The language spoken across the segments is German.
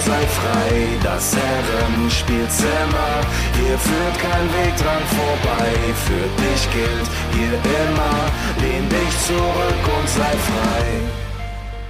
sei frei. Das Herrenspielzimmer, hier führt kein Weg dran vorbei. Für dich gilt hier immer, lehn dich zurück und sei frei.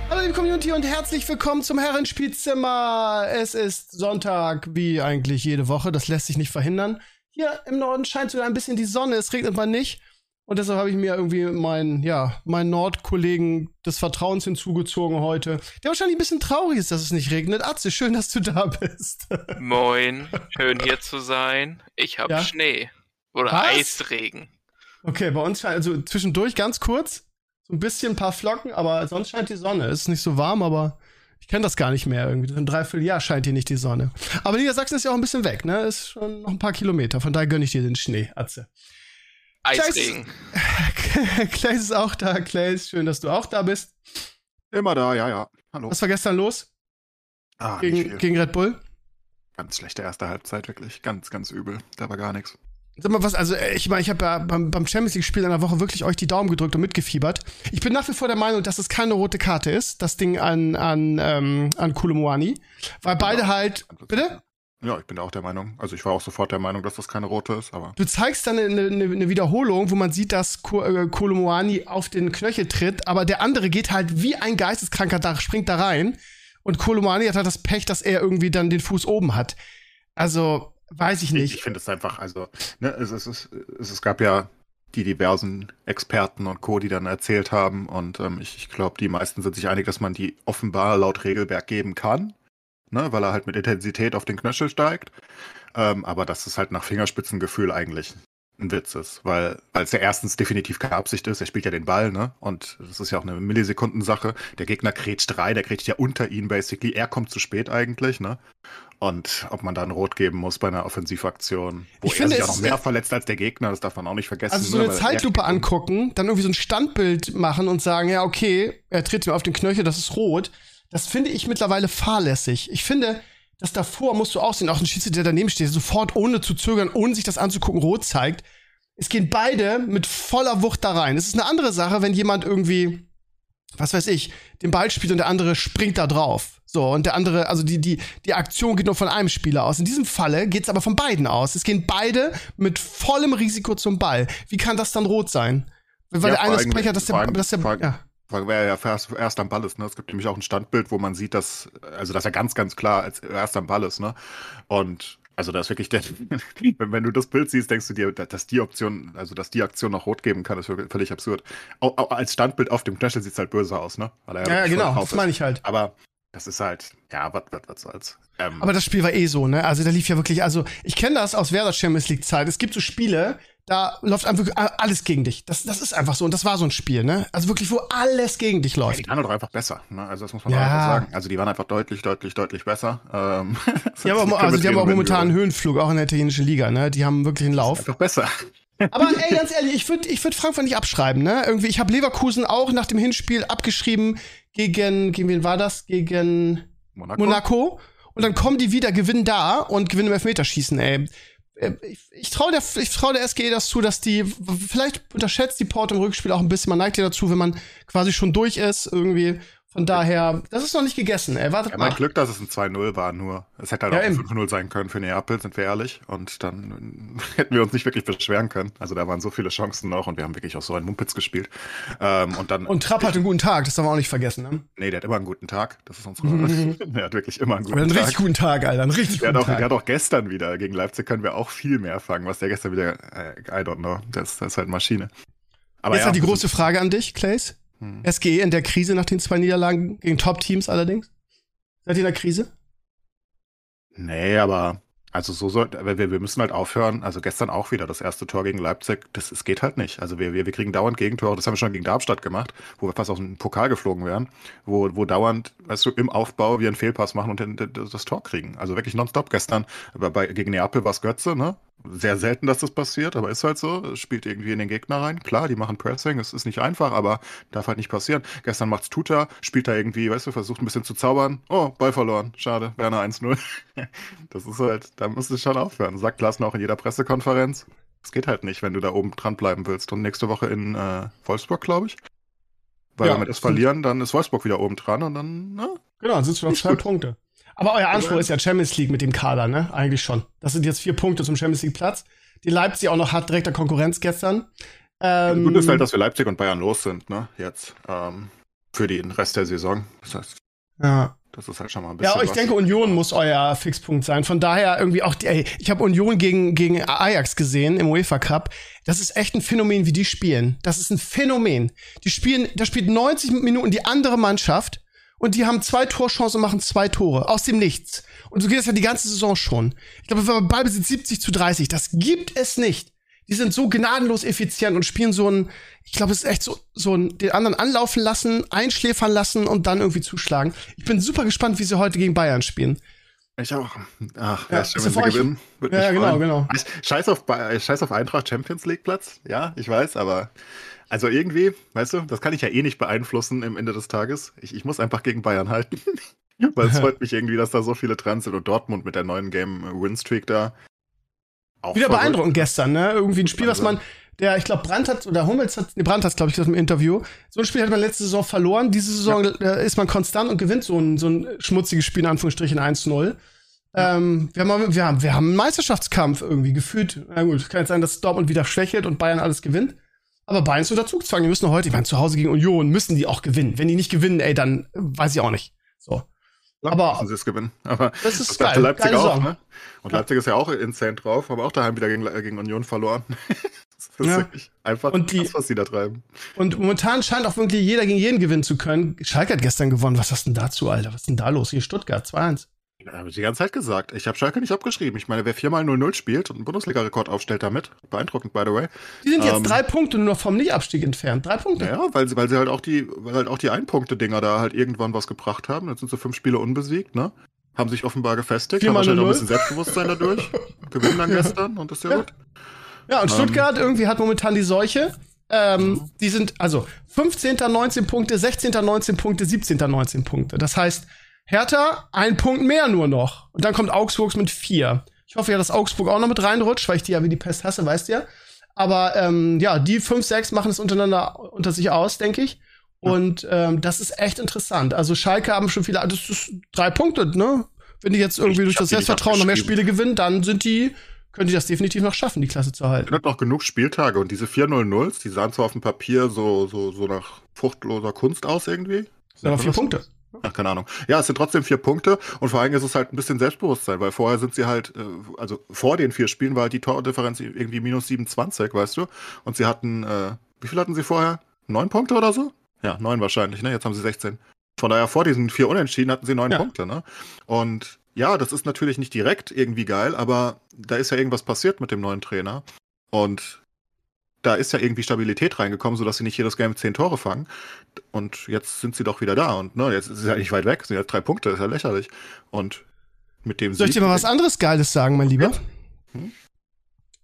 Hallo liebe Community und herzlich willkommen zum Herrenspielzimmer. Es ist Sonntag, wie eigentlich jede Woche. Das lässt sich nicht verhindern. Hier im Norden scheint sogar ein bisschen die Sonne. Es regnet mal nicht. Und deshalb habe ich mir irgendwie meinen, ja, meinen Nordkollegen des Vertrauens hinzugezogen heute. Der wahrscheinlich ein bisschen traurig ist, dass es nicht regnet. Atze, schön, dass du da bist. Moin, schön hier zu sein. Ich habe Ja? Schnee. Oder Was? Eisregen. Okay, bei uns scheint, also zwischendurch ganz kurz, so ein bisschen ein paar Flocken, aber sonst scheint die Sonne. Es ist nicht so warm, aber ich kenne das gar nicht mehr irgendwie. Ein Dreivierteljahr scheint hier nicht die Sonne. Aber Niedersachsen ist ja auch ein bisschen weg, ne? Ist schon noch ein paar Kilometer. Von daher gönne ich dir den Schnee, Atze. Eisregen. Clay ist auch da. Clay, schön, dass du auch da bist. Immer da, ja, ja. Hallo. Was war gestern los Ah, nicht gegen, viel. gegen Red Bull? Ganz schlechte erste Halbzeit, wirklich. Ganz, ganz übel. Da war gar nichts. Sag mal was, also äh, ich meine, ich habe ja beim, beim Champions League-Spiel in der Woche wirklich euch die Daumen gedrückt und mitgefiebert. Ich bin nach wie vor der Meinung, dass es keine rote Karte ist, das Ding an, an, ähm, an Kulumoani. Weil beide Genau. halt. Bitte? Ja, ich bin auch der Meinung. Also ich war auch sofort der Meinung, dass das keine rote ist, aber Du zeigst dann eine, eine, eine Wiederholung, wo man sieht, dass äh, Kolomoani auf den Knöchel tritt, aber der andere geht halt wie ein Geisteskranker da, springt da rein. Und Kolomoani hat halt das Pech, dass er irgendwie dann den Fuß oben hat. Also, weiß ich ich, nicht. ich finde es einfach, also, ne, es, es, es, es, es gab ja die diversen Experten und Co., die dann erzählt haben und ähm, ich, ich glaube, die meisten sind sich einig, dass man die offenbar laut Regelwerk geben kann, ne, weil er halt mit Intensität auf den Knöchel steigt, ähm, aber dass es halt nach Fingerspitzengefühl eigentlich ein Witz ist, weil es ja erstens definitiv keine Absicht ist, er spielt ja den Ball, ne? Und das ist ja auch eine Millisekundensache. Der Gegner grätscht rein, der grätscht ja unter ihn basically. Er kommt zu spät eigentlich, ne? Und ob man da ein Rot geben muss bei einer Offensivaktion, wo Ich er finde, sich auch noch mehr verletzt als der Gegner, das darf man auch nicht vergessen. Also so ne? eine Weil Zeitlupe angucken, dann irgendwie so ein Standbild machen und sagen, ja, okay, er tritt mir auf den Knöchel, das ist rot. Das finde ich mittlerweile fahrlässig. Ich finde, das davor musst du auch sehen, auch ein Schiedsrichter, der daneben steht, sofort ohne zu zögern, ohne sich das anzugucken, rot zeigt. Es gehen beide mit voller Wucht da rein. Es ist eine andere Sache, wenn jemand irgendwie, was weiß ich, den Ball spielt und der andere springt da drauf. So, und der andere, also die, die, die Aktion geht nur von einem Spieler aus. In diesem Falle geht's aber von beiden aus. Es gehen beide mit vollem Risiko zum Ball. Wie kann das dann rot sein? Weil Ja, der eine hat, dass der, dass der, ja. Weil er ja erst, erst am Ball ist, ne? Es gibt nämlich auch ein Standbild, wo man sieht, dass, also dass er ganz, ganz klar als erst am Ball ist, ne? Und also da ist wirklich der, wenn, du das Bild siehst, denkst du dir, dass die Option, also dass die Aktion noch rot geben kann, ist völlig absurd. Au, au, als Standbild auf dem Knöchel sieht's halt böse aus, ne? Ja, ja, genau, das meine ich halt. Aber das ist halt, ja, was, was, was soll's. Ähm, Aber das Spiel war eh so, ne? Also da lief ja wirklich, also ich kenne das aus Werder Champions League Zeit. Es gibt so Spiele, da läuft einfach alles gegen dich. Das, das ist einfach so und das war so ein Spiel, ne? Also wirklich, wo alles gegen dich Ja, läuft. die waren doch einfach besser. Ne? Also das muss man Ja. einfach sagen. Also die waren einfach deutlich, deutlich, deutlich besser. Ähm, haben, aber, also die haben auch momentan einen Höhenflug, auch in der italienischen Liga, ne? Die haben wirklich einen Lauf. einfach besser. Aber ey, ganz ehrlich, ich würde ich würd Frankfurt nicht abschreiben, ne? Irgendwie, ich habe Leverkusen auch nach dem Hinspiel abgeschrieben gegen, gegen wen war das? Gegen Monaco. Monaco. Und dann kommen die wieder, gewinnen da und gewinnen im Elfmeterschießen, ey. Äh, Ich, ich traue der, ich trau der SGE das zu, dass die, vielleicht unterschätzt die Port im Rückspiel auch ein bisschen. Man neigt ja dazu, wenn man quasi schon durch ist, irgendwie. Von daher, das ist noch nicht gegessen, ey. Wartet Ja, mein mal. Glück, dass es ein 2-0 war, nur. Es hätte halt Ja, auch ein eben. 5-0 sein können für Neapel, sind wir ehrlich. Und dann hätten wir uns nicht wirklich beschweren können. Also da waren so viele Chancen noch und wir haben wirklich auch so einen Mumpitz gespielt. Ähm, und dann. Und Trapp hat einen guten Tag, das darf man auch nicht vergessen, ne? Nee, der hat immer einen guten Tag. Das ist unsere. der hat wirklich immer einen guten einen Tag. richtig guten Tag, Alter. Einen richtig Der guten hat, auch, der Tag. hat auch gestern wieder gegen Leipzig können wir auch viel mehr fangen, was der gestern wieder, äh, I don't know, das, das ist halt Maschine. Aber Jetzt ja, hat die wir große Frage an dich, Clays. Hm. SGE in der Krise nach den zwei Niederlagen gegen Top-Teams allerdings? Seid ihr in der Krise? Nee, aber Also so soll, wir, wir müssen halt aufhören. Also gestern auch wieder das erste Tor gegen Leipzig. Das, es geht halt nicht. Also wir, wir, wir kriegen dauernd Gegentore. Das haben wir schon gegen Darmstadt gemacht, wo wir fast aus dem Pokal geflogen wären, wo, wo dauernd, weißt du, im Aufbau wir einen Fehlpass machen und den, das Tor kriegen. Also wirklich nonstop. Gestern bei, bei, gegen Neapel war es Götze, ne? Sehr selten, dass das passiert, aber ist halt so. Es spielt irgendwie in den Gegner rein. Klar, die machen Pressing, es ist nicht einfach, aber darf halt nicht passieren. Gestern macht's Tuta, spielt da irgendwie, weißt du, versucht ein bisschen zu zaubern. Oh, Ball verloren. Schade, Werner 1-0. das ist halt, da musst du schon aufhören. Sagt Glasner auch in jeder Pressekonferenz. Es geht halt nicht, wenn du da oben dran bleiben willst. Und nächste Woche in äh, Wolfsburg, glaube ich. Weil Ja, wenn wir das verlieren, dann ist Wolfsburg wieder oben dran und dann, ne? Genau, dann sind auf Ist zwei. Punkte. Aber euer Anspruch ist ja Champions League mit dem Kader, ne? Eigentlich schon. Das sind jetzt vier Punkte zum Champions League Platz. Die Leipzig auch noch hat direkter Konkurrenz gestern. Ähm, Gut ist halt, dass wir Leipzig und Bayern los sind, ne? Jetzt. Ähm, für den Rest der Saison. Das heißt, ja. das ist halt schon mal ein bisschen. Ja, ich was. denke, Union muss euer Fixpunkt sein. Von daher irgendwie auch, die, ey, ich habe Union gegen, gegen Ajax gesehen im UEFA Cup. Das ist echt ein Phänomen, wie die spielen. Das ist ein Phänomen. Die spielen, da spielt 90 Minuten die andere Mannschaft und die haben zwei Torchancen und machen zwei Tore. Aus dem Nichts. Und so geht es ja die ganze Saison schon. Ich glaube, wir Ballbesitz 70 zu 30. Das gibt es nicht. Die sind so gnadenlos effizient und spielen so ein, ich glaube, es ist echt so, so ein, den anderen anlaufen lassen, einschläfern lassen und dann irgendwie zuschlagen. Ich bin super gespannt, wie sie heute gegen Bayern spielen. Ich auch. Ach, Ja, schön, wenn sie gewinnen. Ja, genau, freuen. genau. Scheiß auf, Scheiß auf Eintracht Champions League Platz. Ja, ich weiß, aber also irgendwie, weißt du, das kann ich ja eh nicht beeinflussen im Ende des Tages. Ich, ich muss einfach gegen Bayern halten. Weil es freut mich irgendwie, dass da so viele dran sind und Dortmund mit der neuen Game-Win-Streak da. Auch Wieder verrückt. beeindruckend gestern, ne? Irgendwie ein Spiel, was man, der, ich glaube, Brandt hat, oder Hummels hat, nee, Brandt hat, glaube ich, gesagt im Interview. So ein Spiel hat man letzte Saison verloren. Diese Saison äh, ist man konstant und gewinnt so ein, so ein schmutziges Spiel, in Anführungsstrichen 1-0. Ähm, wir, haben, wir, haben, wir haben einen Meisterschaftskampf irgendwie gefühlt. Na gut, kann jetzt sein, dass Dortmund wieder schwächelt und Bayern alles gewinnt. Aber Bayern ist unter Zugzwang. Die müssen heute, ich meine, zu Hause gegen Union müssen die auch gewinnen. Wenn die nicht gewinnen, ey, dann weiß ich auch nicht. So. Ja, aber- müssen sie es gewinnen. Aber Das ist das geil. Leipzig Geile auch, ne? Und Leipzig ist ja auch insane drauf, aber auch daheim wieder gegen, gegen Union verloren. das ist Ja. wirklich einfach Und die- krass, was die da treiben. Und momentan scheint auch wirklich jeder gegen jeden gewinnen zu können. Schalke hat gestern gewonnen. Was hast denn dazu, Alter? Was ist denn da los? Hier Stuttgart 2-1. Ja, habe ich die ganze Zeit gesagt. Ich habe Schalke nicht abgeschrieben. Ich meine, wer viermal 0-0 spielt und einen Bundesliga-Rekord aufstellt damit, beeindruckend, by the way. Die sind jetzt Ähm, drei Punkte nur noch vom Nicht-Abstieg entfernt. Drei Punkte. Naja, weil sie, weil sie halt auch die, weil halt auch die Einpunkte-Dinger da halt irgendwann was gebracht haben. Jetzt sind sie fünf Spiele unbesiegt, ne? Haben sich offenbar gefestigt, haben Viermal wahrscheinlich auch ein 0-0. bisschen Selbstbewusstsein dadurch. Gewinnen dann gestern und das ist ja, Ja. gut. Ja, und Ähm. Stuttgart irgendwie hat momentan die Seuche. Ähm, die sind also 15. 19 Punkte, 16. 19 Punkte, 17. 19 Punkte. Das heißt, Hertha ein Punkt mehr nur noch. Und dann kommt Augsburg mit vier. Ich hoffe ja, dass Augsburg auch noch mit reinrutscht, weil ich die ja wie die Pest hasse, weißt du ja. Aber ähm, ja, die 5, 6 machen es untereinander unter sich aus, denke ich. Und ähm, das ist echt interessant. Also Schalke haben schon viele, das ist drei Punkte, ne? Wenn die jetzt irgendwie Ich durch das die Selbstvertrauen noch mehr. Spiele gewinnen, dann sind die, können die das definitiv noch schaffen, die Klasse zu halten. Es hat noch genug Spieltage und diese 4-0-0s, die sahen zwar auf dem Papier so, so, so nach fruchtloser Kunst aus irgendwie. Sind aber vier Punkte. Ach, keine Ahnung. Ja, es sind trotzdem vier Punkte und vor allem ist es halt ein bisschen Selbstbewusstsein, weil vorher sind sie halt, äh, also vor den vier Spielen war halt die Tordifferenz irgendwie minus 27, weißt du? Und sie hatten, äh, wie viel hatten sie vorher? Neun Punkte oder so? Ja, neun wahrscheinlich, ne? Jetzt haben sie 16. Von daher vor diesen vier Unentschieden hatten sie neun Ja. Punkte, ne? Und ja, das ist natürlich nicht direkt irgendwie geil, aber da ist ja irgendwas passiert mit dem neuen Trainer. Und da ist ja irgendwie Stabilität reingekommen, sodass sie nicht jedes Game zehn Tore fangen. Und jetzt sind sie doch wieder da. Und ne, jetzt ist ja nicht weit weg, es sind ja drei Punkte, ist ja lächerlich. Und mit dem Soll ich dir mal was anderes Geiles sagen, mein Lieber? Hm?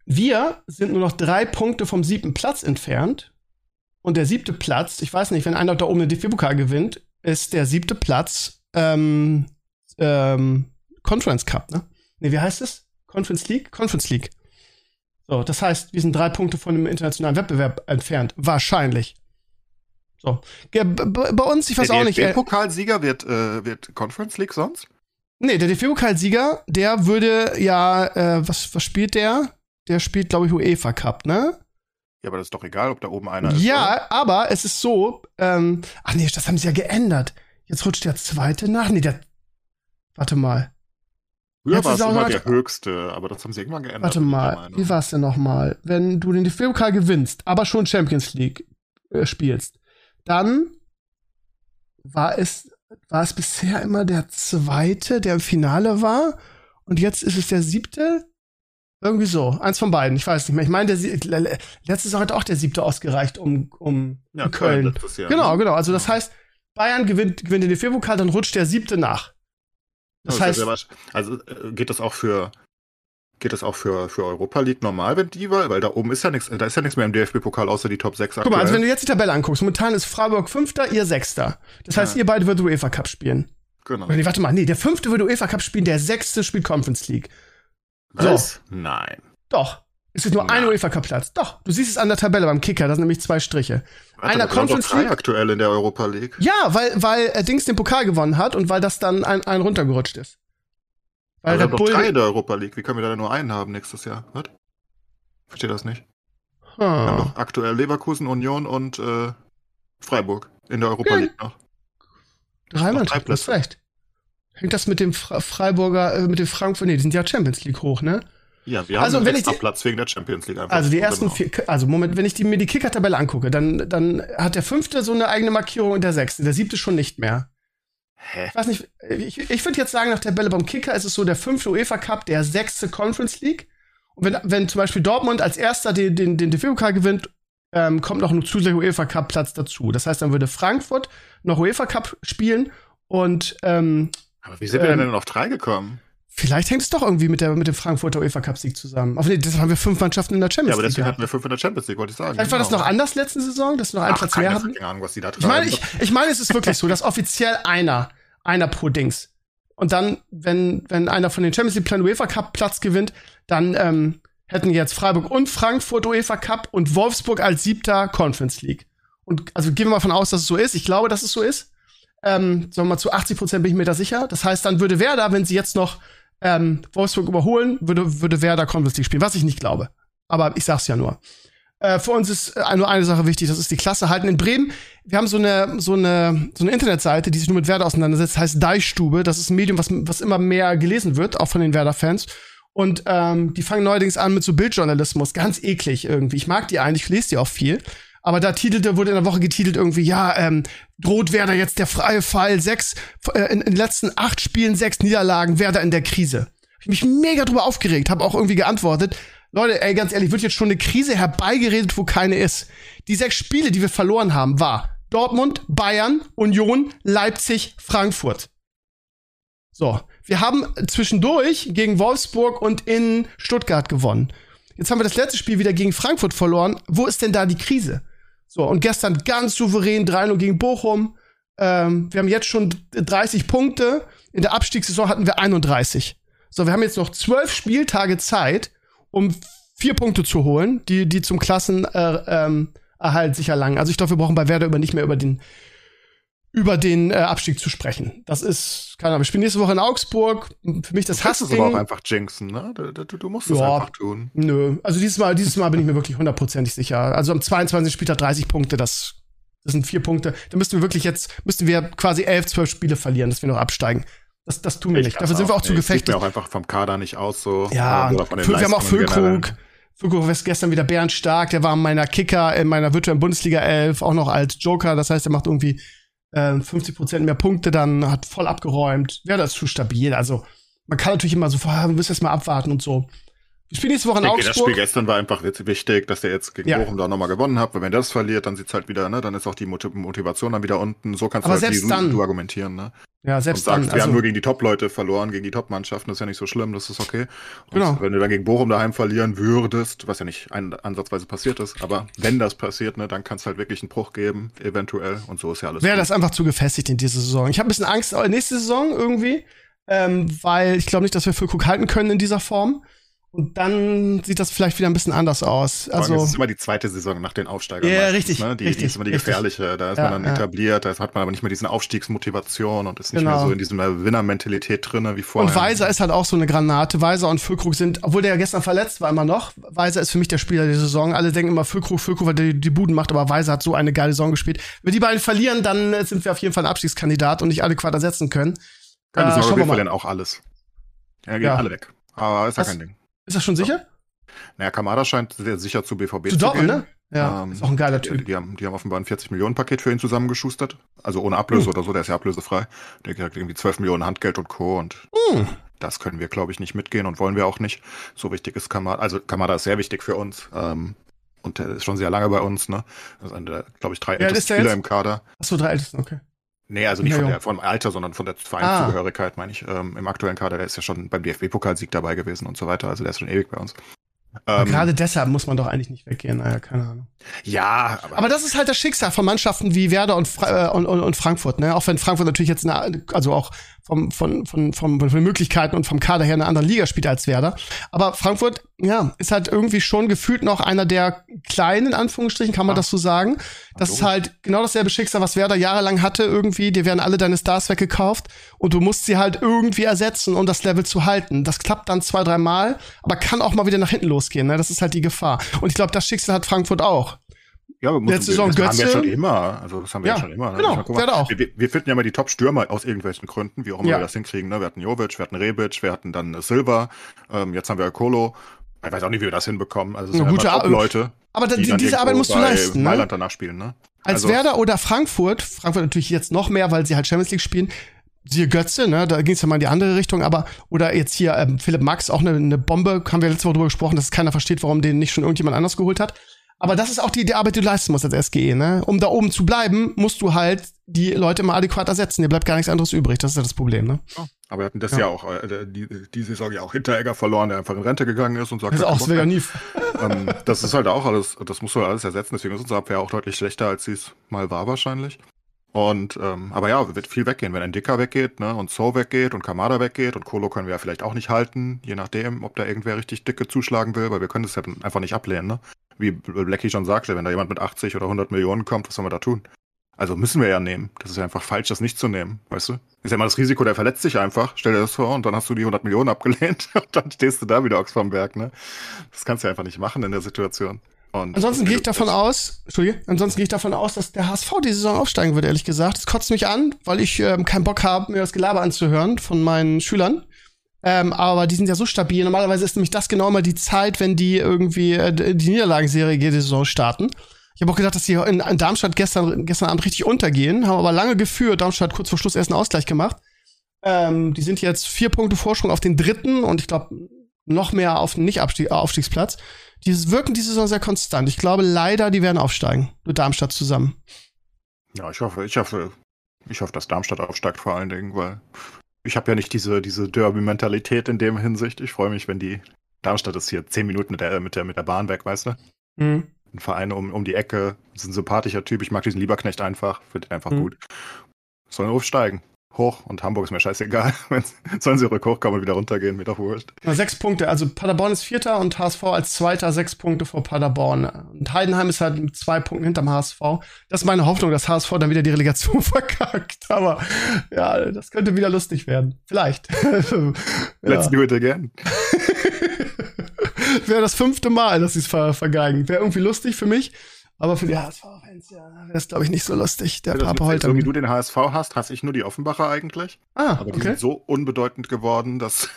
Wir sind nur noch drei Punkte vom siebten Platz entfernt. Und der siebte Platz, ich weiß nicht, wenn einer da oben den DFB-Pokal gewinnt, ist der siebte Platz ähm, ähm, Conference Cup, ne? Ne, wie heißt es? Conference League? Conference League. So, das heißt, wir sind drei Punkte von dem internationalen Wettbewerb entfernt. Wahrscheinlich. So. Ja, bei uns, ich weiß auch nicht. Der äh, Pokalsieger wird, äh, wird Conference League sonst? Nee, der DFB-Pokalsieger, der würde ja, äh, was, was spielt der? Der spielt, glaube ich, UEFA Cup, ne? Ja, aber das ist doch egal, ob da oben einer ist. oder? Ja, aber es ist so, ähm, ach nee, das haben sie ja geändert. Jetzt rutscht der zweite nach. Nee, der, warte mal, Früher Jetzt war ist es auch immer der höchste, aber das haben sie irgendwann geändert. warte mal, wie war's denn nochmal? Wenn du den DFB-Pokal gewinnst, aber schon Champions League äh, spielst, dann war es, war es bisher immer der zweite, der im Finale war. und jetzt ist es der siebte. Irgendwie so. Eins von beiden. Ich weiß nicht mehr. Ich meine, der Sie- le- le- letzte Saison hat auch der siebte ausgereicht um, um Ja, Köln. letztes Jahr, Genau, ne? genau. Also das heißt, Bayern gewinnt, gewinnt den DFB-Pokal, dann rutscht der siebte nach. Das heißt, also äh, geht das auch für geht das auch für, für Europa League normal, wenn die, weil, weil da oben ist ja nichts, da ist ja nichts mehr im DFB-Pokal außer die Top 6 guck mal, also wenn du jetzt die Tabelle anguckst, momentan ist Freiburg Fünfter, ihr Sechster. Das heißt, Ja. ihr beide würdet UEFA Cup spielen. genau. Nee, warte mal, nee, der Fünfte würde UEFA Cup spielen, der Sechste spielt Conference League. Was? Nein. Doch. Es ist nur ein Na. UEFA Cup Platz. Doch. Du siehst es an der Tabelle beim Kicker, da sind nämlich zwei Striche. Warte, Einer Conference League? aktuell in der Europa League. Ja, weil, weil äh, Dings den Pokal gewonnen hat und weil das dann ein, ein runtergerutscht ist. Weil Aber doch Bull. drei in der Europa League. Wie können wir da nur einen haben nächstes Jahr? Was? Verstehe das nicht. Wir haben doch aktuell Leverkusen, Union und äh, Freiburg in der Europa Ja. League noch. Drei noch Mannschaften, drei Plätze. recht. Hängt das mit dem Freiburger, äh, mit dem Frankfurt, nee, die sind ja Champions League hoch, ne? Ja, wir Also, haben wenn einen ich die- extra Platz wegen der Champions League einfach. Also die ersten Genau. vier, also Moment, wenn ich die, mir die Kicker-Tabelle angucke, dann, dann hat der fünfte so eine eigene Markierung und der sechste, der siebte schon nicht mehr. Hä? Ich weiß nicht, ich, ich würde jetzt sagen, nach Tabelle beim Kicker ist es so der fünfte UEFA Cup, der sechste Conference League. Und wenn, wenn zum Beispiel Dortmund als erster den, den, den DFB-Pokal gewinnt, ähm, kommt noch ein zusätzlicher UEFA Cup Platz dazu. Das heißt, dann würde Frankfurt noch UEFA Cup spielen und ähm, Aber wie sind wir Ähm, denn auf drei gekommen? Vielleicht hängt es doch irgendwie mit, der, mit dem Frankfurter UEFA Cup Sieg zusammen. Aber nee, das haben wir fünf Mannschaften in der Ja, Champions aber League. deswegen gehabt. hatten wir fünf in der Champions League, wollte ich sagen. Vielleicht war das Genau. noch anders letzte Saison, dass wir noch einen Ach, Platz mehr hatten. Ahnung, was die da Ich meine, ich, ich meine, es ist wirklich so, dass offiziell einer, einer pro Dings. Und dann, wenn, wenn einer von den Champions League Plan UEFA Cup Platz gewinnt, dann ähm, hätten jetzt Freiburg und Frankfurt UEFA Cup und Wolfsburg als siebter Conference League. Und also gehen wir mal von aus, dass es so ist. Ich glaube, dass es so ist. Ähm, sagen wir mal, zu 80 Prozent bin ich mir da sicher. Das heißt, dann würde Werder, wenn sie jetzt noch ähm, Wolfsburg überholen, würde, würde Werder Conference League spielen, was ich nicht glaube. Aber ich sag's ja nur. Äh, für uns ist äh, nur eine Sache wichtig, das ist die Klasse halten. In Bremen, wir haben so eine, so eine, so eine Internetseite, die sich nur mit Werder auseinandersetzt, heißt Deichstube. Das ist ein Medium, was, was immer mehr gelesen wird, auch von den Werder-Fans. Und ähm, die fangen neuerdings an mit so Bildjournalismus, ganz eklig irgendwie. Ich mag die eigentlich, ich lese die auch viel. Aber da titelte, wurde in der Woche getitelt irgendwie, ja, ähm, droht Werder jetzt der freie Fall, sechs, äh, in, in den letzten acht Spielen sechs Niederlagen, Werder in der Krise. Ich hab mich mega drüber aufgeregt, habe auch irgendwie geantwortet. Leute, ey, ganz ehrlich, wird jetzt schon eine Krise herbeigeredet, wo keine ist. Die sechs Spiele, die wir verloren haben, war Dortmund, Bayern, Union, Leipzig, Frankfurt. So, wir haben zwischendurch gegen Wolfsburg und in Stuttgart gewonnen. Jetzt haben wir das letzte Spiel wieder gegen Frankfurt verloren. Wo ist denn da die Krise? So, und gestern ganz souverän 3-0 gegen Bochum. Ähm, wir haben jetzt schon 30 Punkte. In der Abstiegssaison hatten wir 31. So, wir haben jetzt noch zwölf Spieltage Zeit, um vier Punkte zu holen, die, die zum Klassenerhalt äh, ähm, sich erlangen. Also ich glaube, wir brauchen bei Werder über nicht mehr über den über den äh, Abstieg zu sprechen. Das ist, keine Ahnung, wir spielen nächste Woche in Augsburg. Für mich das Du kannst es aber auch einfach jinxen, ne? Du, du, du musst es Ja. einfach tun. Nö, also dieses Mal, dieses Mal bin ich mir wirklich hundertprozentig sicher. Also am 22. Spieltag 30 Punkte, das, das sind vier Punkte. Da müssten wir wirklich jetzt, müssten wir quasi elf, zwölf Spiele verlieren, dass wir noch absteigen. Das, das tun wir Ich nicht. Dafür sind wir auch zu Nee, es sieht mir auch einfach vom Kader nicht aus so. Ja, Oder von den wir haben auch. Füllkrug. Füllkrug ist gestern wieder Bernd Stark, der war in meiner Kicker, in meiner virtuellen Bundesliga 11, auch noch als Joker. Das heißt, er macht irgendwie äh, 50% mehr Punkte, dann hat voll abgeräumt. Wäre das zu stabil. Also, man kann natürlich immer so, wir müssen jetzt mal abwarten und so. Wir spielen nächste Woche in Ich denke, das Spiel Augsburg. gestern war einfach wichtig, dass der jetzt gegen Ja. Bochum da nochmal gewonnen hat, weil wenn der das verliert, dann sieht's halt wieder, ne, dann ist auch die Moti- Motivation dann wieder unten. So kannst Aber du halt selbst dann- du argumentieren, ne? Ja, Und selbst sagst, dann. wir Also, haben nur gegen die Top-Leute verloren, gegen die Top-Mannschaften, das ist ja nicht so schlimm, das ist okay. Und Genau. wenn du dann gegen Bochum daheim verlieren würdest, was ja nicht ein, ansatzweise passiert ist, aber wenn das passiert, ne, dann kann es halt wirklich einen Bruch geben, eventuell. Und so ist ja alles. wäre das einfach zu gefestigt in dieser Saison. Ich habe ein bisschen Angst äh, nächste Saison irgendwie, ähm, weil ich glaube nicht, dass wir Füllkrug halten können in dieser Form. Und dann sieht das vielleicht wieder ein bisschen anders aus. Also, es ist immer die zweite Saison nach den Aufsteigern. Ja, meistens, richtig, Ne? Die, richtig, die ist immer die richtig. gefährliche. Da ist Ja, man dann ja. etabliert, da hat man aber nicht mehr diesen Aufstiegsmotivation und ist nicht Genau. mehr so in dieser Winnermentalität drin wie vorher. und Weiser ist halt auch so eine Granate. Weiser und Füllkrug sind, obwohl der ja gestern verletzt war, immer noch. Weiser ist für mich der Spieler der Saison. Alle denken immer Füllkrug, Füllkrug, weil der die Buden macht, aber Weiser hat so eine geile Saison gespielt. Wenn die beiden verlieren, dann äh, sind wir auf jeden Fall ein Abstiegskandidat und nicht adäquat ersetzen können. Keine Äh, Sorge, wir wir verlieren auch alles. Ja, gehen alle weg. Aber ist ja kein Ding. Ist das schon sicher? Naja, Kamada scheint sehr sicher zu BVB Zu zu, Dortmund, gehen. ne? Ja, Ähm, ist auch ein geiler Die, Typ. die, haben, die haben offenbar ein 40-Millionen-Paket für ihn zusammengeschustert. Also ohne Ablöse Hm. oder so, der ist ja ablösefrei. Der kriegt irgendwie 12 Millionen Handgeld und Co. Und Hm. das können wir, glaube ich, nicht mitgehen und wollen wir auch nicht. So wichtig ist Kamada. Also Kamada ist sehr wichtig für uns. Ähm, und der ist schon sehr lange bei uns, ne? Das ist der, glaube ich, drei Ja, der Spieler jetzt? im Kader. Achso, drei Ältesten, okay. Nee, also nicht Ja, von der, vom Alter, sondern von der Vereinszugehörigkeit, meine ich. Ähm, Im aktuellen Kader, der ist ja schon beim DFB-Pokalsieg dabei gewesen und so weiter. Also der ist schon ewig bei uns. Ähm, gerade deshalb muss man doch eigentlich nicht weggehen. Naja, keine Ahnung. Ja, aber, Aber das ist halt das Schicksal von Mannschaften wie Werder und, äh, und, und, und Frankfurt. Ne? Auch wenn Frankfurt natürlich jetzt, eine, also auch vom, von, von, vom, von den Möglichkeiten und vom Kader her in einer anderen Liga spielt als Werder. Aber Frankfurt, ja, ist halt irgendwie schon gefühlt noch einer der kleinen, in Anführungsstrichen, kann man Ja. das so sagen. Das ist halt genau dasselbe Schicksal, was Werder jahrelang hatte irgendwie. Dir werden alle deine Stars weggekauft und du musst sie halt irgendwie ersetzen, um das Level zu halten. Das klappt dann zwei, drei Mal, aber kann auch mal wieder nach hinten losgehen. Ne? Das ist halt die Gefahr. Und ich glaube, das Schicksal hat Frankfurt auch. Ja, wir müssen, letzte Saison das haben wir Götze. schon immer. Also das haben wir Ja, schon immer. Ne? genau, meine, guck mal, auch. Wir, wir- finden ja mal die Top-Stürmer aus irgendwelchen Gründen, wie auch immer Ja. wir das hinkriegen. Ne? Wir hatten Jovic, wir hatten Rebic, wir hatten dann Silva, ähm, jetzt haben wir Kolo. Ich weiß auch nicht, wie wir das hinbekommen. Also es sind gute Ar- Leute, Aber da, die die, diese Arbeit musst du leisten. Ne? Mailand danach spielen, ne? Als Also- Werder oder Frankfurt, Frankfurt natürlich jetzt noch mehr, weil sie halt Champions League spielen, siehe Götze, ne, da ging es ja mal in die andere Richtung, aber, oder jetzt hier ähm, Philipp Max, auch eine, eine Bombe, haben wir letzte Woche drüber gesprochen, dass keiner versteht, warum den nicht schon irgendjemand anders geholt hat. Aber das ist auch die, die Arbeit, die du leisten musst als SGE, ne? Um da oben zu bleiben, musst du halt die Leute immer adäquat ersetzen. Dir bleibt gar nichts anderes übrig. Das ist ja das Problem, ne? Aber wir hatten das Ja. ja, auch, äh, die, die Saison ja auch Hinteregger verloren, der einfach in Rente gegangen ist und sagt, Das ist auch. Sveganiv. ähm, das ist halt auch alles, das musst du alles ersetzen, deswegen ist unsere Abwehr auch deutlich schlechter, als sie es mal war wahrscheinlich. Und, ähm, aber ja, wird viel weggehen, wenn ein Dicker weggeht, ne, und So weggeht und Kamada weggeht und Kolo können wir ja vielleicht auch nicht halten, je nachdem, ob da irgendwer richtig dicke zuschlagen will, weil wir können das ja einfach nicht ablehnen, ne. Wie Blackie schon sagte, wenn da jemand mit 80 oder 100 Millionen kommt, was sollen wir da tun? Also müssen wir ja nehmen. Das ist ja einfach falsch, das nicht zu nehmen, weißt du? Ist ja immer das Risiko, der verletzt sich einfach. Stell dir das vor und dann hast du die 100 Millionen abgelehnt und dann stehst du da wieder Ochs vom Berg, ne? Das kannst du einfach nicht machen in der Situation. Und Ansonsten gehe ich davon aus, Entschuldige, ansonsten gehe ich davon aus, dass der HSV die Saison aufsteigen wird, ehrlich gesagt. Das kotzt mich an, weil ich ähm, keinen Bock habe, mir das Gelaber anzuhören von meinen Schülern. Ähm, aber die sind ja so stabil. Normalerweise ist nämlich das genau immer die Zeit, wenn die irgendwie äh, die Niederlagenserie jede Saison starten. Ich habe auch gedacht, dass die in, in Darmstadt gestern, gestern Abend richtig untergehen, haben aber lange geführt. Darmstadt kurz vor Schluss erst einen Ausgleich gemacht. Ähm, die sind jetzt vier Punkte Vorsprung auf den dritten und ich glaube noch mehr auf den Nicht-Aufstiegsplatz. Die wirken diese Saison sehr konstant. Ich glaube leider, die werden aufsteigen. Mit Darmstadt zusammen. Ja, ich hoffe, ich hoffe, ich hoffe, dass Darmstadt aufsteigt vor allen Dingen, weil ich habe ja nicht diese, diese Derby-Mentalität in dem Hinsicht. Ich freue mich, wenn die Darmstadt ist hier zehn Minuten mit der, mit der, mit der Bahn weg, weißt du? Mhm. Ein Verein um, um die Ecke, ist ein sympathischer Typ. Ich mag diesen Lieberknecht einfach, finde ihn einfach Mhm. gut. Sollen aufsteigen. Hoch und Hamburg ist mir scheißegal. Sollen sie hochkommen und wieder runtergehen, mir doch wurscht. Sechs Punkte. Also Paderborn ist Vierter und HSV als Zweiter sechs Punkte vor Paderborn. Und Heidenheim ist halt mit zwei Punkten hinterm HSV. Das ist meine Hoffnung, dass HSV dann wieder die Relegation verkackt. Aber ja, das könnte wieder lustig werden. Vielleicht. Let's ja. do it again. Wäre das fünfte Mal, dass sie es ver vergeigen. Wäre irgendwie lustig für mich. Aber für die HSV-Fans, ja, wäre das, glaube ich, nicht so lustig. Der Das Papa heult so wie du den HSV hast, hasse ich nur die Offenbacher eigentlich. Ah, Aber die okay. sind so unbedeutend geworden, dass,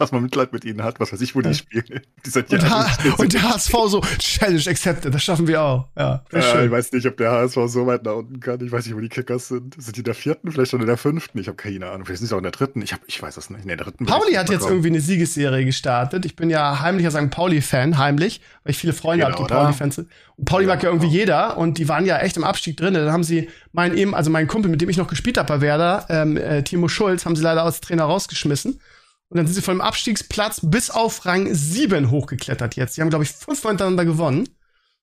dass man Mitleid mit ihnen hat. Was weiß ich, wo die Ja. spielen. Die seit Und, sie und der HSV so, Challenge accepted, das schaffen wir auch. Ja, Äh, schön. ich weiß nicht, ob der HSV so weit nach unten kann. Ich weiß nicht, wo die Kickers sind. Sind die in der vierten, vielleicht schon in der fünften? Ich habe keine Ahnung. Vielleicht sind sie auch in der dritten. Ich, hab, ich weiß es nicht. In der dritten. Pauli hat jetzt irgendwie eine Siegesserie gestartet. Ich bin ja heimlicher St. Pauli-Fan, heimlich, weil ich viele Freunde Genau, habe, die oder? Pauli-Fans sind. Und Pauli Ja, mag ja irgendwie genau. jeder und die waren ja echt im Abstieg drin. Dann haben sie meinen eben, also meinen Kumpel, mit dem ich noch gespielt habe bei Werder, ähm, äh, Timo Schulz, haben sie leider als Trainer rausgeschmissen. Und dann sind sie von dem Abstiegsplatz bis auf Rang 7 hochgeklettert jetzt. Die haben, glaube ich, fünfmal hintereinander gewonnen.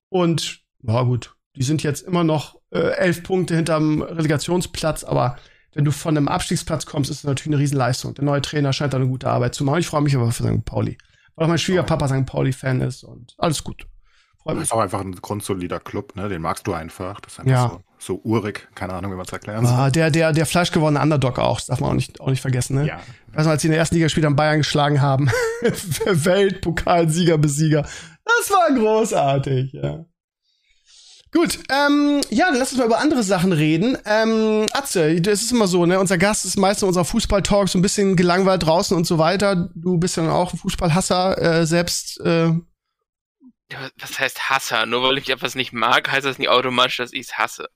Und, ja gut, die sind jetzt immer noch äh, elf Punkte hinterm Relegationsplatz, aber wenn du von einem Abstiegsplatz kommst, ist das natürlich eine Riesenleistung. Der neue Trainer scheint da eine gute Arbeit zu machen. Ich freue mich aber für St. Pauli. Weil auch mein Schwiegerpapa St. Pauli-Fan ist und alles gut. Freut Das ist auch einfach ein grundsolider Club, ne? Den magst du einfach. Das ist einfach Ja. so, so urig. Keine Ahnung, wie man es erklären soll. Ah, der, der, der fleischgewordene Underdog auch, das darf man auch nicht, auch nicht vergessen, ne? Ja. Du, als sie in der ersten Liga Spieler Bayern geschlagen haben. Weltpokalsieger, Besieger. Das war großartig, ja. Gut, ähm, ja, dann lass uns mal über andere Sachen reden. Ähm, Atze, das ist immer so, ne? Unser Gast ist meistens in unserer Fußball-Talk so ein bisschen gelangweilt draußen und so weiter. Du bist ja dann auch ein Fußballhasser, äh, selbst, äh, Was heißt Hasser? Nur weil ich etwas nicht mag, heißt das nicht automatisch, dass ich es hasse.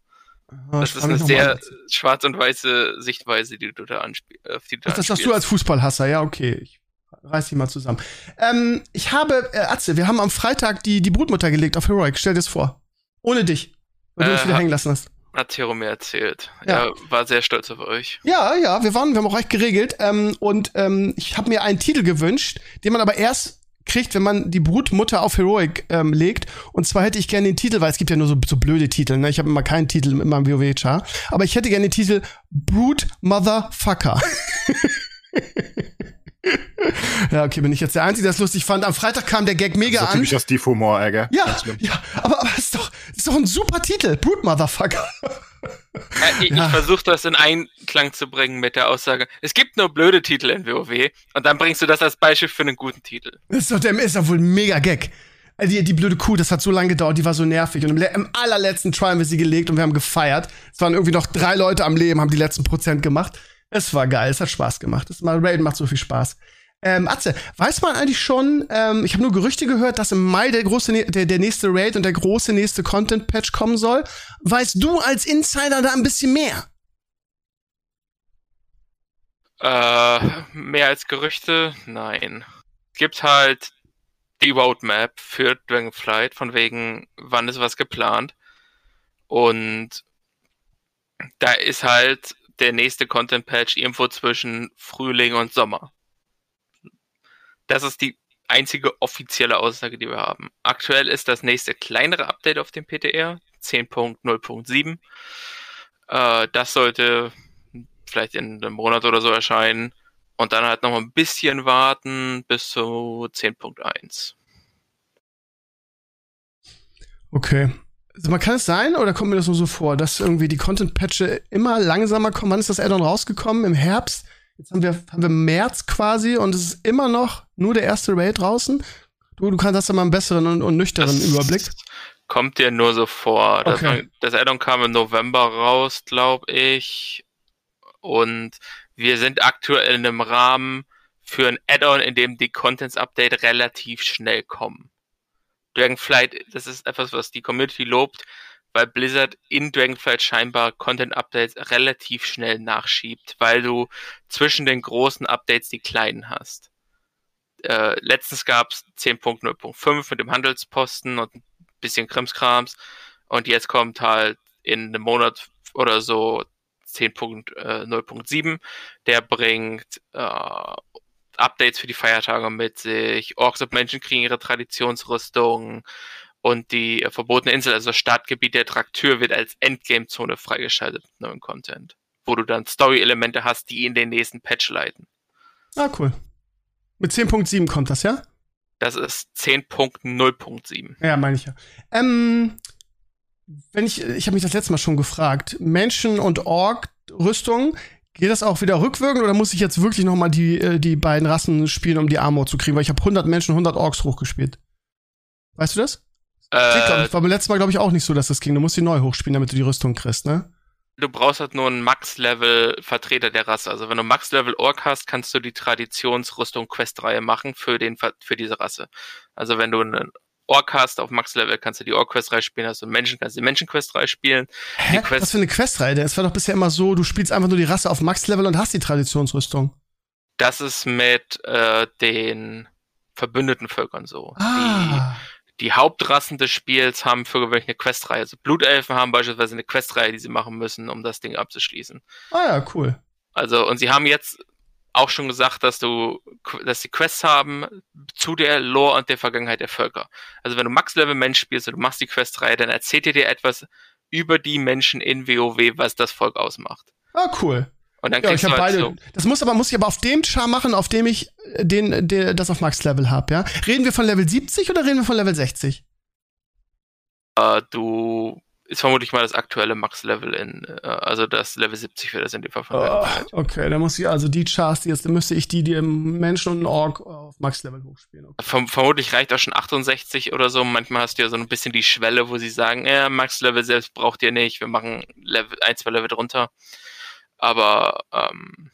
Ah, das ist mich eine sehr schwarz und weiße Sichtweise, die du da anspielst. Ach, das sagst du als Fußballhasser, ja, okay. Ich reiß dich mal zusammen. Ähm, ich habe, äh, Atze, wir haben am Freitag die, die Brutmutter gelegt auf Heroic. Stell dir das vor. Ohne dich. Weil du Äh, uns wieder ha- hängen lassen hast. Hat Tero mir erzählt. Ja. Ja. war sehr stolz auf euch. Ja, ja, wir waren, wir haben auch recht geregelt. Ähm, und ähm, ich habe mir einen Titel gewünscht, den man aber erst kriegt, wenn man die Brutmutter auf Heroic ähm, legt. Und zwar hätte ich gerne den Titel, weil es gibt ja nur so, so blöde Titel, ne? Ich habe immer keinen Titel in meinem WoW-Char. Aber ich hätte gerne den Titel Brute Motherfucker. ja, okay, bin ich jetzt der Einzige, der es lustig fand. Am Freitag kam der Gag mega so an. typischer Steve-Humor, gell? Ja, ja, aber, aber ist doch, ist doch ein super Titel. Brute Motherfucker. Ich Ja. ich versuche das in Einklang zu bringen mit der Aussage, es gibt nur blöde Titel in WoW und dann bringst du das als Beispiel für einen guten Titel. Das ist doch, der ist doch wohl ein mega Gag. Äh, Die, die blöde Kuh, das hat so lange gedauert, die war so nervig. Und im, im allerletzten Try haben wir sie gelegt und wir haben gefeiert. Es waren irgendwie noch drei Leute am Leben, haben die letzten Prozent gemacht. Es war geil, es hat Spaß gemacht. Das mal Raiden macht so viel Spaß. Ähm, Atze, weiß man eigentlich schon, ähm, ich habe nur Gerüchte gehört, dass im Mai der große, ne- der, der nächste Raid und der große nächste Content-Patch kommen soll. Weißt du als Insider da ein bisschen mehr? Äh, mehr als Gerüchte? Nein. Es gibt halt die Roadmap für Dragonflight, von wegen, wann ist was geplant. Und da ist halt der nächste Content Patch irgendwo zwischen Frühling und Sommer. Das ist die einzige offizielle Aussage, die wir haben. Aktuell ist das nächste kleinere Update auf dem PTR, 10.0.7. Äh, das sollte vielleicht in einem Monat oder so erscheinen. Und dann halt noch ein bisschen warten bis zu 10.1. Okay. Also man kann es sein, oder kommt mir das nur so vor, dass irgendwie die Content-Patche immer langsamer kommen? Wann ist das Addon rausgekommen? Im Herbst? Jetzt haben wir, haben wir März quasi und es ist immer noch nur der erste Raid draußen. Du, du kannst ja mal einen besseren und, und nüchteren Das Überblick. Kommt dir nur so vor. Das, Okay. das Addon kam im November raus, glaube ich. Und wir sind aktuell in einem Rahmen für ein Add-on, in dem die Contents-Update relativ schnell kommen. Dragonflight, das ist etwas, was die Community lobt, weil Blizzard in Dragonflight scheinbar Content-Updates relativ schnell nachschiebt, weil du zwischen den großen Updates die kleinen hast. Äh, letztens gab es 10.0.5 mit dem Handelsposten und ein bisschen Krimskrams und jetzt kommt halt in einem Monat oder so 10.0.7, der bringt äh, Updates für die Feiertage mit sich. Orks und Menschen kriegen ihre Traditionsrüstung und die äh, verbotene Insel, also das Startgebiet der Traktür, wird als Endgame-Zone freigeschaltet mit neuem Content, wo du dann Story-Elemente hast, die in den nächsten Patch leiten. Ah, cool. Mit 10.7 kommt das, ja? Das ist 10.0.7. Ja, meine ich ja. Ähm, wenn ich, ich habe mich das letzte Mal schon gefragt, Menschen- und Ork-Rüstung, geht das auch wieder rückwirkend oder muss ich jetzt wirklich noch mal die, äh, die beiden Rassen spielen, um die Armor zu kriegen? Weil ich habe 100 Menschen, 100 Orks hochgespielt. Weißt du das? Geht, glaub Äh, ich, war beim letzten Mal, glaube ich, auch nicht so, dass das ging. Du musst die neu hochspielen, damit du die Rüstung kriegst, ne? du brauchst halt nur einen Max-Level-Vertreter der Rasse. Also wenn du Max-Level-Ork hast, kannst du die Traditionsrüstung-Quest-Reihe machen für, den, für diese Rasse. Also wenn du einen Ork hast auf Max-Level, kannst du die Ork-Quest-Reihe spielen, hast du Menschen, kannst du die Menschen-Quest-Reihe spielen. Hä? Quest- Was für eine Questreihe? Es war doch bisher immer so, du spielst einfach nur die Rasse auf Max-Level und hast die Traditionsrüstung. Das ist mit äh, den verbündeten Völkern so. Ah. Die, die Hauptrassen des Spiels haben für gewöhnlich eine Questreihe. Also Blutelfen haben beispielsweise eine Questreihe, die sie machen müssen, um das Ding abzuschließen. Ah ja, cool. Also, und sie haben jetzt auch schon gesagt, dass du, dass sie Quests haben zu der Lore und der Vergangenheit der Völker. Also, wenn du Max-Level-Mensch spielst und du machst die Questreihe, dann erzählt ihr dir etwas über die Menschen in WoW, was das Volk ausmacht. Ah, cool. Und dann Ja, kriegst ich habe du halt beide. Das muss aber muss ich aber auf dem Char machen, auf dem ich äh, den, der, das auf Max Level habe, ja? Reden wir von Level 70 oder reden wir von Level 60? so, äh, du, ist vermutlich mal das aktuelle Max-Level in, äh, also das Level 70 für das in dem Fall von Oh, okay, dann muss ich also die Chars, die jetzt, dann müsste ich die, die im Menschen und Ork auf Max Level hochspielen. Okay. Verm vermutlich reicht auch schon 68 oder so. Manchmal hast du ja so ein bisschen die Schwelle, wo sie sagen, ja, Max-Level selbst braucht ihr nicht, wir machen Level, ein, zwei Level drunter. Aber ähm,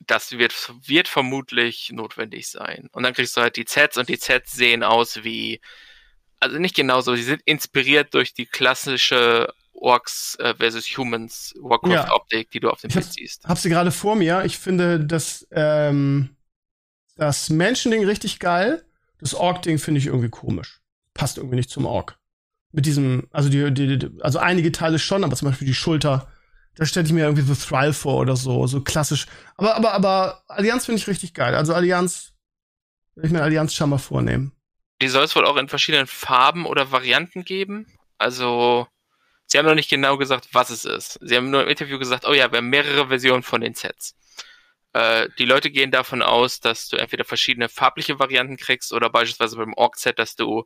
das wird, wird vermutlich notwendig sein. Und dann kriegst du halt die Zs und die Zs sehen aus wie, also nicht genauso, sie sind inspiriert durch die klassische Orks äh, versus Humans Warcraft-Optik, die du auf dem Bild siehst. Hab sie gerade vor mir. Ich finde das, ähm, das Menschending richtig geil. Das Ork-Ding finde ich irgendwie komisch. Passt irgendwie nicht zum Ork. Mit diesem, also die, die, die, also einige Teile schon, aber zum Beispiel die Schulter, da stelle ich mir irgendwie The Thrall vor oder so, so klassisch. Aber, aber, aber Allianz finde ich richtig geil. Also Allianz, will ich mir Allianz schon mal vornehmen. Die soll es wohl auch in verschiedenen Farben oder Varianten geben. Also, sie haben noch nicht genau gesagt, was es ist. Sie haben nur im Interview gesagt, oh ja, wir haben mehrere Versionen von den Sets. Äh, die Leute gehen davon aus, dass du entweder verschiedene farbliche Varianten kriegst oder beispielsweise beim Orc-Set, dass du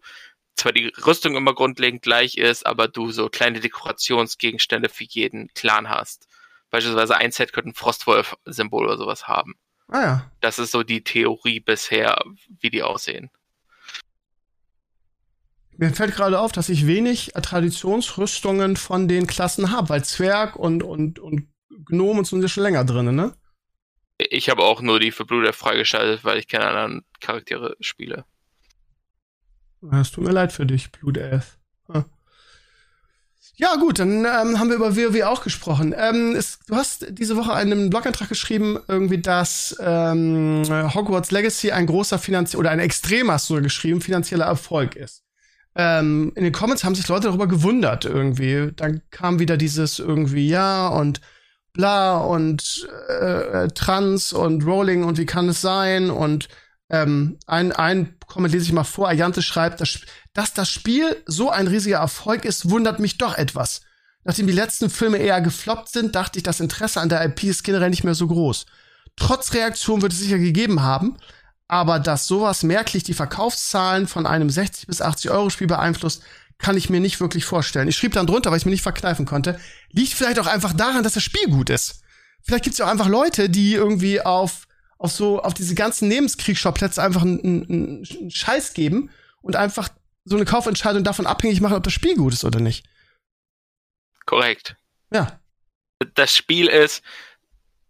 zwar die Rüstung immer grundlegend gleich ist, aber du so kleine Dekorationsgegenstände für jeden Clan hast. Beispielsweise ein Set könnte ein Frostwolf-Symbol oder sowas haben. Ah ja. Das ist so die Theorie bisher, wie die aussehen. Mir fällt gerade auf, dass ich wenig Traditionsrüstungen von den Klassen habe, weil Zwerg und, und, und Gnome so sind ja schon länger drin, ne? Ich habe auch nur die für Bluder freigeschaltet, weil ich keine anderen Charaktere spiele. Es tut mir leid für dich, Blutelf. Ja, gut, dann ähm, haben wir über WoW auch gesprochen. Ähm, es, du hast diese Woche einen Blogantrag geschrieben, irgendwie, dass ähm, Hogwarts Legacy ein großer finanzieller oder ein extremer, du geschrieben, finanzieller Erfolg ist. Ähm, in den Comments haben sich Leute darüber gewundert irgendwie. Dann kam wieder dieses irgendwie ja und bla und äh, Trans und Rolling und wie kann es sein und ähm, ein, ein Comment lese ich mal vor. Ayante schreibt, dass, dass das Spiel so ein riesiger Erfolg ist, wundert mich doch etwas. Nachdem die letzten Filme eher gefloppt sind, dachte ich, das Interesse an der IP ist generell nicht mehr so groß. Trotz Reaktion wird es sicher gegeben haben, aber dass sowas merklich die Verkaufszahlen von einem 60 bis 80 Euro Spiel beeinflusst, kann ich mir nicht wirklich vorstellen. Ich schrieb dann drunter, weil ich mir nicht verkneifen konnte, liegt vielleicht auch einfach daran, dass das Spiel gut ist. Vielleicht gibt es ja auch einfach Leute, die irgendwie auf, auf so, auf diese ganzen Nebenskriegsschauplätze einfach einen, einen, einen Scheiß geben und einfach so eine Kaufentscheidung davon abhängig machen, ob das Spiel gut ist oder nicht. Korrekt. Ja. Das Spiel ist,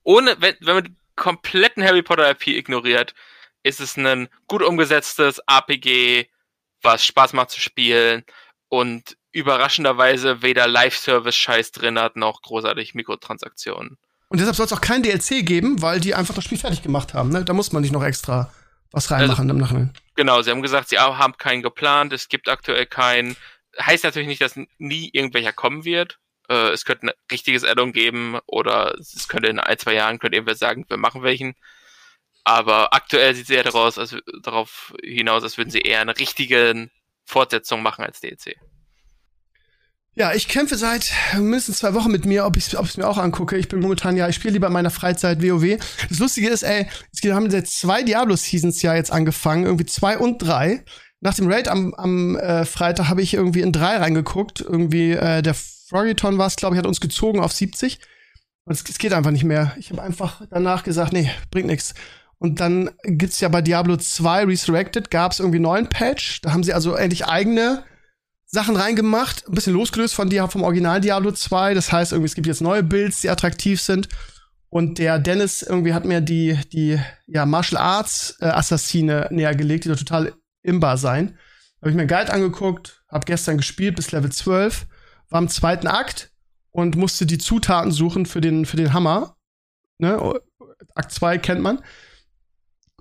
ohne, wenn, wenn man kompletten Harry Potter IP ignoriert, ist es ein gut umgesetztes RPG, was Spaß macht zu spielen und überraschenderweise weder Live-Service-Scheiß drin hat, noch großartig Mikrotransaktionen. Und deshalb soll es auch kein DLC geben, weil die einfach das Spiel fertig gemacht haben. Ne? Da muss man nicht noch extra was reinmachen also, im Nachhinein. Genau, sie haben gesagt, sie haben keinen geplant, es gibt aktuell keinen. Heißt natürlich nicht, dass nie irgendwelcher kommen wird. Äh, es könnte ein richtiges Addon geben oder es könnte in ein, zwei Jahren könnte irgendwer sagen, wir machen welchen. Aber aktuell sieht es eher daraus, als, darauf hinaus, als würden sie eher eine richtige Fortsetzung machen als DLC. Ja, ich kämpfe seit mindestens zwei Wochen mit mir, ob ich es mir auch angucke. Ich bin momentan ja, ich spiele lieber in meiner Freizeit WoW. Das Lustige ist, ey, wir haben jetzt zwei Diablo-Seasons ja jetzt angefangen, irgendwie zwei und drei. Nach dem Raid am, am äh, Freitag habe ich irgendwie in drei reingeguckt. Irgendwie äh, der Froggyton war es, glaube ich, hat uns gezogen auf 70. Und es, es geht einfach nicht mehr. Ich habe einfach danach gesagt, nee, bringt nichts. Und dann gibt's ja bei Diablo 2 Resurrected gab's irgendwie einen neuen Patch. Da haben sie also endlich eigene Sachen reingemacht, ein bisschen losgelöst von die, vom Original Diablo 2. Das heißt, irgendwie, es gibt jetzt neue Builds, die attraktiv sind. Und der Dennis irgendwie hat mir die, die ja, Martial Arts äh, Assassine näher gelegt, die doch total imbar sein. Habe ich mir einen Guide angeguckt, habe gestern gespielt bis Level 12, war im zweiten Akt und musste die Zutaten suchen für den, für den Hammer. Ne? Akt 2 kennt man.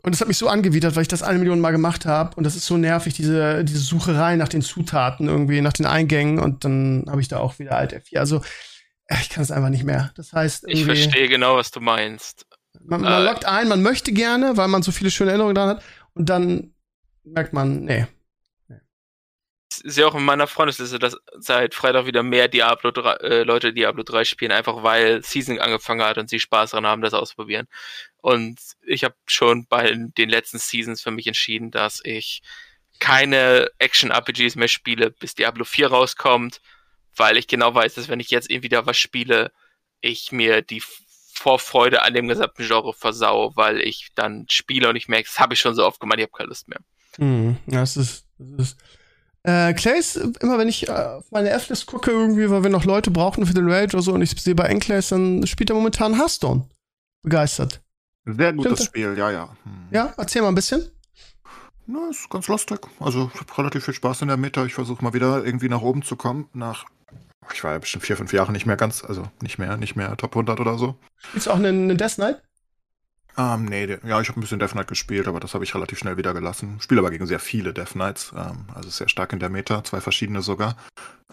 Und das hat mich so angewidert, weil ich das eine Million Mal gemacht habe. Und das ist so nervig, diese, diese Sucherei nach den Zutaten irgendwie, nach den Eingängen. Und dann habe ich da auch wieder Alt F4. Also, äh, ich kann es einfach nicht mehr. Das heißt, ich verstehe genau, was du meinst. Man, man äh, lockt ein, man möchte gerne, weil man so viele schöne Erinnerungen dran hat. Und dann merkt man, nee, ich sehe auch in meiner Freundesliste, dass seit Freitag wieder mehr Diablo 3, äh, Leute Diablo 3 spielen, einfach weil Season angefangen hat und sie Spaß daran haben, das auszuprobieren. Und ich habe schon bei den letzten Seasons für mich entschieden, dass ich keine Action-RPGs mehr spiele, bis Diablo 4 rauskommt, weil ich genau weiß, dass wenn ich jetzt irgendwie da was spiele, ich mir die Vorfreude an dem gesamten Genre versau, weil ich dann spiele und ich merke, das habe ich schon so oft gemacht, ich habe keine Lust mehr. Hm, das ist, das ist äh, Clays, immer wenn ich äh, auf meine F-List gucke, irgendwie, weil wir noch Leute brauchen für den Raid oder so und ich sehe bei Enclays, dann spielt er momentan Hearthstone. Begeistert. Sehr gutes? Spiel, ja, ja. Hm. Ja, erzähl mal ein bisschen. Na, ist ganz lustig. Also, ich habe relativ viel Spaß in der Mitte. Ich versuche mal wieder irgendwie nach oben zu kommen, nach Ich war ja bestimmt vier, fünf Jahre nicht mehr ganz, also nicht mehr, nicht mehr Top 100 oder so. Du auch einen, einen Death Knight? Ähm, nee, der, ja, ich habe ein bisschen Death Knight gespielt, aber das habe ich relativ schnell wieder gelassen. Spiele aber gegen sehr viele Death Knights, ähm, also sehr stark in der Meta, zwei verschiedene sogar.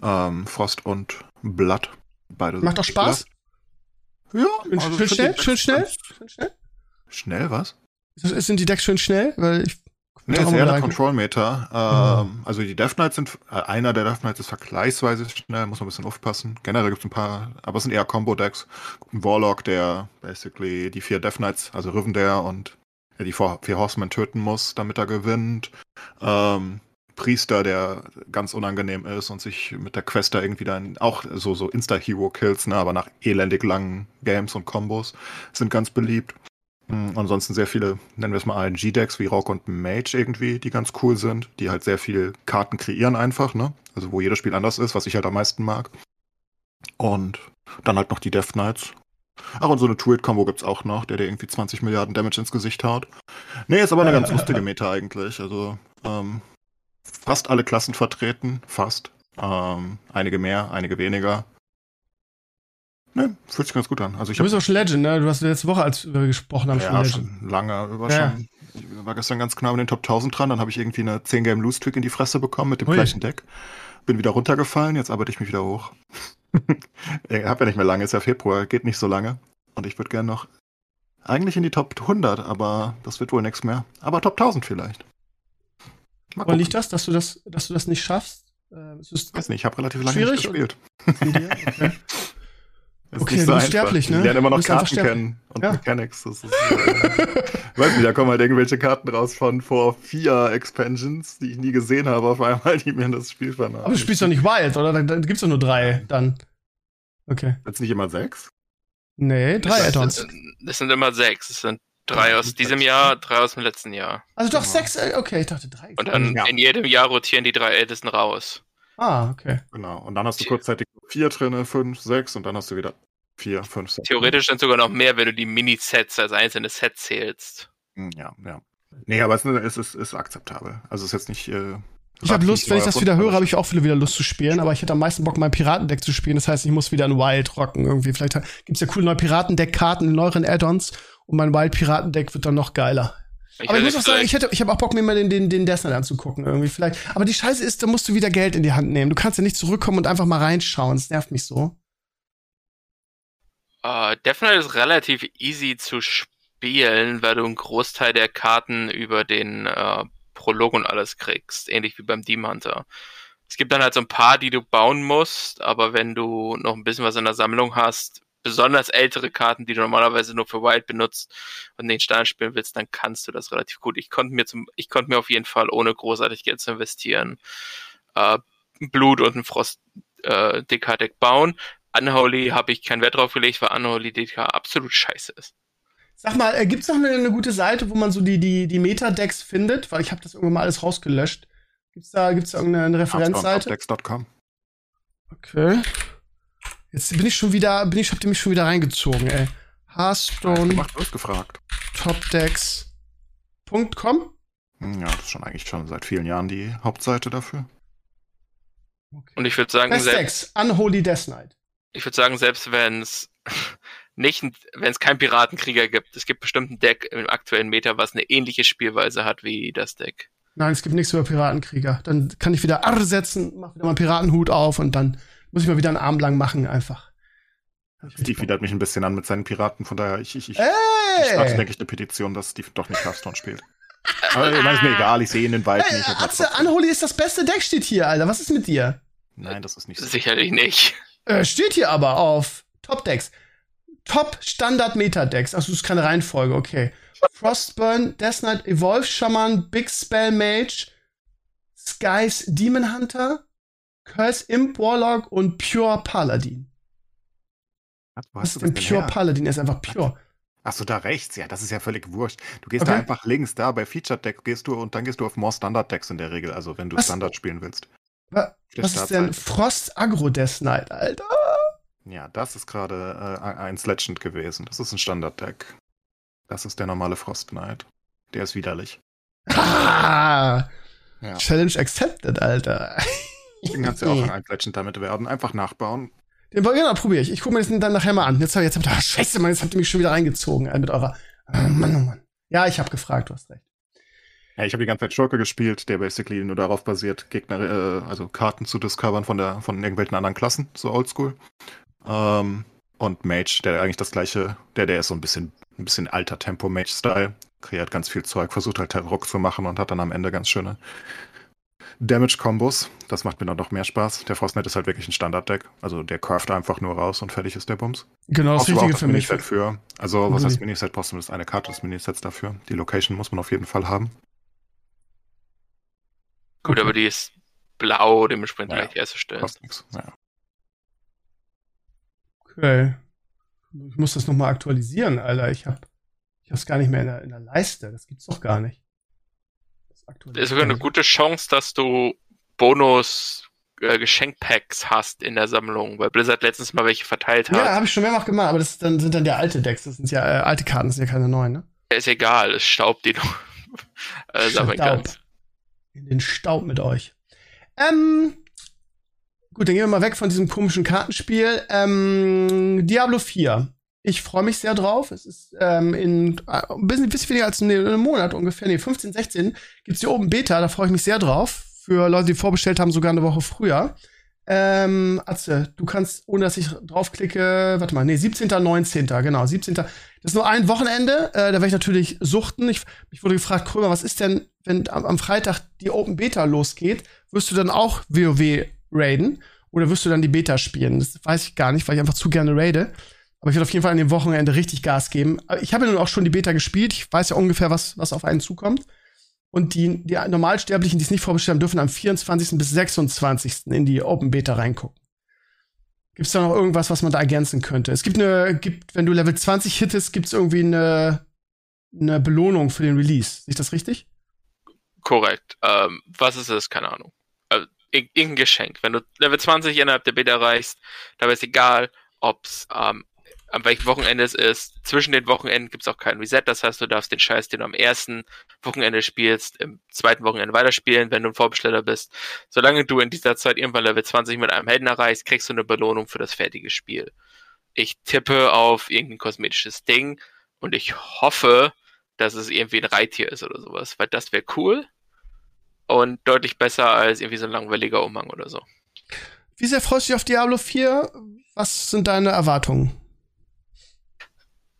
Ähm, Frost und Blood. Beide Macht doch Spaß? Ja, Schön, also schnell? Schön schnell? Schön schnell? Schnell, was? Sind die Decks schön schnell? Weil ich. Nee, ist eher leiden. Control-Meter. Ähm, Also die Death Knights sind, äh, einer der Death Knights ist vergleichsweise schnell, muss man ein bisschen aufpassen. Generell gibt es ein paar, aber es sind eher Combo-Decks. Ein Warlock, der basically die vier Death Knights, also Rivendare und ja, die vier vier Horsemen töten muss, damit er gewinnt. Ähm, Priester, der ganz unangenehm ist und sich mit der Quest da irgendwie dann auch so, so Insta-Hero-Kills, ne, aber nach elendig langen Games und Combos sind ganz beliebt. Mm, Ansonsten sehr viele, nennen wir es mal RNG-Decks wie Rock und Mage irgendwie, die ganz cool sind, die halt sehr viel Karten kreieren einfach, ne? Also wo jedes Spiel anders ist, was ich halt am meisten mag. Und dann halt noch die Death Knights. Ach, und so eine Two-Hit-Combo gibt's auch noch, der dir irgendwie 20 Milliarden Damage ins Gesicht haut. Nee, ist aber eine ganz lustige Meta eigentlich. Also, ähm, fast alle Klassen vertreten, fast. Ähm, einige mehr, einige weniger. Ne, fühlt sich ganz gut an. Also ich Du bist auch schon Legend, ne? Du hast letzte Woche, als wir gesprochen haben, ja, schon Legend. schon lange. Über Ja. schon, ich war gestern ganz knapp in den Top 1000 dran. Dann habe ich irgendwie eine 10-Game-Lose-Tweak in die Fresse bekommen mit dem Ui. gleichen Deck. Bin wieder runtergefallen. Jetzt arbeite ich mich wieder hoch. ich habe ja nicht mehr lange. Ist ja Februar. Geht nicht so lange. Und ich würde gerne noch eigentlich in die Top 100, aber das wird wohl nichts mehr. Aber Top 1000 vielleicht. Woran liegt das, dass du das, dass du das nicht schaffst? Äh, es Weiß nicht, ich habe relativ lange nicht gespielt. Okay. Ist Okay, nicht du so bist einfach. sterblich, ne? Ich lerne immer Du noch bist Karten kennen und Ja. Mechanics. Das ist, äh, weiß nicht, da kommen halt irgendwelche Karten raus von vor vier Expansions, die ich nie gesehen habe, auf einmal, die mir das Spiel vernahmen. Aber du spielst doch nicht Wild, oder? Da, da gibt's doch nur drei dann. Okay. Jetzt nicht immer sechs? Nee, drei Add-ons. sind, das sind immer sechs. Es sind drei aus diesem. Jahr, drei aus dem letzten Jahr. Also doch Genau. sechs, äh, okay, ich dachte drei. Und dann Ja. in jedem Jahr rotieren die drei Ältesten raus. Ah, okay. Genau. Und dann hast du kurzzeitig vier drinne, fünf, sechs und dann hast du wieder vier, fünf, sechs. Theoretisch sind sogar noch mehr, wenn du die Mini-Sets als einzelne Set zählst. Hm, Ja, ja. Nee, aber es ist, es ist, ist akzeptabel. Also es ist jetzt nicht. Äh, Ich habe Lust, wenn ich das wieder höre, habe ich. ich auch wieder Lust zu spielen, aber ich hätte am meisten Bock, mein Piratendeck zu spielen. Das heißt, ich muss wieder ein Wild rocken irgendwie. Vielleicht gibt's ja coole neue Piratendeck-Karten in neueren Add-ons und mein Wild-Piratendeck wird dann noch geiler. Ich aber ich muss auch sagen, ich hätte, ich habe auch Bock, mir mal den, den, den Death Knight anzugucken irgendwie vielleicht. Aber die Scheiße ist, da musst du wieder Geld in die Hand nehmen. Du kannst ja nicht zurückkommen und einfach mal reinschauen. Das nervt mich so. Uh, Death Knight ist relativ easy zu spielen, weil du einen Großteil der Karten über den äh, Prolog und alles kriegst, ähnlich wie beim Demon Hunter. Es gibt dann halt so ein paar, die du bauen musst, aber wenn du noch ein bisschen was in der Sammlung hast, besonders ältere Karten, die du normalerweise nur für Wild benutzt und den Stern spielen willst, dann kannst du das relativ gut. Ich konnte mir zum, ich konnte mir auf jeden Fall ohne großartig Geld zu investieren äh, Blut und ein Frost äh, DK-Deck bauen. Unholy habe ich keinen Wert drauf gelegt, weil Unholy DK absolut scheiße ist. Sag mal, äh, gibt's noch eine, eine gute Seite, wo man so die, die, die Meta-Decks findet? Weil ich habe das irgendwann mal alles rausgelöscht. Gibt's da, gibt's da irgendeine Referenzseite? Dex.com. Okay. Jetzt bin ich schon wieder, bin ich, habt ihr mich schon wieder reingezogen, ey. Hearthstone Macht gefragt. Topdecks.com? Hm, Ja, das ist schon eigentlich schon seit vielen Jahren die Hauptseite dafür. Und ich würde sagen, Best selbst, Decks, Unholy Death Knight. ich würde sagen, selbst wenn es nicht, wenn es keinen Piratenkrieger gibt, es gibt bestimmt ein Deck im aktuellen Meta, was eine ähnliche Spielweise hat wie das Deck. Nein, es gibt nichts über Piratenkrieger. Dann kann ich wieder Arr setzen, mach wieder mal einen Piratenhut auf und dann muss ich mal wieder einen Arm lang machen, einfach. Steve widert mich ein bisschen an mit seinen Piraten, von daher ich, ich, ich, ich starte, denke ich, eine Petition, dass Steve doch nicht Hearthstone spielt. Aber ich meine, ist mir egal, ich sehe ihn in den Wald Ey, nicht. Atze. Unholy ist das beste Deck, steht hier, Alter. Was ist mit dir? Nein, das ist nicht so. Sicherlich nicht. Äh, steht hier aber auf Top Decks. Top Standard Meta Decks. Also, das ist keine Reihenfolge, okay. Frostburn, Death Knight, Evolve Shaman, Big Spell Mage, Skies Demon Hunter, Curse Imp Warlock und Pure Paladin. Was hast ist denn Pure her? Paladin? Er ist einfach pure. Achso, da rechts, ja, das ist ja völlig wurscht. Du gehst Okay. da einfach links, da bei Featured Deck gehst du und dann gehst du auf More Standard Decks in der Regel, also wenn du Was? Standard spielen willst. Wa- Der Was ist denn. Frost Agro Death Knight, Alter? Ja, das ist gerade äh, eins Legend gewesen. Das ist ein Standard Deck. Das ist der normale Frost Knight. Der ist widerlich. Ah, Ja. Challenge accepted, Alter. Den kannst du ja auch in ein Legend damit werden. Einfach nachbauen. Den ja, probiere ich. Ich gucke mir das dann nachher mal an. Jetzt, jetzt habt ihr, scheiße, Mann, jetzt habt ihr mich schon wieder reingezogen äh, mit eurer. Oh Mann, oh Mann. Ja, ich habe gefragt, du hast recht. Ja, ich habe die ganze Zeit Schurke gespielt, der basically nur darauf basiert, Gegner, äh, also Karten zu discovern von der von irgendwelchen anderen Klassen, so oldschool. Ähm, und Mage, der eigentlich das gleiche, der, der ist so ein bisschen, ein bisschen alter Tempo-Mage-Style. Kreiert ganz viel Zeug, versucht halt Druck zu machen und hat dann am Ende ganz schöne Damage-Kombos. Das macht mir dann doch mehr Spaß. Der Frostnet ist halt wirklich ein Standard-Deck. Also der curved einfach nur raus und fertig ist der Bums. Genau, das Richtige das für mich. Miniset für. Also, was heißt Miniset? Brauchst du eine Karte des Minisets dafür. Die Location muss man auf jeden Fall haben. Gut, aber die ist blau, dementsprechend ja, gleich die erste Stelle. Kostet nix. Ja. Okay. Ich muss das nochmal aktualisieren, Alter. Ich hab, ich hab's gar nicht mehr in der, in der Leiste. Das gibt's doch gar nicht. Das ist sogar eine gute Chance, dass du Bonus äh, Geschenkpacks hast in der Sammlung, weil Blizzard letztens mal welche verteilt hat. Ja, habe ich schon mehrfach gemacht, aber das dann, sind dann ja alte Decks, das sind ja äh, alte Karten, das sind ja keine neuen, ne? Ist egal, es staubt die du äh, sammeln kannst. In den Staub mit euch. Ähm, gut, dann gehen wir mal weg von diesem komischen Kartenspiel. Ähm, Diablo 4. Ich freue mich sehr drauf. Es ist ähm, in äh, ein bisschen, bisschen weniger als einem Monat ungefähr, nee, 15, 16 gibt's hier oben Beta, da freue ich mich sehr drauf. Für Leute, die vorbestellt haben, sogar eine Woche früher. Ähm, Atze, du kannst, ohne dass ich draufklicke, warte mal, nee, 17. 19. genau, 17. Das ist nur ein Wochenende, äh, da werde ich natürlich suchten. Ich, mich wurde gefragt, Krömer, was ist denn, wenn am, am, Freitag die Open Beta losgeht, wirst du dann auch WoW raiden? Oder wirst du dann die Beta spielen? Das weiß ich gar nicht, weil ich einfach zu gerne raide. Aber ich werde auf jeden Fall an dem Wochenende richtig Gas geben. Ich habe ja nun auch schon die Beta gespielt. Ich weiß ja ungefähr, was, was auf einen zukommt. Und die, die Normalsterblichen, die es nicht vorbestellen, dürfen am 24. bis 26. in die Open Beta reingucken. Gibt es da noch irgendwas, was man da ergänzen könnte? Es gibt eine, gibt, wenn du Level 20 hittest, gibt es irgendwie eine, eine Belohnung für den Release. Ist das richtig? Korrekt. Ähm, was ist es? Keine Ahnung. Also, irgendein Geschenk. Wenn du Level 20 innerhalb der Beta erreichst, da ist egal, ob es ähm, am welchem Wochenende es ist. Zwischen den Wochenenden gibt es auch kein Reset. Das heißt, du darfst den Scheiß, den du am ersten Wochenende spielst, im zweiten Wochenende weiterspielen, wenn du ein Vorbesteller bist. Solange du in dieser Zeit irgendwann Level 20 mit einem Helden erreichst, kriegst du eine Belohnung für das fertige Spiel. Ich tippe auf irgendein kosmetisches Ding und ich hoffe, dass es irgendwie ein Reittier ist oder sowas, weil das wäre cool und deutlich besser als irgendwie so ein langweiliger Umhang oder so. Wie sehr freust du dich auf Diablo 4? Was sind deine Erwartungen?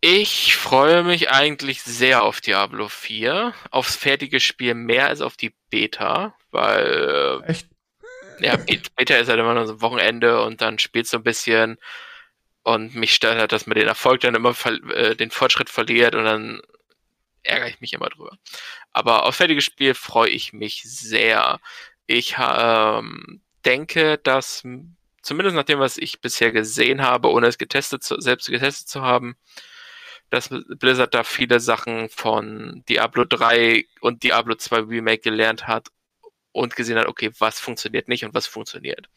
Ich freue mich eigentlich sehr auf Diablo 4, aufs fertige Spiel mehr als auf die Beta, weil äh, Echt? ja, Beta ist halt immer nur so ein Wochenende und dann spielst du ein bisschen und mich stört halt, dass man den Erfolg dann immer äh, den Fortschritt verliert und dann ärgere ich mich immer drüber. Aber auf fertiges Spiel freue ich mich sehr. Ich ähm, denke, dass zumindest nach dem, was ich bisher gesehen habe, ohne es getestet zu, selbst getestet zu haben, dass Blizzard da viele Sachen von Diablo 3 und Diablo 2 Remake gelernt hat und gesehen hat, okay, was funktioniert nicht und was funktioniert.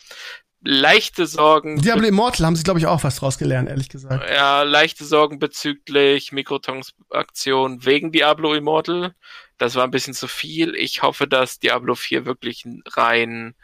Leichte Sorgen. Diablo Immortal haben sie, glaube ich, auch was draus gelernt, ehrlich gesagt. Ja, leichte Sorgen bezüglich Mikrotransaktionen wegen Diablo Immortal. Das war ein bisschen zu viel. Ich hoffe, dass Diablo 4 wirklich rein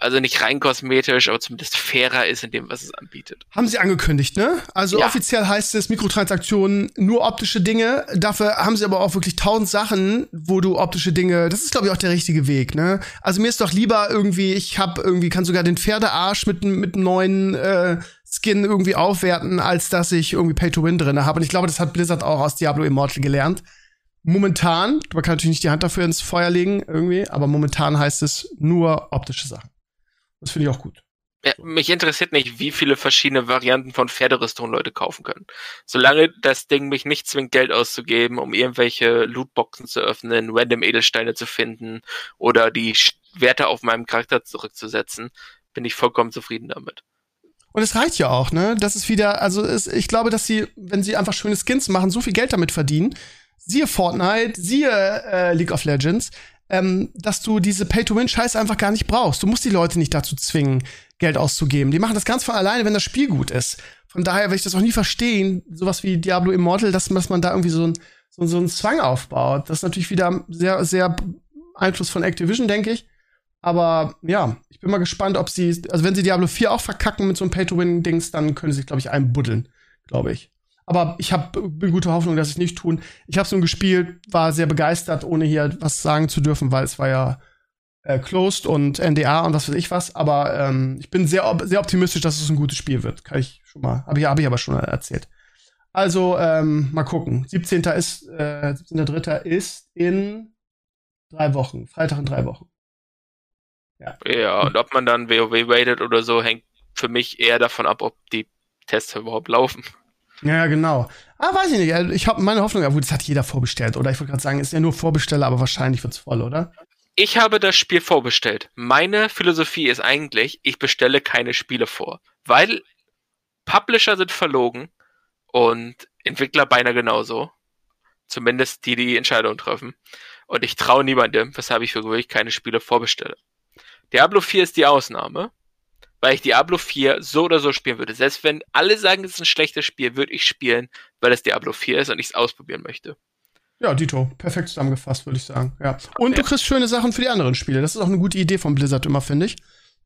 also nicht rein kosmetisch, aber zumindest fairer ist in dem, was es anbietet. Haben sie angekündigt, ne? Also ja. offiziell heißt es Mikrotransaktionen, nur optische Dinge. Dafür haben sie aber auch wirklich tausend Sachen, wo du optische Dinge, das ist glaube ich auch der richtige Weg, ne? Also mir ist doch lieber irgendwie, ich hab irgendwie, kann sogar den Pferdearsch mit, mit einem neuen äh, Skin irgendwie aufwerten, als dass ich irgendwie Pay-to-Win drinne habe. Und ich glaube, das hat Blizzard auch aus Diablo Immortal gelernt. Momentan, man kann natürlich nicht die Hand dafür ins Feuer legen, irgendwie, aber momentan heißt es nur optische Sachen. Das finde ich auch gut. Ja, mich interessiert nicht, wie viele verschiedene Varianten von Pferderüstung Leute kaufen können. Solange das Ding mich nicht zwingt, Geld auszugeben, um irgendwelche Lootboxen zu öffnen, random Edelsteine zu finden oder die Werte auf meinem Charakter zurückzusetzen, bin ich vollkommen zufrieden damit. Und es reicht ja auch, ne? Das ist wieder, also ist, ich glaube, dass sie, wenn sie einfach schöne Skins machen, so viel Geld damit verdienen. Siehe Fortnite, siehe äh, League of Legends ähm, dass du diese Pay-to-Win-Scheiße einfach gar nicht brauchst. Du musst die Leute nicht dazu zwingen, Geld auszugeben. Die machen das ganz von alleine, wenn das Spiel gut ist. Von daher werde ich das auch nie verstehen, sowas wie Diablo Immortal, dass, dass man da irgendwie so, ein, so, so einen Zwang aufbaut. Das ist natürlich wieder sehr, sehr Einfluss von Activision, denke ich. Aber ja, ich bin mal gespannt, ob sie, also wenn sie Diablo 4 auch verkacken mit so einem Pay-to-Win-Dings, dann können sie sich, glaube ich, einbuddeln, glaube ich. Aber ich habe gute Hoffnung, dass sie es nicht tun. Ich habe es nun gespielt, war sehr begeistert, ohne hier was sagen zu dürfen, weil es war ja äh, closed und NDA und was weiß ich was. Aber ähm, ich bin sehr, sehr optimistisch, dass es ein gutes Spiel wird. Kann ich schon mal, habe ich, hab ich aber schon erzählt. Also, ähm, mal gucken. 17. ist, äh, 17.3. ist in drei Wochen. Freitag in drei Wochen. Ja. ja, und ob man dann WoW rated oder so, hängt für mich eher davon ab, ob die Tests überhaupt laufen. Ja, genau. Ah, weiß ich nicht. Also, ich habe meine Hoffnung, gut, das hat jeder vorbestellt. Oder ich wollte gerade sagen, ist ja nur Vorbesteller, aber wahrscheinlich wird's voll, oder? Ich habe das Spiel vorbestellt. Meine Philosophie ist eigentlich, ich bestelle keine Spiele vor. Weil Publisher sind verlogen und Entwickler beinahe genauso. Zumindest die, die Entscheidungen treffen. Und ich traue niemandem, weshalb ich für gewöhnlich keine Spiele vorbestelle. Diablo 4 ist die Ausnahme, weil ich Diablo 4 so oder so spielen würde. Selbst wenn alle sagen, es ist ein schlechtes Spiel, würde ich spielen, weil es Diablo 4 ist und ich es ausprobieren möchte. Ja, Dito, perfekt zusammengefasst, würde ich sagen. Ja. Und ja. du kriegst schöne Sachen für die anderen Spiele. Das ist auch eine gute Idee von Blizzard immer, finde ich.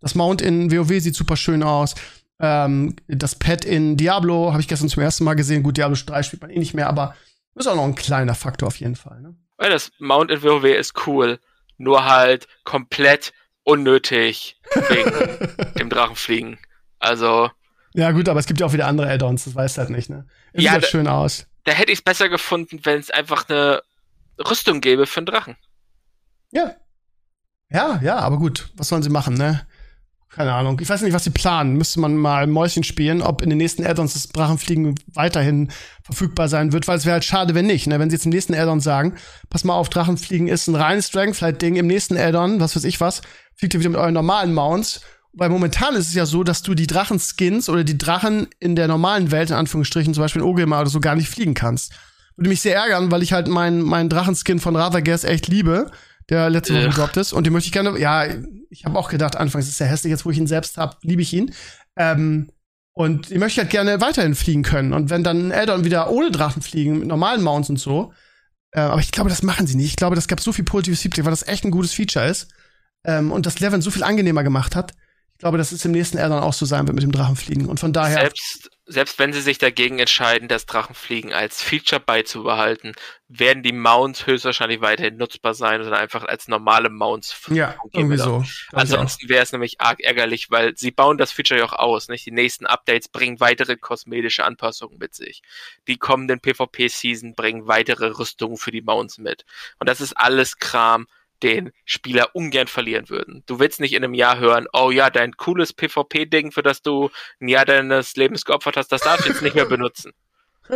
Das Mount in WoW sieht super schön aus. Ähm, das Pad in Diablo habe ich gestern zum ersten Mal gesehen. Gut, Diablo 3 spielt man eh nicht mehr, aber ist auch noch ein kleiner Faktor auf jeden Fall. Ne? Ja, das Mount in WoW ist cool. Nur halt komplett unnötig wegen dem Drachenfliegen. Also. Ja, gut, aber es gibt ja auch wieder andere Add-ons, das weißt du halt nicht, ne? Es ja, sieht halt schön aus. Da hätte ich es besser gefunden, wenn es einfach eine Rüstung gäbe für einen Drachen. Ja. Ja, ja, aber gut, was sollen sie machen, ne? Keine Ahnung. Ich weiß nicht, was sie planen. Müsste man mal Mäuschen spielen, ob in den nächsten Add-ons das Drachenfliegen weiterhin verfügbar sein wird, weil es wäre halt schade, wenn nicht. Ne? Wenn sie jetzt im nächsten Add-on sagen, pass mal auf, Drachenfliegen ist ein reines Dragonflight-Ding, im nächsten Add-on, was weiß ich was, fliegt ihr wieder mit euren normalen Mounts. Weil momentan ist es ja so, dass du die Drachenskins oder die Drachen in der normalen Welt, in Anführungsstrichen, zum Beispiel in Ogema oder so, gar nicht fliegen kannst. Würde mich sehr ärgern, weil ich halt meinen mein Drachenskin von Rathagas echt liebe der letzte Woche gedroppt ist. Und den möchte ich gerne, ja, ich habe auch gedacht, anfangs ist er hässlich, jetzt wo ich ihn selbst habe, liebe ich ihn. Ähm, und ich möchte halt gerne weiterhin fliegen können. Und wenn dann ein Addon wieder ohne Drachen fliegen, mit normalen Mounts und so, äh, aber ich glaube, das machen sie nicht. Ich glaube, das gab so viel positives Feedback, weil das echt ein gutes Feature ist. Ähm, und das Leveln so viel angenehmer gemacht hat. Ich glaube, dass es im nächsten Addon auch so sein wird mit dem Drachenfliegen. Und von daher. Selbst, selbst wenn sie sich dagegen entscheiden, das Drachenfliegen als Feature beizubehalten, werden die Mounts höchstwahrscheinlich weiterhin nutzbar sein oder einfach als normale Mounts Ja, irgendwie so. Ansonsten wäre es nämlich arg ärgerlich, weil sie bauen das Feature ja auch aus, nicht? Die nächsten Updates bringen weitere kosmetische Anpassungen mit sich. Die kommenden PvP-Season bringen weitere Rüstungen für die Mounts mit. Und das ist alles Kram, den Spieler ungern verlieren würden. Du willst nicht in einem Jahr hören, oh ja, dein cooles PvP-Ding, für das du ein Jahr deines Lebens geopfert hast, das darfst du jetzt nicht mehr benutzen.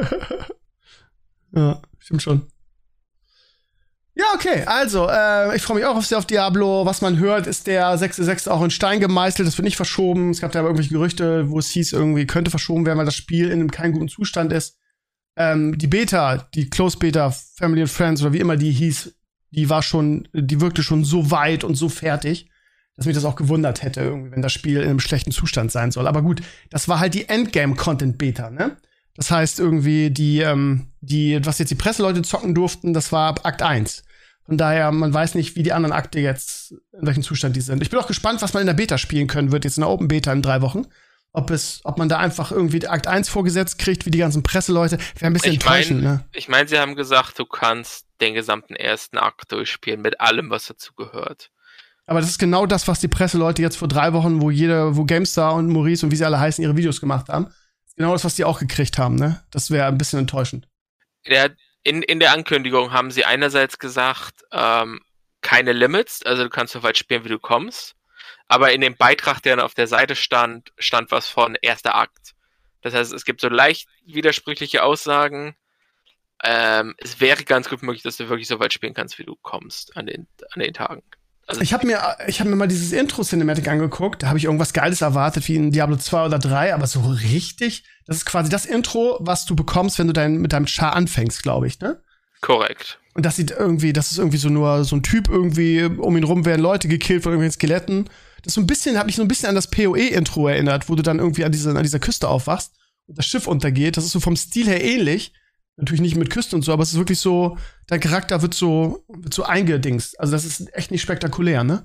ja, stimmt schon. Ja, okay, also, äh, ich freue mich auch auf sehr auf Diablo. Was man hört, ist der 6.6. auch in Stein gemeißelt. Das wird nicht verschoben. Es gab da aber irgendwelche Gerüchte, wo es hieß, irgendwie könnte verschoben werden, weil das Spiel in einem keinen guten Zustand ist. Ähm, die Beta, die Close Beta, Family and Friends oder wie immer die hieß, die war schon, die wirkte schon so weit und so fertig, dass mich das auch gewundert hätte, irgendwie, wenn das Spiel in einem schlechten Zustand sein soll. Aber gut, das war halt die Endgame-Content-Beta, ne? Das heißt irgendwie, die, ähm, die, was jetzt die Presseleute zocken durften, das war ab Akt 1. Von daher, man weiß nicht, wie die anderen Akte jetzt, in welchem Zustand die sind. Ich bin auch gespannt, was man in der Beta spielen können wird, jetzt in der Open Beta in drei Wochen. Ob es, ob man da einfach irgendwie Akt 1 vorgesetzt kriegt, wie die ganzen Presseleute. Wäre ein bisschen ich enttäuschend, mein, ne? Ich meine, sie haben gesagt, du kannst den gesamten ersten Akt durchspielen mit allem, was dazu gehört. Aber das ist genau das, was die Presseleute jetzt vor drei Wochen, wo jeder, wo GameStar und Maurice und wie sie alle heißen, ihre Videos gemacht haben. Genau das, was die auch gekriegt haben, ne? Das wäre ein bisschen enttäuschend. Der, in, in der Ankündigung haben sie einerseits gesagt, ähm, keine Limits, also du kannst so weit spielen, wie du kommst. Aber in dem Beitrag, der auf der Seite stand, stand was von erster Akt. Das heißt, es gibt so leicht widersprüchliche Aussagen. Ähm, es wäre ganz gut möglich, dass du wirklich so weit spielen kannst, wie du kommst an den, an den Tagen. Also ich habe mir, ich hab mir mal dieses Intro-Cinematic angeguckt. Da habe ich irgendwas Geiles erwartet, wie in Diablo 2 oder 3, aber so richtig. Das ist quasi das Intro, was du bekommst, wenn du dein, mit deinem Char anfängst, glaube ich, ne? Korrekt. Und das sieht irgendwie, das ist irgendwie so nur so ein Typ irgendwie, um ihn rum werden Leute gekillt von irgendwelchen Skeletten. Das ist so ein bisschen, hat mich so ein bisschen an das PoE-Intro erinnert, wo du dann irgendwie an, diese, an dieser Küste aufwachst und das Schiff untergeht. Das ist so vom Stil her ähnlich. Natürlich nicht mit Küste und so, aber es ist wirklich so, dein Charakter wird so, wird so eingedingst. Also das ist echt nicht spektakulär, ne?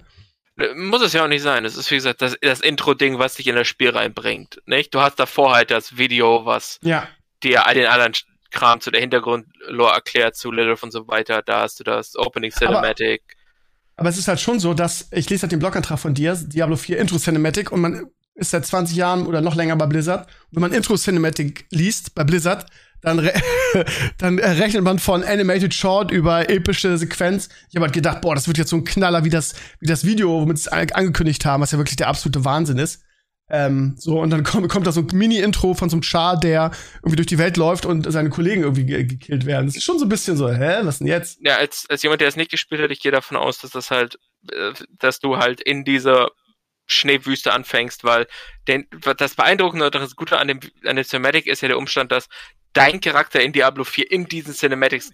Muss es ja auch nicht sein. Es ist, wie gesagt, das, das Intro-Ding, was dich in das Spiel reinbringt. Nicht? Du hast davor halt das Video, was Ja. dir all den anderen Kram zu der Hintergrundlore erklärt, zu Lilith und so weiter. Da hast du das Opening Cinematic. Aber es ist halt schon so, dass ich lese halt den Blogantrag von dir, Diablo 4 Intro Cinematic, und man ist seit 20 Jahren oder noch länger bei Blizzard. Und wenn man Intro Cinematic liest bei Blizzard, dann, re dann rechnet man von Animated Short über epische Sequenz. Ich habe halt gedacht, boah, das wird jetzt so ein Knaller wie das, wie das Video, womit sie es angekündigt haben, was ja wirklich der absolute Wahnsinn ist. Ähm, so, und dann kommt, kommt da so ein Mini-Intro von so einem Char, der irgendwie durch die Welt läuft und seine Kollegen irgendwie ge gekillt werden. Das ist schon so ein bisschen so, hä, was denn jetzt? Ja, als, als jemand, der es nicht gespielt hat, ich gehe davon aus, dass das halt, äh, dass du halt in dieser Schneewüste anfängst, weil den, das Beeindruckende oder das Gute an dem, an dem Cinematic ist ja der Umstand, dass dein Charakter in Diablo 4 in diesen Cinematics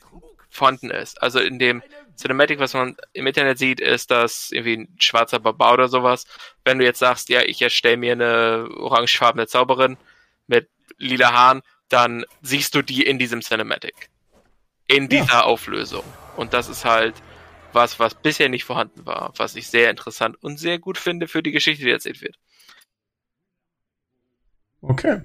vorhanden ist. Also in dem Cinematic, was man im Internet sieht, ist das irgendwie ein schwarzer Barbar oder sowas. Wenn du jetzt sagst, ja, ich erstelle mir eine orangefarbene Zauberin mit lila Haaren, dann siehst du die in diesem Cinematic. In dieser ja. Auflösung. Und das ist halt was, was bisher nicht vorhanden war, was ich sehr interessant und sehr gut finde für die Geschichte, die erzählt wird. Okay.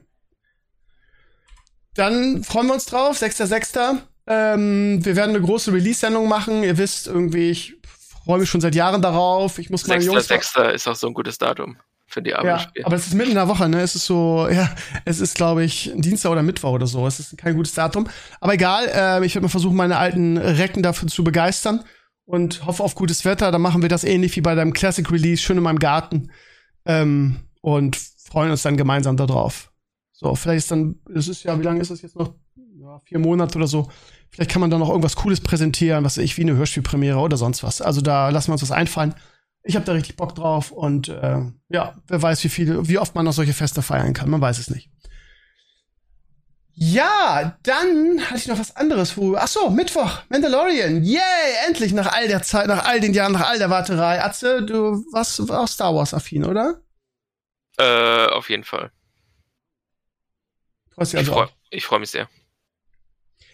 Dann freuen wir uns drauf, 6.6. Ähm, wir werden eine große Release-Sendung machen. Ihr wisst irgendwie, ich freue mich schon seit Jahren darauf. Ich muss meine Jungs. 6.6. ist auch so ein gutes Datum für die Arbeit. Ja, aber es ist mitten in der Woche, ne? Es ist so, ja, es ist, glaube ich, Dienstag oder Mittwoch oder so. Es ist kein gutes Datum. Aber egal, äh, ich werde mal versuchen, meine alten Recken dafür zu begeistern und hoffe auf gutes Wetter. Dann machen wir das ähnlich wie bei deinem Classic Release, schön in meinem Garten. Ähm, und freuen uns dann gemeinsam darauf. So, vielleicht ist dann, es ist ja, wie lange ist das jetzt noch? Ja, vier Monate oder so. Vielleicht kann man da noch irgendwas Cooles präsentieren, was ich, wie eine Hörspielpremiere oder sonst was. Also da lassen wir uns was einfallen. Ich habe da richtig Bock drauf und äh, ja, wer weiß, wie viel, wie oft man noch solche Feste feiern kann. Man weiß es nicht. Ja, dann hatte ich noch was anderes. Wo, ach so, Mittwoch, Mandalorian. Yay, endlich nach all der Zeit, nach all den Jahren, nach all der Warterei. Atze, du warst auch Star Wars affin, oder? Äh, auf jeden Fall. Also ich freue freu mich sehr.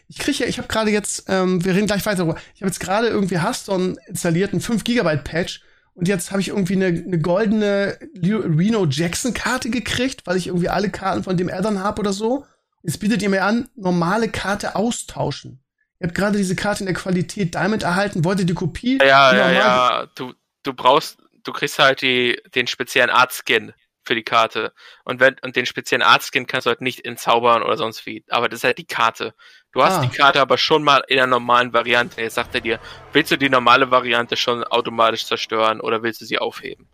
Ich kriege ja, ich habe gerade jetzt, ähm, wir reden gleich weiter darüber. Ich habe jetzt gerade irgendwie Hearthstone installiert, einen 5 Gigabyte Patch. Und jetzt habe ich irgendwie eine, eine goldene Reno Jackson Karte gekriegt, weil ich irgendwie alle Karten von dem Addon habe oder so. Jetzt bietet ihr mir an, normale Karte austauschen. Ihr habt gerade diese Karte in der Qualität Diamond erhalten, wollt ihr die Kopie? Ja, ja, ja. Du, du brauchst, du kriegst halt die, den speziellen Art Skin für die Karte. Und wenn, und den speziellen Artskin kannst du halt nicht entzaubern oder sonst wie. Aber das ist halt die Karte. Du hast ah. die Karte aber schon mal in der normalen Variante. Jetzt sagt er dir, willst du die normale Variante schon automatisch zerstören oder willst du sie aufheben?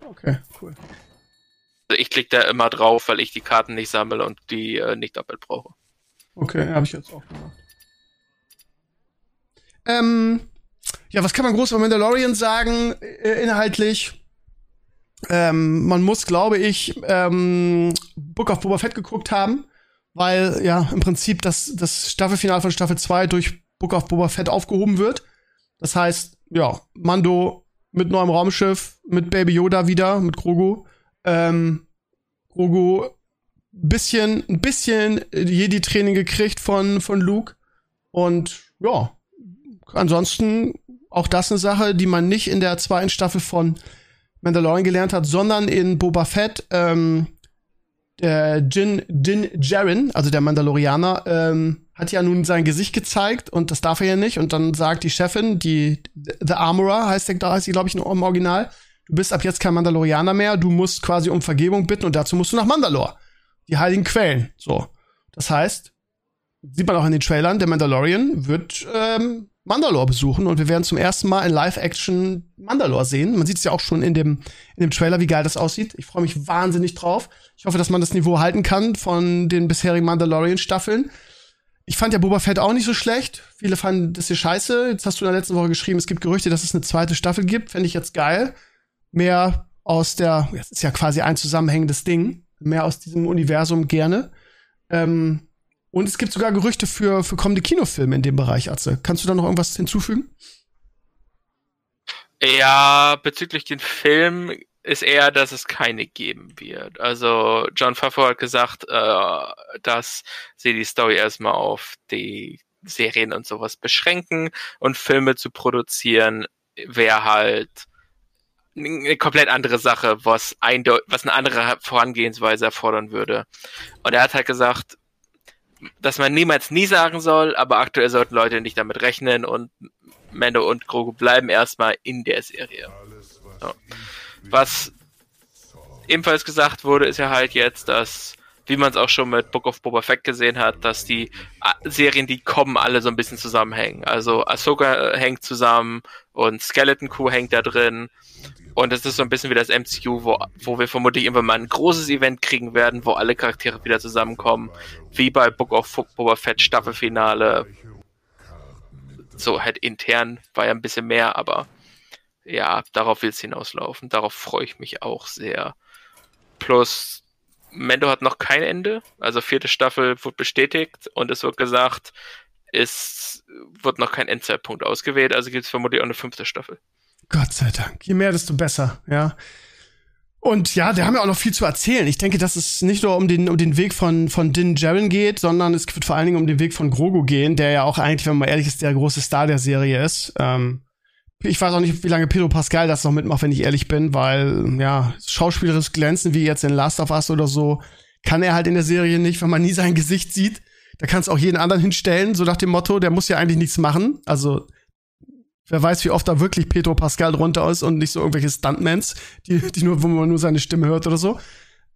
Okay, cool. Also ich klicke da immer drauf, weil ich die Karten nicht sammle und die äh, nicht doppelt brauche. Okay, habe ich jetzt auch gemacht. Ähm, ja, was kann man groß über Mandalorian sagen, äh, inhaltlich? Ähm, man muss, glaube ich, ähm, Book of Boba Fett geguckt haben, weil ja im Prinzip das, das Staffelfinale von Staffel 2 durch Book of Boba Fett aufgehoben wird. Das heißt, ja, Mando mit neuem Raumschiff, mit Baby Yoda wieder, mit Grogu. Ähm, Grogu bisschen, ein bisschen Jedi-Training gekriegt von, von Luke. Und ja, ansonsten auch das eine Sache, die man nicht in der zweiten Staffel von Mandalorian gelernt hat, sondern in Boba Fett, ähm, der Jin, Jin Jaren, also der Mandalorianer, ähm, hat ja nun sein Gesicht gezeigt und das darf er ja nicht. Und dann sagt die Chefin, die The Armorer heißt der, da heißt sie, glaube ich, im Original, du bist ab jetzt kein Mandalorianer mehr, du musst quasi um Vergebung bitten und dazu musst du nach Mandalore. Die heiligen Quellen. So. Das heißt, sieht man auch in den Trailern, der Mandalorian wird ähm, Mandalore besuchen und wir werden zum ersten Mal in Live-Action Mandalore sehen. Man sieht es ja auch schon in dem, in dem Trailer, wie geil das aussieht. Ich freue mich wahnsinnig drauf. Ich hoffe, dass man das Niveau halten kann von den bisherigen Mandalorian-Staffeln. Ich fand ja Boba Fett auch nicht so schlecht. Viele fanden das hier scheiße. Jetzt hast du in der letzten Woche geschrieben, es gibt Gerüchte, dass es eine zweite Staffel gibt. Fände ich jetzt geil. Mehr aus der, das ist ja quasi ein zusammenhängendes Ding. Mehr aus diesem Universum gerne. Ähm, und es gibt sogar Gerüchte für, für kommende Kinofilme in dem Bereich, Atze. Kannst du da noch irgendwas hinzufügen? Ja, bezüglich den Film ist eher, dass es keine geben wird. Also John Favreau hat gesagt, äh, dass sie die Story erstmal auf die Serien und sowas beschränken und Filme zu produzieren wäre halt eine komplett andere Sache, was, was eine andere Vorangehensweise erfordern würde. Und er hat halt gesagt, dass man niemals nie sagen soll, aber aktuell sollten Leute nicht damit rechnen und Mando und Grogu bleiben erstmal in der Serie. So. Was ebenfalls gesagt wurde, ist ja halt jetzt, dass, wie man es auch schon mit Book of Boba Fett gesehen hat, dass die äh, Serien, die kommen, alle so ein bisschen zusammenhängen. Also Ahsoka hängt zusammen und Skeleton Crew hängt da drin. Und es ist so ein bisschen wie das MCU, wo, wo wir vermutlich irgendwann mal ein großes Event kriegen werden, wo alle Charaktere wieder zusammenkommen. Wie bei Book of Boba Fett Staffelfinale. So halt intern war ja ein bisschen mehr, aber ja, darauf will es hinauslaufen. Darauf freue ich mich auch sehr. Plus, Mendo hat noch kein Ende. Also vierte Staffel wird bestätigt und es wird gesagt, es wird noch kein Endzeitpunkt ausgewählt, also gibt es vermutlich auch eine fünfte Staffel. Gott sei Dank. Je mehr, desto besser, ja. Und ja, wir haben ja auch noch viel zu erzählen. Ich denke, dass es nicht nur um den, um den Weg von, von Din Djarin geht, sondern es wird vor allen Dingen um den Weg von Grogu gehen, der ja auch eigentlich, wenn man ehrlich ist, der große Star der Serie ist. Ähm, ich weiß auch nicht, wie lange Pedro Pascal das noch mitmacht, wenn ich ehrlich bin, weil, ja, schauspielerisches Glänzen wie jetzt in Last of Us oder so, kann er halt in der Serie nicht, wenn man nie sein Gesicht sieht. Da kannst du auch jeden anderen hinstellen, so nach dem Motto, der muss ja eigentlich nichts machen. Also, wer weiß, wie oft da wirklich Pedro Pascal drunter ist und nicht so irgendwelche Stuntmans, die, die nur, wo man nur seine Stimme hört oder so.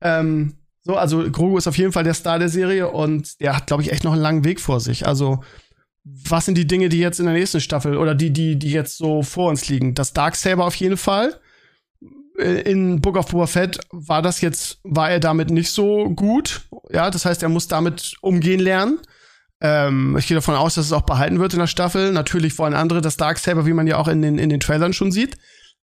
Ähm, so, also Grogu ist auf jeden Fall der Star der Serie und der hat, glaube ich, echt noch einen langen Weg vor sich. Also, was sind die Dinge, die jetzt in der nächsten Staffel oder die, die, die jetzt so vor uns liegen? Das Darksaber auf jeden Fall. Äh, in Book of Boba Fett war das jetzt, war er damit nicht so gut. Ja, das heißt, er muss damit umgehen lernen. Ähm, ich gehe davon aus, dass es auch behalten wird in der Staffel. Natürlich wollen andere das Darksaber, wie man ja auch in den, in den Trailern schon sieht.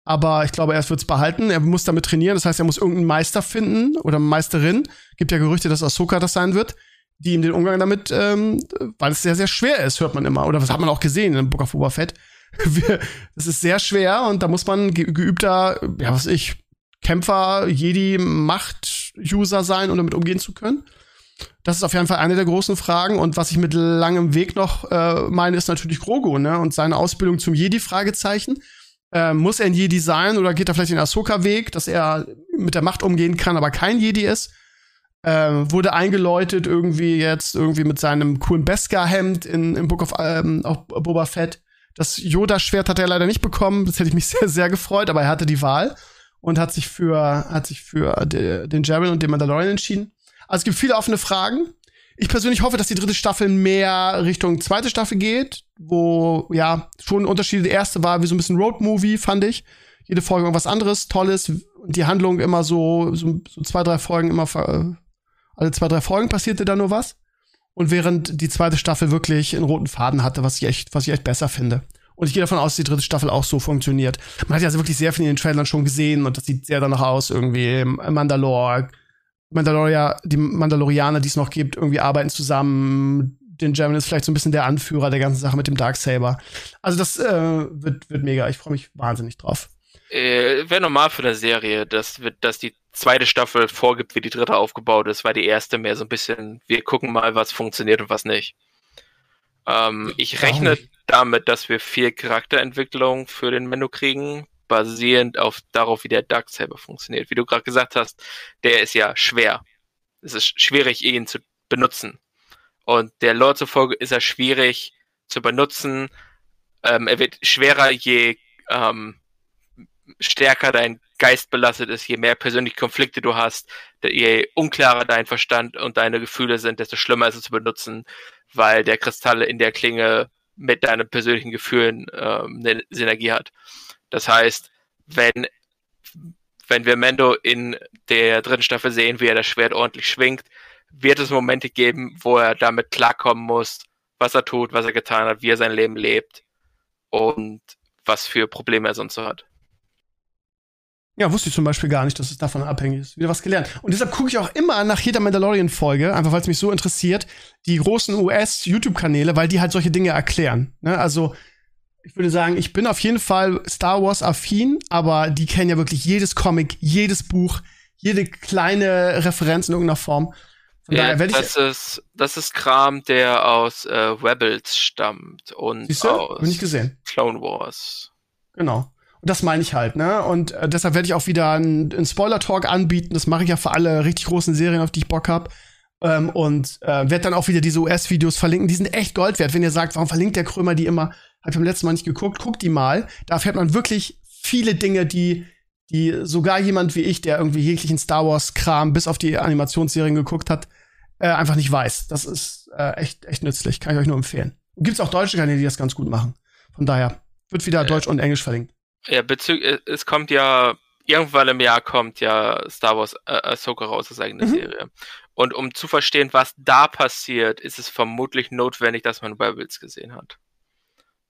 Aber ich glaube, er wird es behalten. Er muss damit trainieren. Das heißt, er muss irgendeinen Meister finden oder Meisterin. Gibt ja Gerüchte, dass Ahsoka das sein wird die ihm den Umgang damit, ähm, weil es sehr, sehr schwer ist, hört man immer. Oder was hat man auch gesehen in Book of Boba Fett. Das ist sehr schwer und da muss man ge geübter, ja, was ich, Kämpfer, Jedi, Macht-User sein, um damit umgehen zu können. Das ist auf jeden Fall eine der großen Fragen. Und was ich mit langem Weg noch äh, meine, ist natürlich Grogu, ne? Und seine Ausbildung zum Jedi, Fragezeichen. Äh, muss er ein Jedi sein oder geht er vielleicht den Ahsoka-Weg, dass er mit der Macht umgehen kann, aber kein Jedi ist? Ähm, wurde eingeläutet irgendwie jetzt irgendwie mit seinem coolen Beskar-Hemd in, im Book of ähm, auf Boba Fett. Das Yoda-Schwert hat er leider nicht bekommen. Das hätte ich mich sehr, sehr gefreut, aber er hatte die Wahl und hat sich für, hat sich für de, den Jaren und den Mandalorian entschieden. Also es gibt viele offene Fragen. Ich persönlich hoffe, dass die dritte Staffel mehr Richtung zweite Staffel geht, wo ja schon Unterschiede. Die erste war wie so ein bisschen Road-Movie, fand ich. Jede Folge irgendwas anderes, Tolles. Die Handlung immer so, so, so zwei, drei Folgen immer ver alle zwei, drei Folgen passierte da nur was. Und während die zweite Staffel wirklich einen roten Faden hatte, was ich echt, was ich echt besser finde. Und ich gehe davon aus, dass die dritte Staffel auch so funktioniert. Man hat ja also wirklich sehr viel in den Trailern schon gesehen und das sieht sehr danach aus, irgendwie Mandalore, Mandalorian, die Mandalorianer, die es noch gibt, irgendwie arbeiten zusammen. Den German ist vielleicht so ein bisschen der Anführer der ganzen Sache mit dem Darksaber. Also das äh, wird, wird mega. Ich freue mich wahnsinnig drauf. Äh, Wäre normal für eine Serie, dass, dass die zweite Staffel vorgibt, wie die dritte aufgebaut ist, weil die erste mehr so ein bisschen, wir gucken mal, was funktioniert und was nicht. Ähm, ich rechne damit, dass wir viel Charakterentwicklung für den Menü kriegen, basierend auf darauf, wie der Darksaber funktioniert. Wie du gerade gesagt hast, der ist ja schwer. Es ist schwierig, ihn zu benutzen. Und der Lore zufolge ist er schwierig zu benutzen. Ähm, er wird schwerer, je ähm, stärker dein Geist belastet ist, je mehr persönliche Konflikte du hast, je unklarer dein Verstand und deine Gefühle sind, desto schlimmer ist es zu benutzen, weil der Kristall in der Klinge mit deinen persönlichen Gefühlen ähm, eine Synergie hat. Das heißt, wenn, wenn wir Mendo in der dritten Staffel sehen, wie er das Schwert ordentlich schwingt, wird es Momente geben, wo er damit klarkommen muss, was er tut, was er getan hat, wie er sein Leben lebt und was für Probleme er sonst so hat. Ja, wusste ich zum Beispiel gar nicht, dass es davon abhängig ist. Wieder was gelernt. Und deshalb gucke ich auch immer nach jeder Mandalorian-Folge, einfach weil es mich so interessiert, die großen US-YouTube-Kanäle, weil die halt solche Dinge erklären. Ne? Also, ich würde sagen, ich bin auf jeden Fall Star Wars-affin, aber die kennen ja wirklich jedes Comic, jedes Buch, jede kleine Referenz in irgendeiner Form. Von ja, daher das ist das ist Kram, der aus äh, Rebels stammt und Siehst du? aus Clone Wars. Genau. Und das meine ich halt, ne? Und äh, deshalb werde ich auch wieder einen, einen Spoiler-Talk anbieten. Das mache ich ja für alle richtig großen Serien, auf die ich Bock habe. Ähm, und äh, werde dann auch wieder diese US-Videos verlinken. Die sind echt Gold wert. Wenn ihr sagt, warum verlinkt der Krömer die immer? Hab ich beim letzten Mal nicht geguckt. Guckt die mal. Da erfährt man wirklich viele Dinge, die, die sogar jemand wie ich, der irgendwie jeglichen Star Wars-Kram bis auf die Animationsserien geguckt hat, äh, einfach nicht weiß. Das ist äh, echt, echt nützlich. Kann ich euch nur empfehlen. Gibt es auch deutsche Kanäle, die das ganz gut machen. Von daher wird wieder Deutsch und Englisch verlinkt. Ja, bezüglich, es kommt ja, irgendwann im Jahr kommt ja Star Wars äh, Ahsoka raus als eigene mhm. Serie. Und um zu verstehen, was da passiert, ist es vermutlich notwendig, dass man Rebels gesehen hat.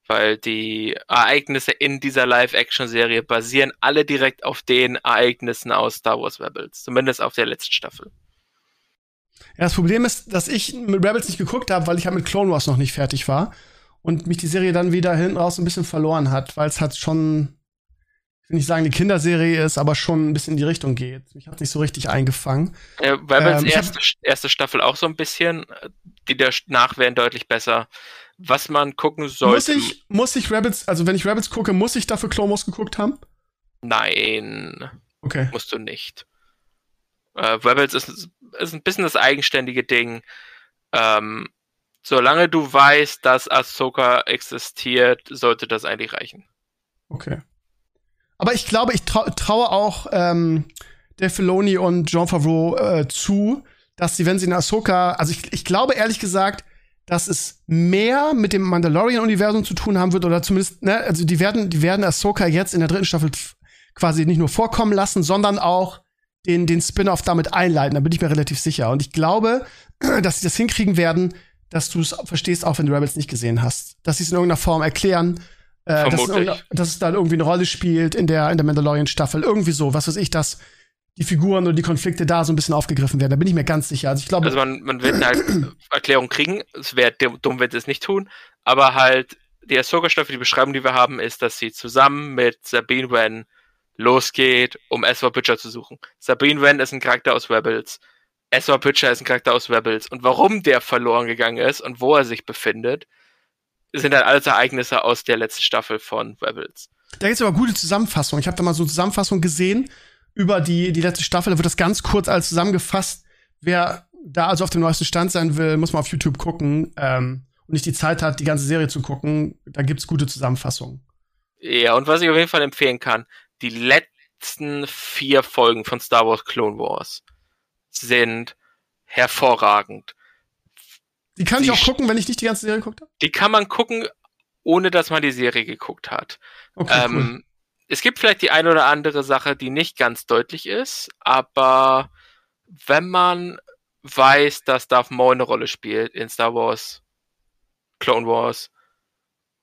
Weil die Ereignisse in dieser Live-Action-Serie basieren alle direkt auf den Ereignissen aus Star Wars Rebels. Zumindest auf der letzten Staffel. Ja, das Problem ist, dass ich mit Rebels nicht geguckt habe, weil ich ja mit Clone Wars noch nicht fertig war. Und mich die Serie dann wieder hinten raus ein bisschen verloren hat, weil es halt schon will nicht sagen, die Kinderserie ist, aber schon ein bisschen in die Richtung geht. Mich hat nicht so richtig eingefangen. Ja, weil ähm, erste, erste Staffel auch so ein bisschen, die danach werden deutlich besser. Was man gucken sollte. Muss ich, muss ich Rabbits, also wenn ich Rabbits gucke, muss ich dafür Clomos geguckt haben? Nein. Okay. Musst du nicht. Äh, Rebels ist, ist ein bisschen das eigenständige Ding. Ähm, solange du weißt, dass Ahsoka existiert, sollte das eigentlich reichen. Okay. Aber ich glaube, ich trau traue auch ähm, Dave Filoni und Jean Favreau äh, zu, dass sie, wenn sie in Ahsoka, also ich, ich glaube ehrlich gesagt, dass es mehr mit dem Mandalorian-Universum zu tun haben wird, oder zumindest, ne, also die werden, die werden Ahsoka jetzt in der dritten Staffel quasi nicht nur vorkommen lassen, sondern auch den, den Spin-off damit einleiten. Da bin ich mir relativ sicher. Und ich glaube, dass sie das hinkriegen werden, dass du es verstehst, auch wenn du Rebels nicht gesehen hast. Dass sie es in irgendeiner Form erklären, äh, dass, es, dass es dann irgendwie eine Rolle spielt in der, in der Mandalorian-Staffel. Irgendwie so, was weiß ich, dass die Figuren oder die Konflikte da so ein bisschen aufgegriffen werden. Da bin ich mir ganz sicher. Also ich glaube. Also man, man wird eine Erklärung kriegen. Es wäre dumm, wenn sie es nicht tun. Aber halt, die Ahsoka-Staffel, die Beschreibung, die wir haben, ist, dass sie zusammen mit Sabine Wren losgeht, um Ezra Butcher zu suchen. Sabine Wren ist ein Charakter aus Rebels. Ezra Butcher ist ein Charakter aus Rebels. Und warum der verloren gegangen ist und wo er sich befindet, sind halt alles Ereignisse aus der letzten Staffel von Rebels. Da gibt es aber gute Zusammenfassungen. Ich habe da mal so eine Zusammenfassung gesehen über die, die letzte Staffel. Da wird das ganz kurz alles zusammengefasst. Wer da also auf dem neuesten Stand sein will, muss mal auf YouTube gucken ähm, und nicht die Zeit hat, die ganze Serie zu gucken. Da gibt's gute Zusammenfassungen. Ja, und was ich auf jeden Fall empfehlen kann, die letzten vier Folgen von Star Wars Clone Wars sind hervorragend. Die kann ich auch gucken, wenn ich nicht die ganze Serie geguckt habe? Die kann man gucken, ohne dass man die Serie geguckt hat. Okay, ähm, cool. Es gibt vielleicht die eine oder andere Sache, die nicht ganz deutlich ist, aber wenn man weiß, dass Darth Maul eine Rolle spielt in Star Wars, Clone Wars,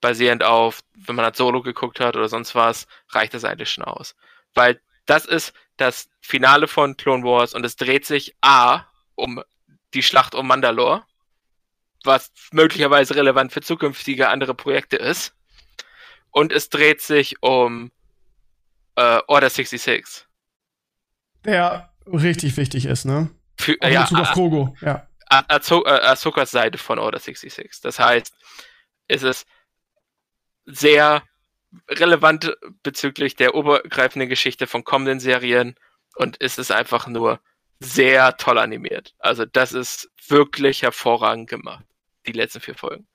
basierend auf, wenn man hat Solo geguckt hat oder sonst was, reicht das eigentlich schon aus. Weil das ist das Finale von Clone Wars und es dreht sich A um die Schlacht um Mandalore was möglicherweise relevant für zukünftige andere Projekte ist. Und es dreht sich um äh, Order 66. Der richtig wichtig ist, ne? Für, Auch ja, Bezug auf Krogo, ja. Ahsokas Seite von Order 66. Das heißt, es ist sehr relevant bezüglich der obergreifenden Geschichte von kommenden Serien und es ist einfach nur sehr toll animiert. Also das ist wirklich hervorragend gemacht die letzten vier Folgen.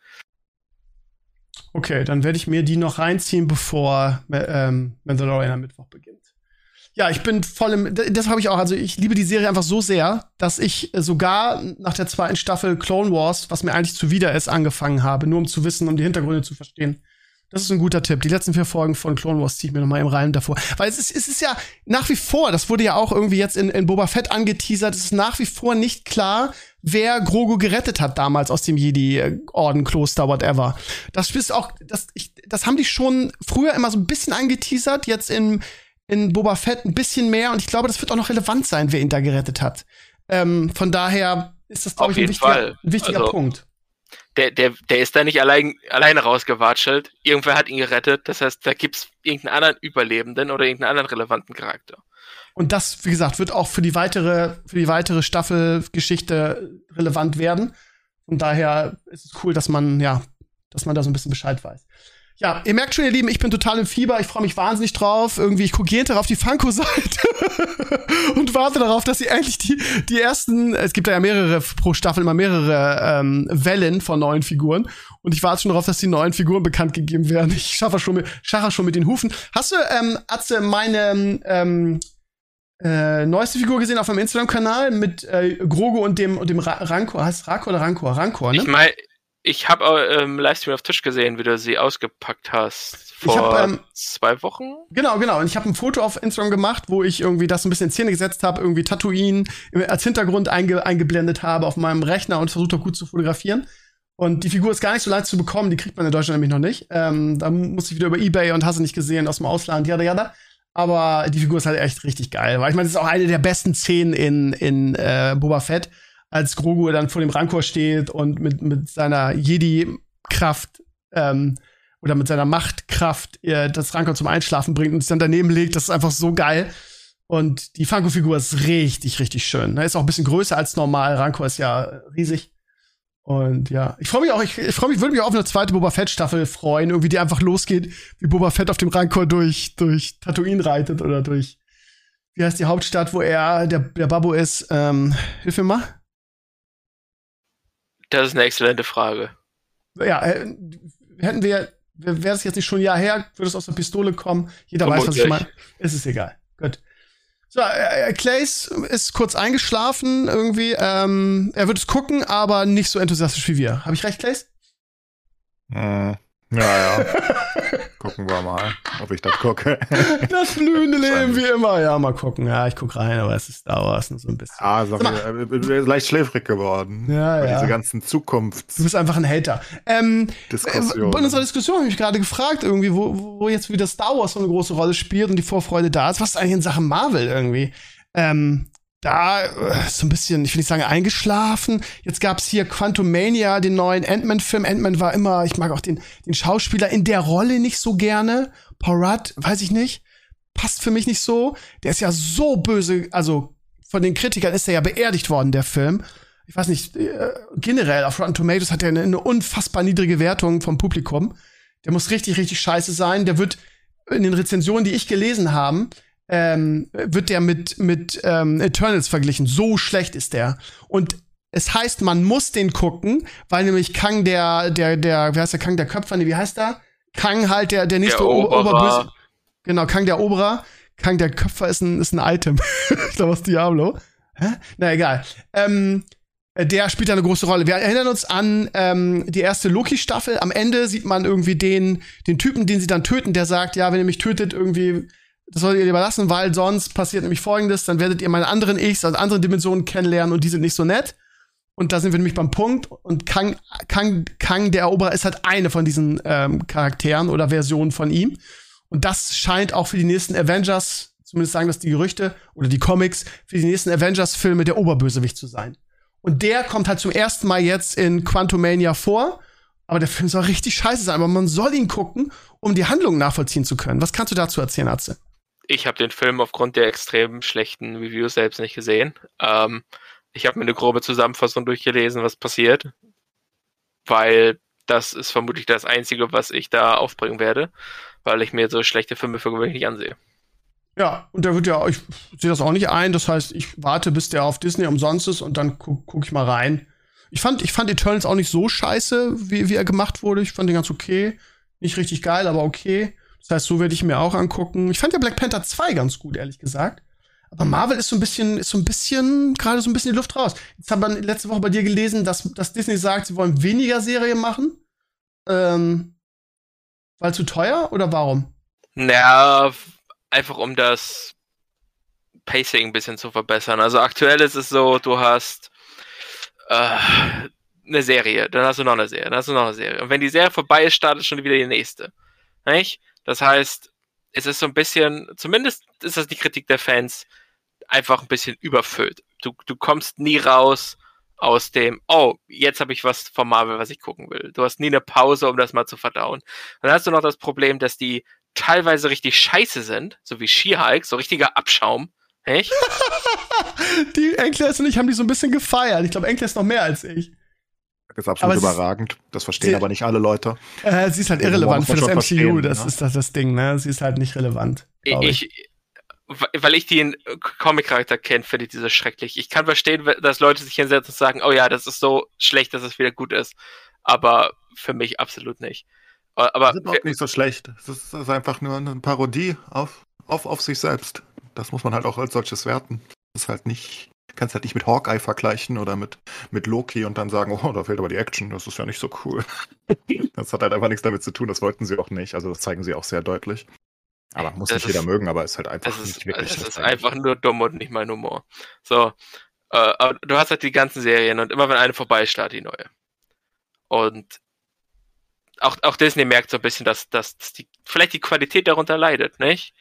Okay, dann werde ich mir die noch reinziehen, bevor ähm, Mandalorian am Mittwoch beginnt. Ja, ich bin voll im. Das habe ich auch. Also, ich liebe die Serie einfach so sehr, dass ich sogar nach der zweiten Staffel Clone Wars, was mir eigentlich zuwider ist, angefangen habe, nur um zu wissen, um die Hintergründe zu verstehen. Das ist ein guter Tipp. Die letzten vier Folgen von Clone Wars ziehe ich mir nochmal im Reim davor. Weil es ist, es ist ja nach wie vor, das wurde ja auch irgendwie jetzt in, in Boba Fett angeteasert, es ist nach wie vor nicht klar, wer Grogu gerettet hat damals aus dem Jedi-Orden, Kloster, whatever. Das ist auch, das, ich, das haben die schon früher immer so ein bisschen angeteasert, jetzt in, in Boba Fett ein bisschen mehr und ich glaube, das wird auch noch relevant sein, wer ihn da gerettet hat. Ähm, von daher ist das, glaube ich, ein wichtiger, ein wichtiger also, Punkt der, der, der ist da nicht allein, alleine rausgewatschelt. Irgendwer hat ihn gerettet. Das heißt, da gibt's irgendeinen anderen Überlebenden oder irgendeinen anderen relevanten Charakter. Und das, wie gesagt, wird auch für die weitere, für die weitere Staffelgeschichte relevant werden. Und daher ist es cool, dass man, ja, dass man da so ein bisschen Bescheid weiß. Ja, ihr merkt schon, ihr Lieben, ich bin total im Fieber. Ich freue mich wahnsinnig drauf. Irgendwie, ich gucke jeden Tag auf die Funko-Seite und warte darauf, dass sie endlich die, die ersten, es gibt ja mehrere pro Staffel, immer mehrere ähm, Wellen von neuen Figuren. Und ich warte schon darauf, dass die neuen Figuren bekannt gegeben werden. Ich schaffe schon mit, schaffe schon mit den Hufen. Hast du, ähm, Atze, meine ähm, äh, neueste Figur gesehen auf meinem Instagram-Kanal mit äh, Grogo und dem, und dem Ra Rancor? Heißt Rancor oder Rancor? Rancor, ne? Ich meine, ich habe äh, im Livestream auf Tisch gesehen, wie du sie ausgepackt hast. Vor hab, ähm, zwei Wochen? Genau, genau. Und ich habe ein Foto auf Instagram gemacht, wo ich irgendwie das ein bisschen in Szene gesetzt habe, irgendwie Tatooine als Hintergrund einge eingeblendet habe auf meinem Rechner und versucht auch gut zu fotografieren. Und die Figur ist gar nicht so leicht zu bekommen, die kriegt man in Deutschland nämlich noch nicht. Ähm, da muss ich wieder über Ebay und hast du nicht gesehen aus dem Ausland, jada jada. Aber die Figur ist halt echt richtig geil. Weil ich meine, das ist auch eine der besten Szenen in, in äh, Boba Fett, als Grogu dann vor dem Rancor steht und mit, mit seiner Jedi-Kraft ähm, oder mit seiner Machtkraft äh, das Rancor zum Einschlafen bringt und sich dann daneben legt. Das ist einfach so geil. Und die Funko-Figur ist richtig, richtig schön. Ne? Ist auch ein bisschen größer als normal. Rancor ist ja riesig. Und ja, ich freue mich auch, ich, ich freue mich, würde mich auch auf eine zweite Boba Fett Staffel freuen, irgendwie die einfach losgeht, wie Boba Fett auf dem Rancor durch durch Tatooine reitet oder durch wie heißt die Hauptstadt, wo er der der Babu ist? Ähm, hilf mir mal. Das ist eine exzellente Frage. Ja, äh, hätten wir wäre es jetzt nicht schon ein Jahr her, würde es aus der Pistole kommen. Jeder Vermutlich. weiß, was ich meine. Es ist egal. Gut. So, äh, äh, Clays ist kurz eingeschlafen irgendwie. Ähm, er wird es gucken, aber nicht so enthusiastisch wie wir. Habe ich recht, Clays? Hm. Ja, ja. gucken wir mal, ob ich das gucke. das blühende Leben wie immer. Ja, mal gucken. Ja, ich guck rein, aber es ist Star Wars nur so ein bisschen. Ah, sag mal, ich, bin leicht schläfrig geworden. Ja, ja. Diese ganzen Zukunfts. Du bist einfach ein Hater. Ähm, Diskussion. Bei unserer Diskussion habe ich mich gerade gefragt, irgendwie, wo, wo jetzt wieder Star Wars so eine große Rolle spielt und die Vorfreude da ist. Was ist eigentlich in Sachen Marvel irgendwie? Ähm, da äh, so ein bisschen, ich will nicht sagen eingeschlafen. Jetzt gab's hier Quantum Mania, den neuen Ant-Man-Film. Ant-Man war immer, ich mag auch den, den Schauspieler in der Rolle nicht so gerne. Paul Rudd, weiß ich nicht, passt für mich nicht so. Der ist ja so böse, also von den Kritikern ist er ja beerdigt worden, der Film. Ich weiß nicht, äh, generell auf Rotten Tomatoes hat er eine, eine unfassbar niedrige Wertung vom Publikum. Der muss richtig, richtig scheiße sein. Der wird in den Rezensionen, die ich gelesen habe, ähm, wird der mit, mit ähm, Eternals verglichen. So schlecht ist der. Und es heißt, man muss den gucken, weil nämlich Kang der, der, der, wie heißt der Kang der Köpfer? Nee, wie heißt der? Kang halt der, der nächste der Oberböse. Genau, Kang der Oberer. Kang der Köpfer ist ein, ist ein Item. ich glaube, was Diablo. Hä? Na egal. Ähm, der spielt da eine große Rolle. Wir erinnern uns an ähm, die erste Loki-Staffel. Am Ende sieht man irgendwie den, den Typen, den sie dann töten, der sagt, ja, wenn ihr mich tötet, irgendwie das solltet ihr lieber lassen, weil sonst passiert nämlich folgendes, dann werdet ihr meine anderen Ichs, also andere Dimensionen kennenlernen und die sind nicht so nett. Und da sind wir nämlich beim Punkt. Und Kang, Kang, Kang der Eroberer ist halt eine von diesen ähm, Charakteren oder Versionen von ihm. Und das scheint auch für die nächsten Avengers, zumindest sagen das die Gerüchte oder die Comics, für die nächsten Avengers-Filme der Oberbösewicht zu sein. Und der kommt halt zum ersten Mal jetzt in Quantumania vor. Aber der Film soll richtig scheiße sein. Aber man soll ihn gucken, um die Handlung nachvollziehen zu können. Was kannst du dazu erzählen, Atze? Ich habe den Film aufgrund der extrem schlechten Reviews selbst nicht gesehen. Ähm, ich habe mir eine grobe Zusammenfassung durchgelesen, was passiert, weil das ist vermutlich das Einzige, was ich da aufbringen werde, weil ich mir so schlechte Filme für gewöhnlich nicht ansehe. Ja, und der wird ja, ich sehe das auch nicht ein. Das heißt, ich warte, bis der auf Disney umsonst ist und dann gucke guck ich mal rein. Ich fand, ich fand Eternals auch nicht so scheiße, wie, wie er gemacht wurde. Ich fand den ganz okay. Nicht richtig geil, aber okay. Das heißt, so werde ich mir auch angucken. Ich fand ja Black Panther 2 ganz gut, ehrlich gesagt. Aber Marvel ist so ein bisschen, ist so ein bisschen, gerade so ein bisschen die Luft raus. Jetzt haben wir letzte Woche bei dir gelesen, dass, dass Disney sagt, sie wollen weniger Serien machen. Ähm, weil zu teuer oder warum? Naja, einfach um das Pacing ein bisschen zu verbessern. Also aktuell ist es so, du hast äh, eine Serie, dann hast du noch eine Serie, dann hast du noch eine Serie. Und wenn die Serie vorbei ist, startet schon wieder die nächste. Nicht? Das heißt, es ist so ein bisschen, zumindest ist das die Kritik der Fans, einfach ein bisschen überfüllt. Du, du kommst nie raus aus dem, oh, jetzt habe ich was von Marvel, was ich gucken will. Du hast nie eine Pause, um das mal zu verdauen. Dann hast du noch das Problem, dass die teilweise richtig scheiße sind, so wie She-Hulk, so richtiger Abschaum. Echt? die Enkles und ich haben die so ein bisschen gefeiert. Ich glaube, Enkles noch mehr als ich. Ist absolut überragend. Das verstehen Sie- aber nicht alle Leute. Äh, sie ist halt Humor irrelevant für das MCU, verstehen, das ne? ist das, das Ding, ne? Sie ist halt nicht relevant. ich. ich, weil ich den Comic-Charakter kenne, finde ich diese schrecklich. Ich kann verstehen, dass Leute sich hinsetzen und sagen, oh ja, das ist so schlecht, dass es wieder gut ist. Aber für mich absolut nicht. Äh, Aber Das ist überhaupt nicht so schlecht. Es ist, ist einfach nur eine Parodie auf, auf, auf sich selbst. Das muss man halt auch als solches werten. Das ist halt nicht, kannst halt nicht mit Hawkeye vergleichen oder mit, mit Loki und dann sagen, oh, da fehlt aber die Action, das ist ja nicht so cool. das hat halt einfach nichts damit zu tun, das wollten sie auch nicht. Also das zeigen sie auch sehr deutlich. Aber muss Das nicht jeder ist- mögen, aber ist halt einfach es ist, nicht wirklich. es das ist einfach nur dumm und nicht mal Humor. So, äh, aber du hast halt die ganzen Serien und immer wenn eine vorbei ist, startet die neue. Und auch, auch Disney merkt so ein bisschen, dass, dass, dass die, vielleicht die Qualität darunter leidet, nicht?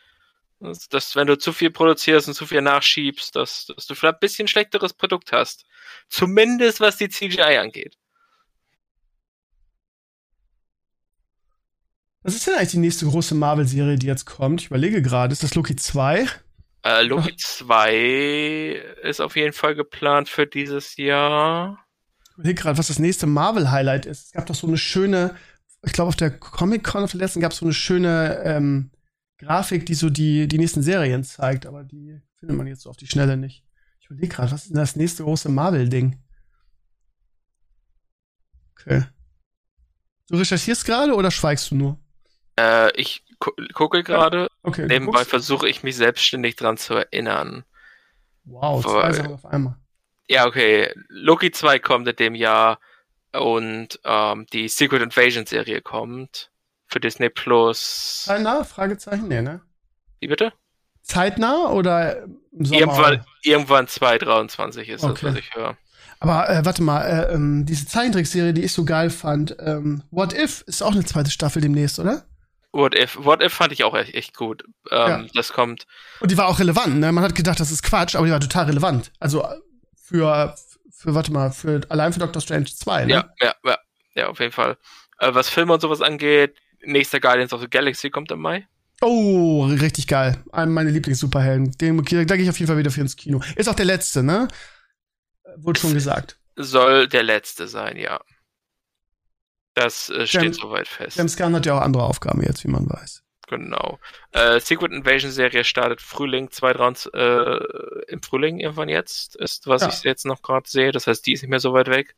Dass, dass wenn du zu viel produzierst und zu viel nachschiebst, dass, dass du vielleicht ein bisschen schlechteres Produkt hast. Zumindest was die CGI angeht. Was ist denn eigentlich die nächste große Marvel-Serie, die jetzt kommt? Ich überlege gerade, ist das Loki 2? Äh, Loki 2 ist auf jeden Fall geplant für dieses Jahr. Ich überlege gerade, was das nächste Marvel-Highlight ist. Es gab doch so eine schöne, ich glaube, auf der Comic-Con auf der letzten gab es so eine schöne ähm, Grafik, die so die, die nächsten Serien zeigt, aber die findet man jetzt so auf die Schnelle nicht. Ich überlege gerade, was ist denn das nächste große Marvel-Ding? Okay. Du recherchierst gerade oder schweigst du nur? Äh, ich gu gucke gerade. Okay. Nebenbei versuche ich mich selbstständig dran zu erinnern. Wow, zwei. Sachen auf einmal. Ja, okay. Loki 2 kommt in dem Jahr und ähm, die Secret Invasion Serie kommt für Disney Plus. Zeitnah? Fragezeichen? Nee, ne? Wie bitte? Zeitnah oder im Sommer? Irgendwann, irgendwann 2023 ist Okay. das, was ich höre. Aber äh, warte mal, äh, ähm, diese Zeichentrickserie, die ich so geil fand, ähm, What If ist auch eine zweite Staffel demnächst, oder? What If? What If fand ich auch echt, echt gut. Ähm, Ja. Das kommt. Und die war auch relevant, ne? Man hat gedacht, das ist Quatsch, aber die war total relevant. Also für, für warte mal, für allein für Doctor Strange 2, ne? Ja, ja, ja, ja, auf jeden Fall. Äh, was Filme und sowas angeht, nächster Guardians of the Galaxy kommt im Mai. Oh, richtig geil. Einer meiner Lieblings-Superhelden. Den, da gehe ich auf jeden Fall wieder für ins Kino. Ist auch der letzte, ne? Wurde schon gesagt. Soll der letzte sein, ja. Das äh, steht James- soweit fest. James Gunn hat ja auch andere Aufgaben jetzt, wie man weiß. Genau. Äh, Secret Invasion Serie startet Frühling 2023, äh, im Frühling irgendwann jetzt, ist, was Ja. ich jetzt noch gerade sehe. Das heißt, die ist nicht mehr so weit weg.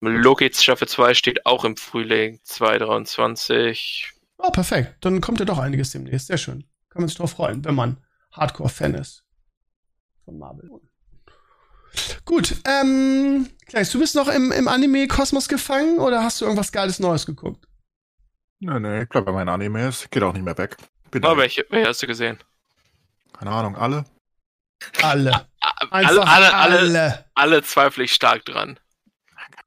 Loki Staffel 2 steht auch im Frühling 2023. Oh, perfekt. Dann kommt ja doch einiges demnächst. Sehr schön. Kann man sich drauf freuen, wenn man Hardcore-Fan ist. Von Marvel. Gut, ähm, Kleis, du bist noch im, im Anime-Kosmos gefangen oder hast du irgendwas Geiles Neues geguckt? Nee, nee, ich bleib bei meinen Animes. Geht auch nicht mehr weg. Bin Oh, da- welche, welche hast du gesehen? Keine Ahnung, alle? Alle. Ah, Alle, alle, alle, alle. alle zweifle ich stark dran.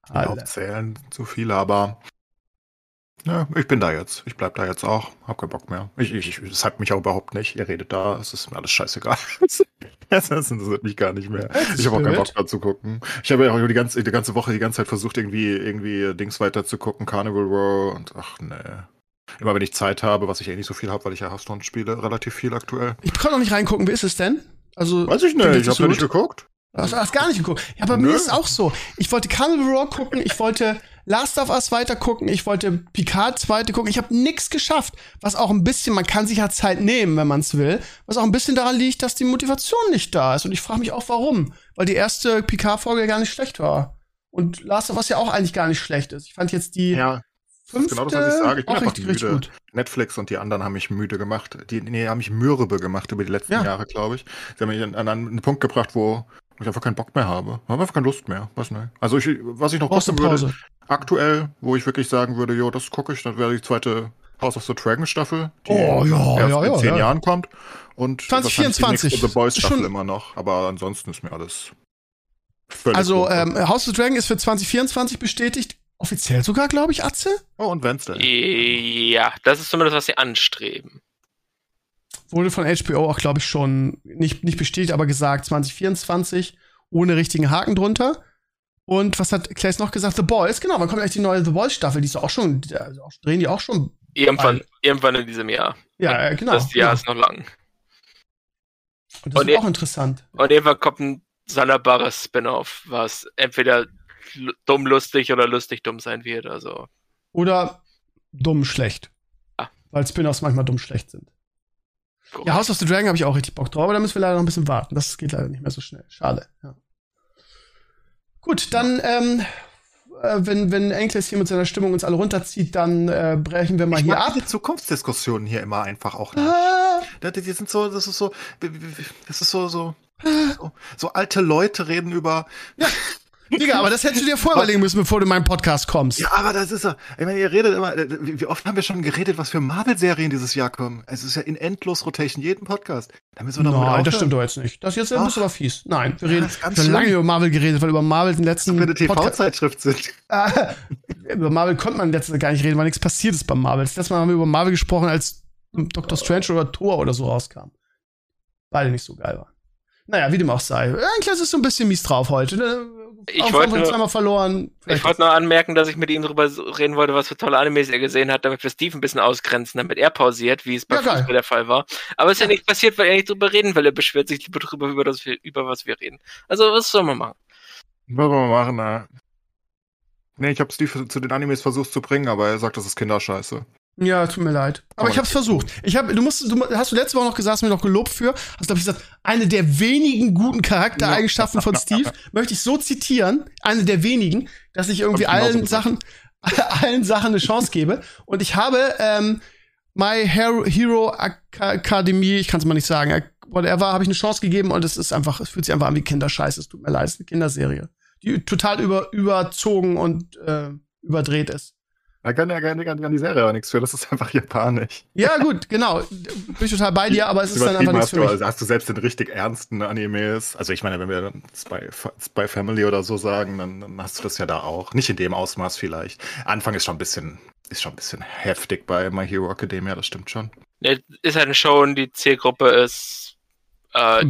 Alle. Aufzählen, zu viele, aber. Ja, ich bin da jetzt. Ich bleib da jetzt auch. Hab keinen Bock mehr. Ich, ich, ich, es hat mich auch überhaupt nicht. Ihr redet da, es ist mir alles scheißegal. Es interessiert mich gar nicht mehr. Ich habe auch keinen Bock da zu gucken. Ich habe ja auch die ganze, die ganze Woche die ganze Zeit versucht, irgendwie, irgendwie Dings weiter zu gucken, Carnival Row und ach nee. Immer wenn ich Zeit habe, was ich eh nicht so viel habe, weil ich ja Hearthstone spiele, relativ viel aktuell. Ich kann noch nicht reingucken. Wie ist es denn? Also, Weiß ich nicht, ich habe ja nicht geguckt. Hast du hast gar nicht geguckt? Ja, bei mir Nö. ist es auch so. Ich wollte Carnival Row gucken, ich wollte Last of Us weiter gucken, ich wollte Picard zweite gucken. Ich habe nichts geschafft. Was auch ein bisschen, man kann sich ja Zeit nehmen, wenn man es will. Was auch ein bisschen daran liegt, dass die Motivation nicht da ist. Und ich frage mich auch, warum. Weil die erste Picard-Folge gar nicht schlecht war. Und Last of Us ja auch eigentlich gar nicht schlecht ist. Ich fand jetzt die Ja, fünfte genau das, was ich sage. Ich bin einfach richtig, richtig müde. gut. Netflix und die anderen haben mich müde gemacht. Die nee, haben mich mürbe gemacht über die letzten Ja. Jahre, glaube ich. Sie haben mich an, an einen Punkt gebracht, wo ich einfach keinen Bock mehr habe. Ich habe einfach keine Lust mehr. Was, ne? Also ich, was ich noch gucken würde, Pause? aktuell, wo ich wirklich sagen würde, jo, das gucke ich, das wäre die zweite House of the Dragon Staffel, die Oh, ja, erst ja, in ja, zehn ja. Jahren kommt. Und 2024. wahrscheinlich die nächste The Boys Staffel Schon- immer noch. Aber ansonsten ist mir alles völlig Also, ähm, House of the Dragon ist für 2024 bestätigt. Offiziell sogar, glaube ich, Atze? Oh, und Wednesday. Ja, das ist zumindest, was sie anstreben. Wurde von HBO auch, glaube ich, schon nicht, nicht bestätigt, aber gesagt, 2024 ohne richtigen Haken drunter. Und was hat Claes noch gesagt? The Boys, genau, wann kommt eigentlich die neue The Boys Staffel? Die ist auch schon, also auch, drehen die auch schon. Irgendwann, irgendwann in diesem Jahr. Ja, genau. das Jahr genau. ist noch lang. Und das und ist ihr- auch interessant. Und irgendwann kommt ein sonderbares Spin-off, was entweder dumm lustig oder lustig dumm sein wird. Also. Oder dumm schlecht. Ah. Weil Spin-offs manchmal dumm schlecht sind. Korrekt. Ja, House of the Dragon habe ich auch richtig Bock drauf, aber da müssen wir leider noch ein bisschen warten. Das geht leider nicht mehr so schnell. Schade. Ja. Gut, dann, ähm, äh, wenn, wenn Enkles hier mit seiner Stimmung uns alle runterzieht, dann äh, brechen wir mal Ich hier ab. diese Zukunftsdiskussionen hier immer einfach auch nicht. Ah, Die die sind so, das ist so, das ist so, so, so, so alte Leute reden über, Digga, aber das hättest du dir vorher überlegen müssen, bevor du in meinen Podcast kommst. ja, aber das ist ja, ich meine, ihr redet immer, äh, wie oft haben wir schon geredet, was für Marvel-Serien dieses Jahr kommen? Es ist ja in endlos Rotation, jeden Podcast. Da müssen wir doch Nein, das stimmt doch jetzt nicht. Das jetzt ein Ach. bisschen aber fies. Nein, wir Ja, reden ist ganz schon lange über Marvel geredet, weil über Marvel den letzten Wenn eine TV-Zeitschrift sind. Ah, über Marvel konnte man letztes gar nicht reden, weil nichts passiert ist bei Marvel. Das letzte Mal haben wir über Marvel gesprochen, als Doctor Strange oder Thor oder so rauskam. Beide nicht so geil waren. Naja, wie dem auch sei. Eigentlich ist so ein bisschen mies drauf heute. Ne? Ich wollte zweimal verloren. Ich Vielleicht- wollte nur anmerken, dass ich mit ihm darüber reden wollte, was für tolle Animes er gesehen hat, damit wir Steve ein bisschen ausgrenzen, damit er pausiert, wie es bei Ja, geil. Fußball der Fall war. Aber es ist ja nicht passiert, weil er nicht drüber reden will. Er beschwert sich lieber drüber, über, das über was wir reden. Also, was soll man machen? Was wollen wir machen, na? Nee, ich habe Steve zu den Animes versucht zu bringen, aber er sagt, das ist Kinderscheiße. Ja, tut mir leid. Aber Aber ich hab's versucht. Ich hab, du musst, du hast du letzte Woche noch gesagt, hast mir noch gelobt für, hast glaube ich gesagt, eine der wenigen guten Charaktereigenschaften von Steve, möchte ich so zitieren, eine der wenigen, dass ich irgendwie ich allen. Sachen, allen Sachen eine Chance gebe. Und ich habe ähm, My Hero, Academy, ich kann es mal nicht sagen, äh, whatever, habe ich eine Chance gegeben und es ist einfach, es fühlt sich einfach an wie Kinderscheiße. Es tut mir leid, es ist eine Kinderserie, die total über, überzogen und äh, überdreht ist. Er kann ja gar kann die Serie aber nichts für, das ist einfach japanisch. Ja, gut, genau. Bin ich total bei dir, aber es ist dann einfach nichts hast für du, mich. also hast du selbst den richtig ernsten Animes, also ich meine, wenn wir dann Spy, Spy Family oder so sagen, dann, dann hast du das ja da auch. Nicht in dem Ausmaß vielleicht. Anfang ist schon ein bisschen, ist schon ein bisschen heftig bei My Hero Academia, das stimmt schon. Ne, Ist halt eine Show und die Zielgruppe ist äh.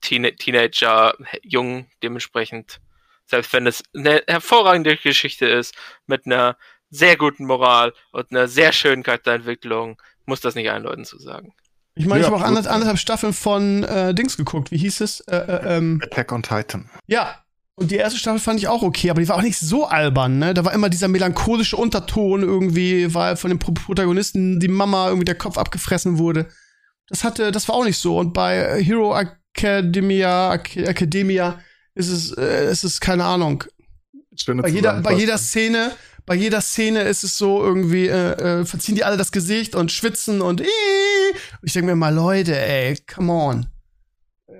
Teen Teenager, jung, dementsprechend. Selbst wenn es eine hervorragende Geschichte ist, mit einer sehr guten Moral und einer sehr schönen Charakterentwicklung, muss das nicht allen Leuten zu sagen. Ich meine, ich Ja, habe auch anderth- anderthalb Staffeln von äh, Dings geguckt. Wie hieß es? Äh, äh, ähm, Attack on Titan. ja. Und die erste Staffel fand ich auch okay, aber die war auch nicht so albern, ne? Da war immer dieser melancholische Unterton irgendwie, weil von dem Pro Protagonisten die Mama irgendwie der Kopf abgefressen wurde. Das hatte, das war auch nicht so. Und bei Hero Academia, Ac Academia ist es, äh, ist es keine Ahnung, bei jeder, bei jeder Szene, bei jeder Szene ist es so irgendwie, äh, äh, verziehen die alle das Gesicht und schwitzen und, und ich denke mir mal, Leute, ey, come on.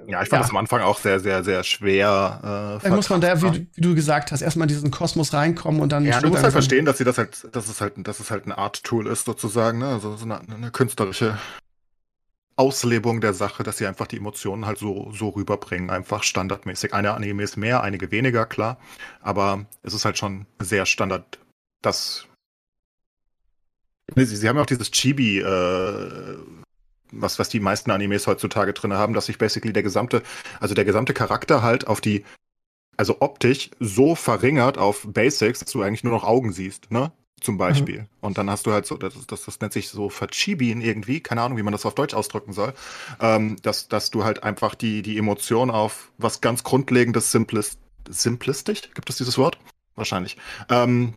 Ja, ich fand Ja. das am Anfang auch sehr, sehr, sehr schwer. Äh, Dann muss man da, wie, du- wie du gesagt hast, erstmal in diesen Kosmos reinkommen und dann. Ja, du musst halt verstehen, dass sie das halt, dass es halt, dass es halt ein Art-Tool ist, sozusagen, ne? Also so eine, eine künstlerische Auslebung der Sache, dass sie einfach die Emotionen halt so, so rüberbringen, einfach standardmäßig. Eine Anime ist mehr, einige weniger, klar. Aber es ist halt schon sehr Standard, das. Sie, sie haben ja auch dieses Chibi, äh, was, was die meisten Animes heutzutage drin haben, dass sich basically der gesamte, also der gesamte Charakter halt auf die also optisch so verringert auf Basics, dass du eigentlich nur noch Augen siehst, ne? Zum Beispiel. Und dann hast du halt so, das, das, das nennt sich so Verchibien irgendwie, keine Ahnung, wie man das auf Deutsch ausdrücken soll, ähm, dass, dass du halt einfach die, die Emotion auf was ganz Grundlegendes, Simplist, simplistisch, gibt es dieses Wort? Wahrscheinlich. Ähm,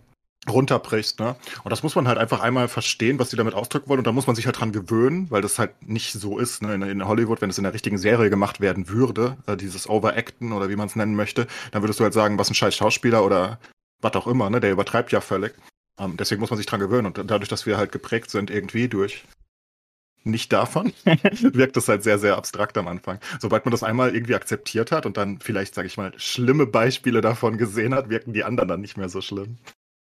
runterbrichst, ne? Und das muss man halt einfach einmal verstehen, was die damit ausdrücken wollen. Und da muss man sich halt dran gewöhnen, weil das halt nicht so ist. Ne? In, in Hollywood, wenn es in der richtigen Serie gemacht werden würde, äh, dieses Overacten oder wie man es nennen möchte, dann würdest du halt sagen, was ein scheiß Schauspieler oder was auch immer, ne? Der übertreibt ja völlig. Ähm, deswegen muss man sich dran gewöhnen. Und dadurch, dass wir halt geprägt sind irgendwie durch nicht davon, wirkt das halt sehr, sehr abstrakt am Anfang. Sobald man das einmal irgendwie akzeptiert hat und dann vielleicht, sage ich mal, schlimme Beispiele davon gesehen hat, wirken die anderen dann nicht mehr so schlimm.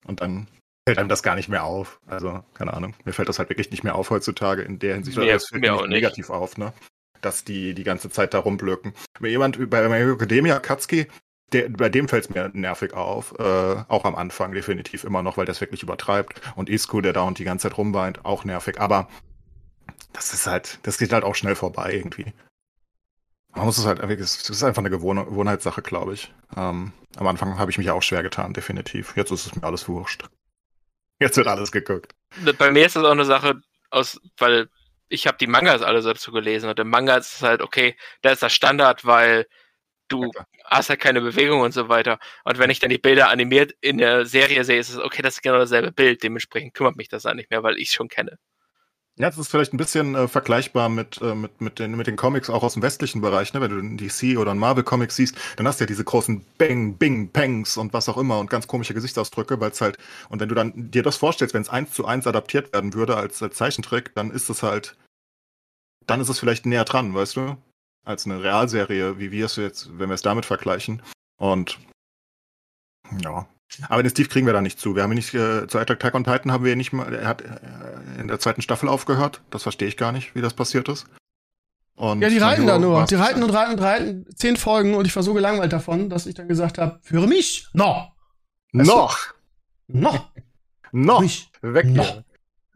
Und dann fällt einem das gar nicht mehr auf. Also, keine Ahnung. Mir fällt das halt wirklich nicht mehr auf heutzutage in der Hinsicht. Mir- das fällt mir mir auch nicht. negativ auf, ne? Dass die die ganze Zeit da rumblöken. Mir jemand bei My Academia, Katsuki, der, bei dem fällt es mir nervig auf. Äh, auch am Anfang definitiv immer noch, weil es wirklich übertreibt. Und Isku, der da und die ganze Zeit rumweint, auch nervig. Aber das ist halt, das geht halt auch schnell vorbei irgendwie. Man muss es halt, es ist einfach eine Gewohn Gewohnheitssache, glaube ich. Ähm, am Anfang habe ich mich auch schwer getan, definitiv. Jetzt ist es mir alles wurscht. Jetzt wird alles geguckt. Bei mir ist das auch eine Sache aus, weil ich habe die Mangas alle so dazu gelesen und im Manga ist es halt, okay, da ist das Standard, weil du ja, hast halt keine Bewegung und so weiter. Und wenn ich dann die Bilder animiert in der Serie sehe, ist es okay, das ist genau dasselbe Bild. Dementsprechend kümmert mich das dann nicht mehr, weil ich es schon kenne. Ja, das ist vielleicht ein bisschen äh, vergleichbar mit, äh, mit, mit, den, mit den Comics auch aus dem westlichen Bereich, ne? Wenn du einen DC oder einen Marvel-Comic siehst, dann hast du ja diese großen Bang, Bing, Pangs und was auch immer und ganz komische Gesichtsausdrücke, weil es halt, und wenn du dann dir das vorstellst, wenn es eins zu eins adaptiert werden würde als, als Zeichentrick, dann ist es halt, dann ist es vielleicht näher dran, weißt du? Als eine Realserie, wie wir es jetzt, wenn wir es damit vergleichen. Und ja, aber den Steve kriegen wir da nicht zu. Wir haben ihn nicht, äh, zu Attack on Titan haben wir nicht mal, er hat äh, in der zweiten Staffel aufgehört. Das verstehe ich gar nicht, wie das passiert ist. Und ja, die reiten da nur. Die reiten und reiten und reiten zehn Folgen und ich war so gelangweilt davon, dass ich dann gesagt habe, führe mich. No. Noch. Noch. Noch. Mich. Weg noch.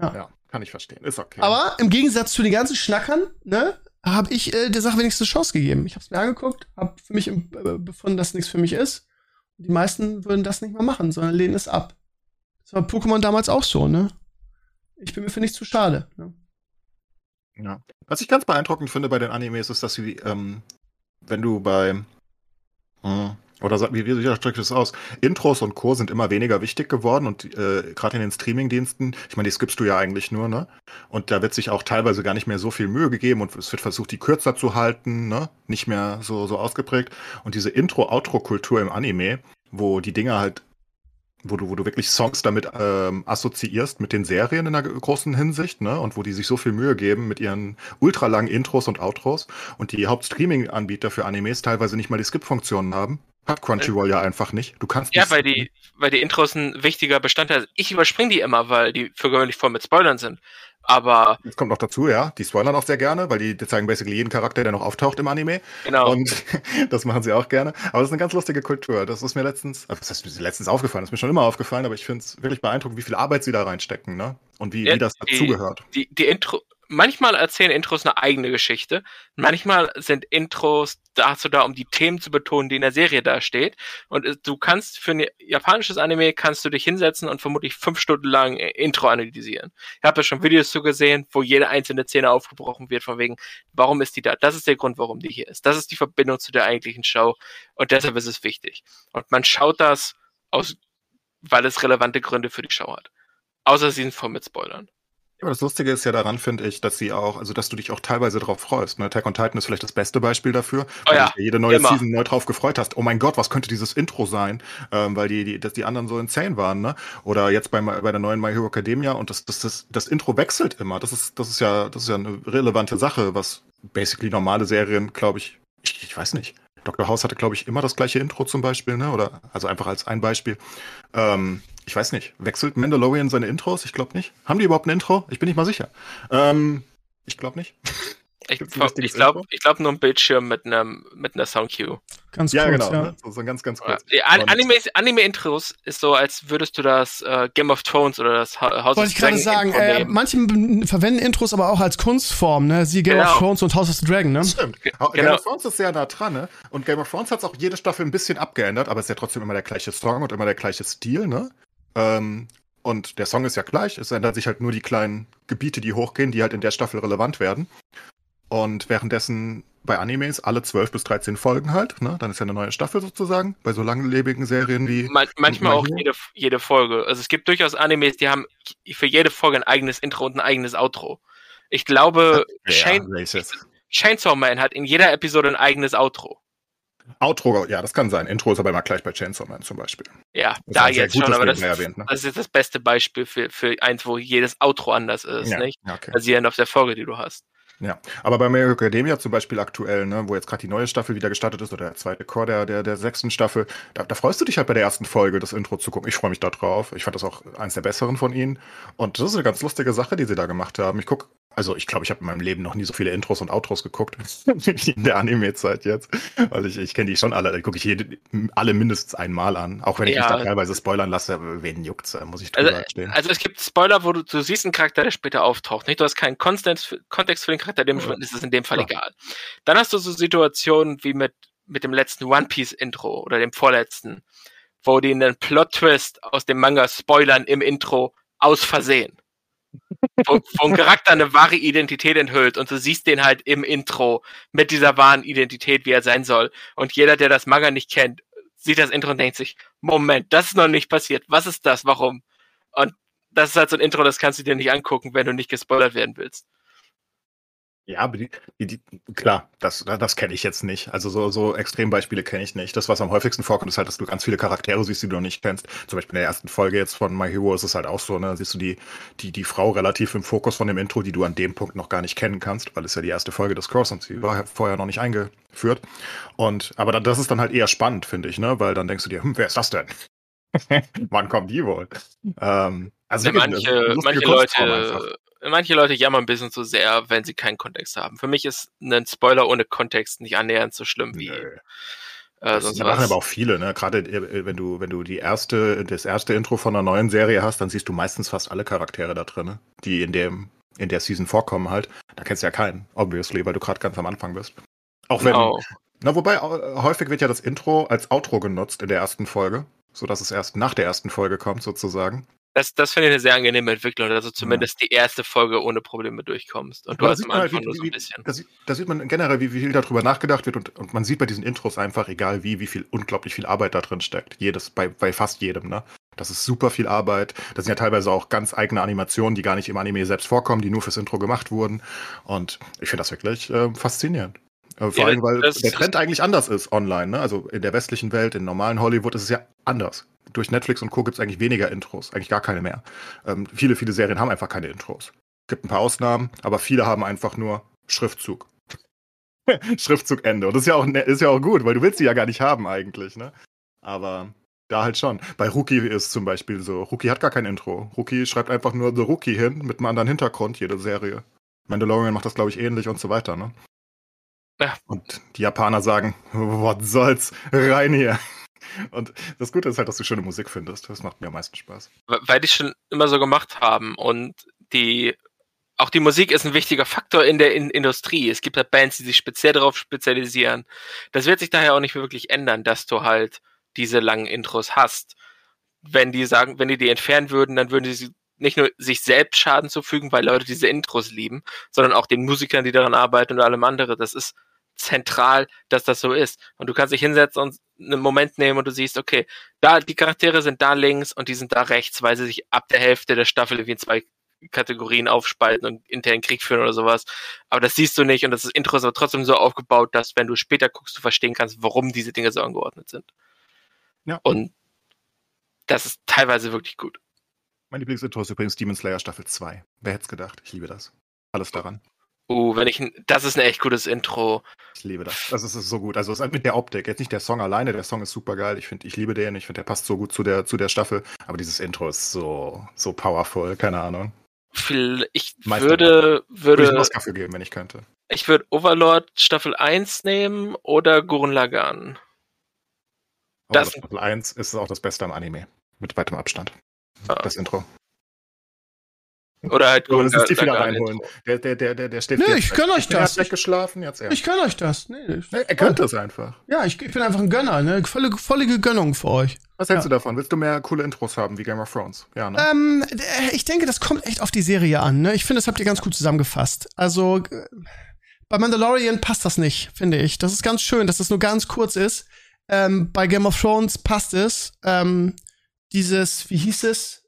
Ja. ja. kann ich verstehen. Ist okay. Aber im Gegensatz zu den ganzen Schnackern, ne, habe ich äh, der Sache wenigstens eine Chance gegeben. Ich habe es mir angeguckt, habe für mich äh, befunden, dass nichts für mich ist die meisten würden das nicht mehr machen, sondern lehnen es ab. Das war Pokémon damals auch so, ne? Ich bin mir für nichts zu schade. Ne? Ja. Was ich ganz beeindruckend finde bei den Animes ist, dass sie, ähm, wenn du bei, mh, oder wie, wie drückt es aus? Intros und Co. sind immer weniger wichtig geworden und äh, gerade in den Streamingdiensten, ich meine, die skippst du ja eigentlich nur, ne? Und da wird sich auch teilweise gar nicht mehr so viel Mühe gegeben und es wird versucht, die kürzer zu halten, ne? Nicht mehr so, so ausgeprägt. Und diese Intro-Outro-Kultur im Anime, wo die Dinge halt wo du, wo du wirklich Songs damit ähm, assoziierst mit den Serien in einer großen Hinsicht, ne? Und wo die sich so viel Mühe geben mit ihren ultralangen Intros und Outros und die Hauptstreaming-Anbieter für Animes teilweise nicht mal die Skip-Funktionen haben. Hat Crunchyroll ja einfach nicht. Du kannst Ja, weil die, weil die Intros ein wichtiger Bestandteil sind. Ich überspringe die immer, weil die für gewöhnlich voll mit Spoilern sind. Aber. Das kommt noch dazu, ja. Die spoilern auch sehr gerne, weil die, die zeigen basically jeden Charakter, der noch auftaucht im Anime. Genau. Und das machen sie auch gerne. Aber das ist eine ganz lustige Kultur. Das ist mir letztens, also das ist mir letztens aufgefallen, das ist mir schon immer aufgefallen, aber ich finde es wirklich beeindruckend, wie viel Arbeit sie da reinstecken, ne? Und wie, ja, wie das dazugehört. Die, die Intro, manchmal erzählen Intros eine eigene Geschichte. Manchmal sind Intros dazu da, um die Themen zu betonen, die in der Serie da steht. Und äh, du kannst für ein japanisches Anime kannst du dich hinsetzen und vermutlich fünf Stunden lang äh, Intro analysieren. Ich habe ja schon Videos zu gesehen, wo jede einzelne Szene aufgebrochen wird, von wegen, warum ist die da? Das ist der Grund, warum die hier ist. Das ist die Verbindung zu der eigentlichen Show. Und deshalb ist es wichtig. Und man schaut das aus, weil es relevante Gründe für die Show hat. Außer sie sind voll mit Spoilern. Ja, aber das Lustige ist ja daran, finde ich, dass sie auch, also dass du dich auch teilweise drauf freust. Ne? Attack on Titan ist vielleicht das beste Beispiel dafür, oh ja, du jede neue immer. Season neu drauf gefreut hast. Oh mein Gott, was könnte dieses Intro sein? Ähm, weil die, die, dass die anderen so insane waren, ne? Oder jetzt bei, bei der neuen My Hero Academia und das, das, das, das Intro wechselt immer. Das ist, das ist ja, das ist ja eine relevante Sache, was basically normale Serien, glaube ich, ich, ich weiß nicht. Dr. House hatte, glaube ich, immer das gleiche Intro zum Beispiel, ne? Oder also einfach als ein Beispiel. Ähm, ich weiß nicht, wechselt Mandalorian seine Intros? Ich glaube nicht. Haben die überhaupt ein Intro? Ich bin nicht mal sicher. Ähm, ich glaube nicht. Ich, ich glaube ich glaub nur ein Bildschirm mit einer mit einer Soundcue. Ganz ja, kurz, genau. Ja. Ne? So, so, ganz, ganz kurz. Ja, Anime, Anime-Intros ist so, als würdest du das äh, Game of Thrones oder das House Wollte of the Dragon ich gerade sagen, äh, manche verwenden Intros aber auch als Kunstform, ne? Sie Game genau. of Thrones und House of the Dragon, ne? Stimmt. Genau. Game of Thrones ist sehr nah dran, ne? Und Game of Thrones hat es auch jede Staffel ein bisschen abgeändert, aber es ist ja trotzdem immer der gleiche Song und immer der gleiche Stil, ne? Ähm, und der Song ist ja gleich, es ändern sich halt nur die kleinen Gebiete, die hochgehen, die halt in der Staffel relevant werden. Und währenddessen bei Animes alle 12 bis 13 Folgen halt, ne? Dann ist ja eine neue Staffel sozusagen, bei so langlebigen Serien wie. Man manchmal auch jede, jede Folge. Also es gibt durchaus Animes, die haben für jede Folge ein eigenes Intro und ein eigenes Outro. Ich glaube, ja, Chain Chainsaw Man hat in jeder Episode ein eigenes Outro. Outro, ja, das kann sein. Intro ist aber immer gleich bei Chainsaw Man zum Beispiel. Ja, das da jetzt schon, aber das, erwähnt, ne? das ist das beste Beispiel für, für eins, wo jedes Outro anders ist, ja, nicht? Okay. Basierend auf der Folge, die du hast. Ja, aber bei Mega Academia zum Beispiel aktuell, ne, wo jetzt gerade die neue Staffel wieder gestartet ist, oder der zweite Chor der, der, der sechsten Staffel, da, da freust du dich halt bei der ersten Folge, das Intro zu gucken. Ich freue mich da drauf. Ich fand das auch eins der besseren von ihnen. Und das ist eine ganz lustige Sache, die sie da gemacht haben. Ich gucke also ich glaube, ich habe in meinem Leben noch nie so viele Intros und Outros geguckt wie in der Anime-Zeit jetzt. Weil ich, ich kenne die schon alle, die gucke ich jede, alle mindestens einmal an. Auch wenn ich ja. mich da teilweise spoilern lasse, wen juckt's, muss ich drüber also, stehen. Also es gibt Spoiler, wo du, du siehst einen Charakter, der später auftaucht. Nicht? Du hast keinen Kontext, Kontext für den Charakter, dem ja. ist es in dem Fall ja. egal. Dann hast du so Situationen wie mit, mit dem letzten One Piece-Intro oder dem vorletzten, wo die einen Plot-Twist aus dem Manga spoilern im Intro aus Versehen. Wo ein Charakter eine wahre Identität enthüllt und du siehst den halt im Intro mit dieser wahren Identität, wie er sein soll. Und jeder, der das Manga nicht kennt, sieht das Intro und denkt sich, Moment, das ist noch nicht passiert. Was ist das? Warum? Und das ist halt so ein Intro, das kannst du dir nicht angucken, wenn du nicht gespoilert werden willst. Ja, aber die, die, die, klar, das, das kenne ich jetzt nicht. Also so, so Extrembeispiele kenne ich nicht. Das, was am häufigsten vorkommt, ist halt, dass du ganz viele Charaktere siehst, die du noch nicht kennst. Zum Beispiel in der ersten Folge jetzt von My Hero ist es halt auch so, ne? Siehst du die, die, die Frau relativ im Fokus von dem Intro, die du an dem Punkt noch gar nicht kennen kannst, weil es ja die erste Folge des Cross und sie war vorher noch nicht eingeführt. Und, aber das ist dann halt eher spannend, finde ich, ne? Weil dann denkst du dir, hm, wer ist das denn? Wann kommt die wohl? Ähm, also ja, manche, manche Leute manche Leute jammern ein bisschen zu sehr, wenn sie keinen Kontext haben. Für mich ist ein Spoiler ohne Kontext nicht annähernd so schlimm wie. Nö. Äh, das machen aber auch viele, ne? Gerade äh, wenn du, wenn du die erste, das erste Intro von einer neuen Serie hast, dann siehst du meistens fast alle Charaktere da drin, ne? die in dem, in der Season vorkommen halt. Da kennst du ja keinen, obviously, weil du gerade ganz am Anfang bist. Auch wenn. Genau. Na, wobei häufig wird ja das Intro als Outro genutzt in der ersten Folge, sodass es erst nach der ersten Folge kommt, sozusagen. Das, das finde ich eine sehr angenehme Entwicklung, dass du zumindest ja. die erste Folge ohne Probleme durchkommst. Und du hast am Anfang halt, wie, nur so ein bisschen. Da, da, sieht man generell, wie, wie viel darüber nachgedacht wird und, und man sieht bei diesen Intros einfach, egal wie, wie viel, unglaublich viel Arbeit da drin steckt. Jedes, bei, bei fast jedem, ne? Das ist super viel Arbeit. Das sind ja teilweise auch ganz eigene Animationen, die gar nicht im Anime selbst vorkommen, die nur fürs Intro gemacht wurden. Und ich finde das wirklich äh, faszinierend. Äh, vor ja, allem, weil der Trend eigentlich anders ist online. Ne? Also in der westlichen Welt, in normalen Hollywood ist es ja anders durch Netflix und Co. gibt es eigentlich weniger Intros, eigentlich gar keine mehr. Ähm, viele, viele Serien haben einfach keine Intros. Es gibt ein paar Ausnahmen, aber viele haben einfach nur Schriftzug. Schriftzug Ende. Und das ist ja, auch, ne, ist ja auch gut, weil du willst sie ja gar nicht haben eigentlich, ne? Aber da halt schon. Bei Rookie ist zum Beispiel so, Rookie hat gar kein Intro. Rookie schreibt einfach nur The Rookie hin mit einem anderen Hintergrund, jede Serie. Mandalorian macht das, glaube ich, ähnlich und so weiter, ne? Ja. Und die Japaner sagen, was soll's, rein hier. Und das Gute ist halt, dass du schöne Musik findest. Das macht mir am meisten Spaß. Weil die schon immer so gemacht haben und die auch die Musik ist ein wichtiger Faktor in der in Industrie. Es gibt halt Bands, die sich speziell darauf spezialisieren. Das wird sich daher auch nicht wirklich ändern, dass du halt diese langen Intros hast. Wenn die sagen, wenn die die entfernen würden, dann würden sie nicht nur sich selbst Schaden zufügen, weil Leute diese Intros lieben, sondern auch den Musikern, die daran arbeiten und allem andere. Das ist zentral, dass das so ist. Und du kannst dich hinsetzen und einen Moment nehmen und du siehst, okay, da die Charaktere sind da links und die sind da rechts, weil sie sich ab der Hälfte der Staffel wie in zwei Kategorien aufspalten und internen Krieg führen oder sowas. Aber das siehst du nicht und das Intro ist aber trotzdem so aufgebaut, dass wenn du später guckst, du verstehen kannst, warum diese Dinge so angeordnet sind. Ja. Und das ist teilweise wirklich gut. Mein Lieblingsintro ist übrigens Demon Slayer Staffel 2. Wer hätte es gedacht? Ich liebe das. Alles daran. Uh, wenn ich, das ist ein echt gutes Intro. Ich liebe das. Das ist, so gut. Also mit der Optik. Jetzt nicht der Song alleine. Der Song ist super geil. Ich finde, ich liebe den. Ich finde, der passt so gut zu der, zu der Staffel. Aber dieses Intro ist so, so powerful. Keine Ahnung. Ich würde, würde, würde ich einen Oscar für geben, wenn ich könnte. Ich würde Overlord Staffel 1 nehmen oder Gurren Lagann. Das Staffel 1 ist auch das Beste am Anime. Mit weitem Abstand. Ah. Das Intro. Oder halt gut. Das ist die wieder reinholen. Der, der, der, der, der steht Nee, ich gönn euch das. Er hat schlecht geschlafen, jetzt er. Ich gönn euch das. Nee, er gönnt das einfach. Ja, ich, ich, bin einfach ein Gönner, ne? Volle, vollige Gönnung für euch. Was hältst ja. du davon? Willst du mehr coole Intros haben wie Game of Thrones? Ja, ne? Ähm, ich denke, das kommt echt auf die Serie an, ne? Ich finde, das habt ihr ganz gut zusammengefasst. Also, bei Mandalorian passt das nicht, finde ich. Das ist ganz schön, dass das nur ganz kurz ist. Ähm, bei Game of Thrones passt es. Ähm, dieses, wie hieß es?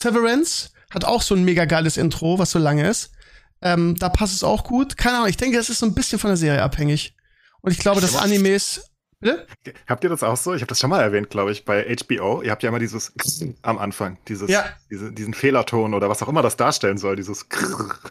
Severance hat auch so ein mega geiles Intro, was so lange ist. Ähm, da passt es auch gut. Keine Ahnung, ich denke, das ist so ein bisschen von der Serie abhängig. Und ich glaube, dass Animes. Bitte? Habt ihr das auch so? Ich habe das schon mal erwähnt, glaube ich, bei HBO. Ihr habt ja immer dieses am Anfang, dieses, ja. diese, diesen Fehlerton oder was auch immer das darstellen soll, dieses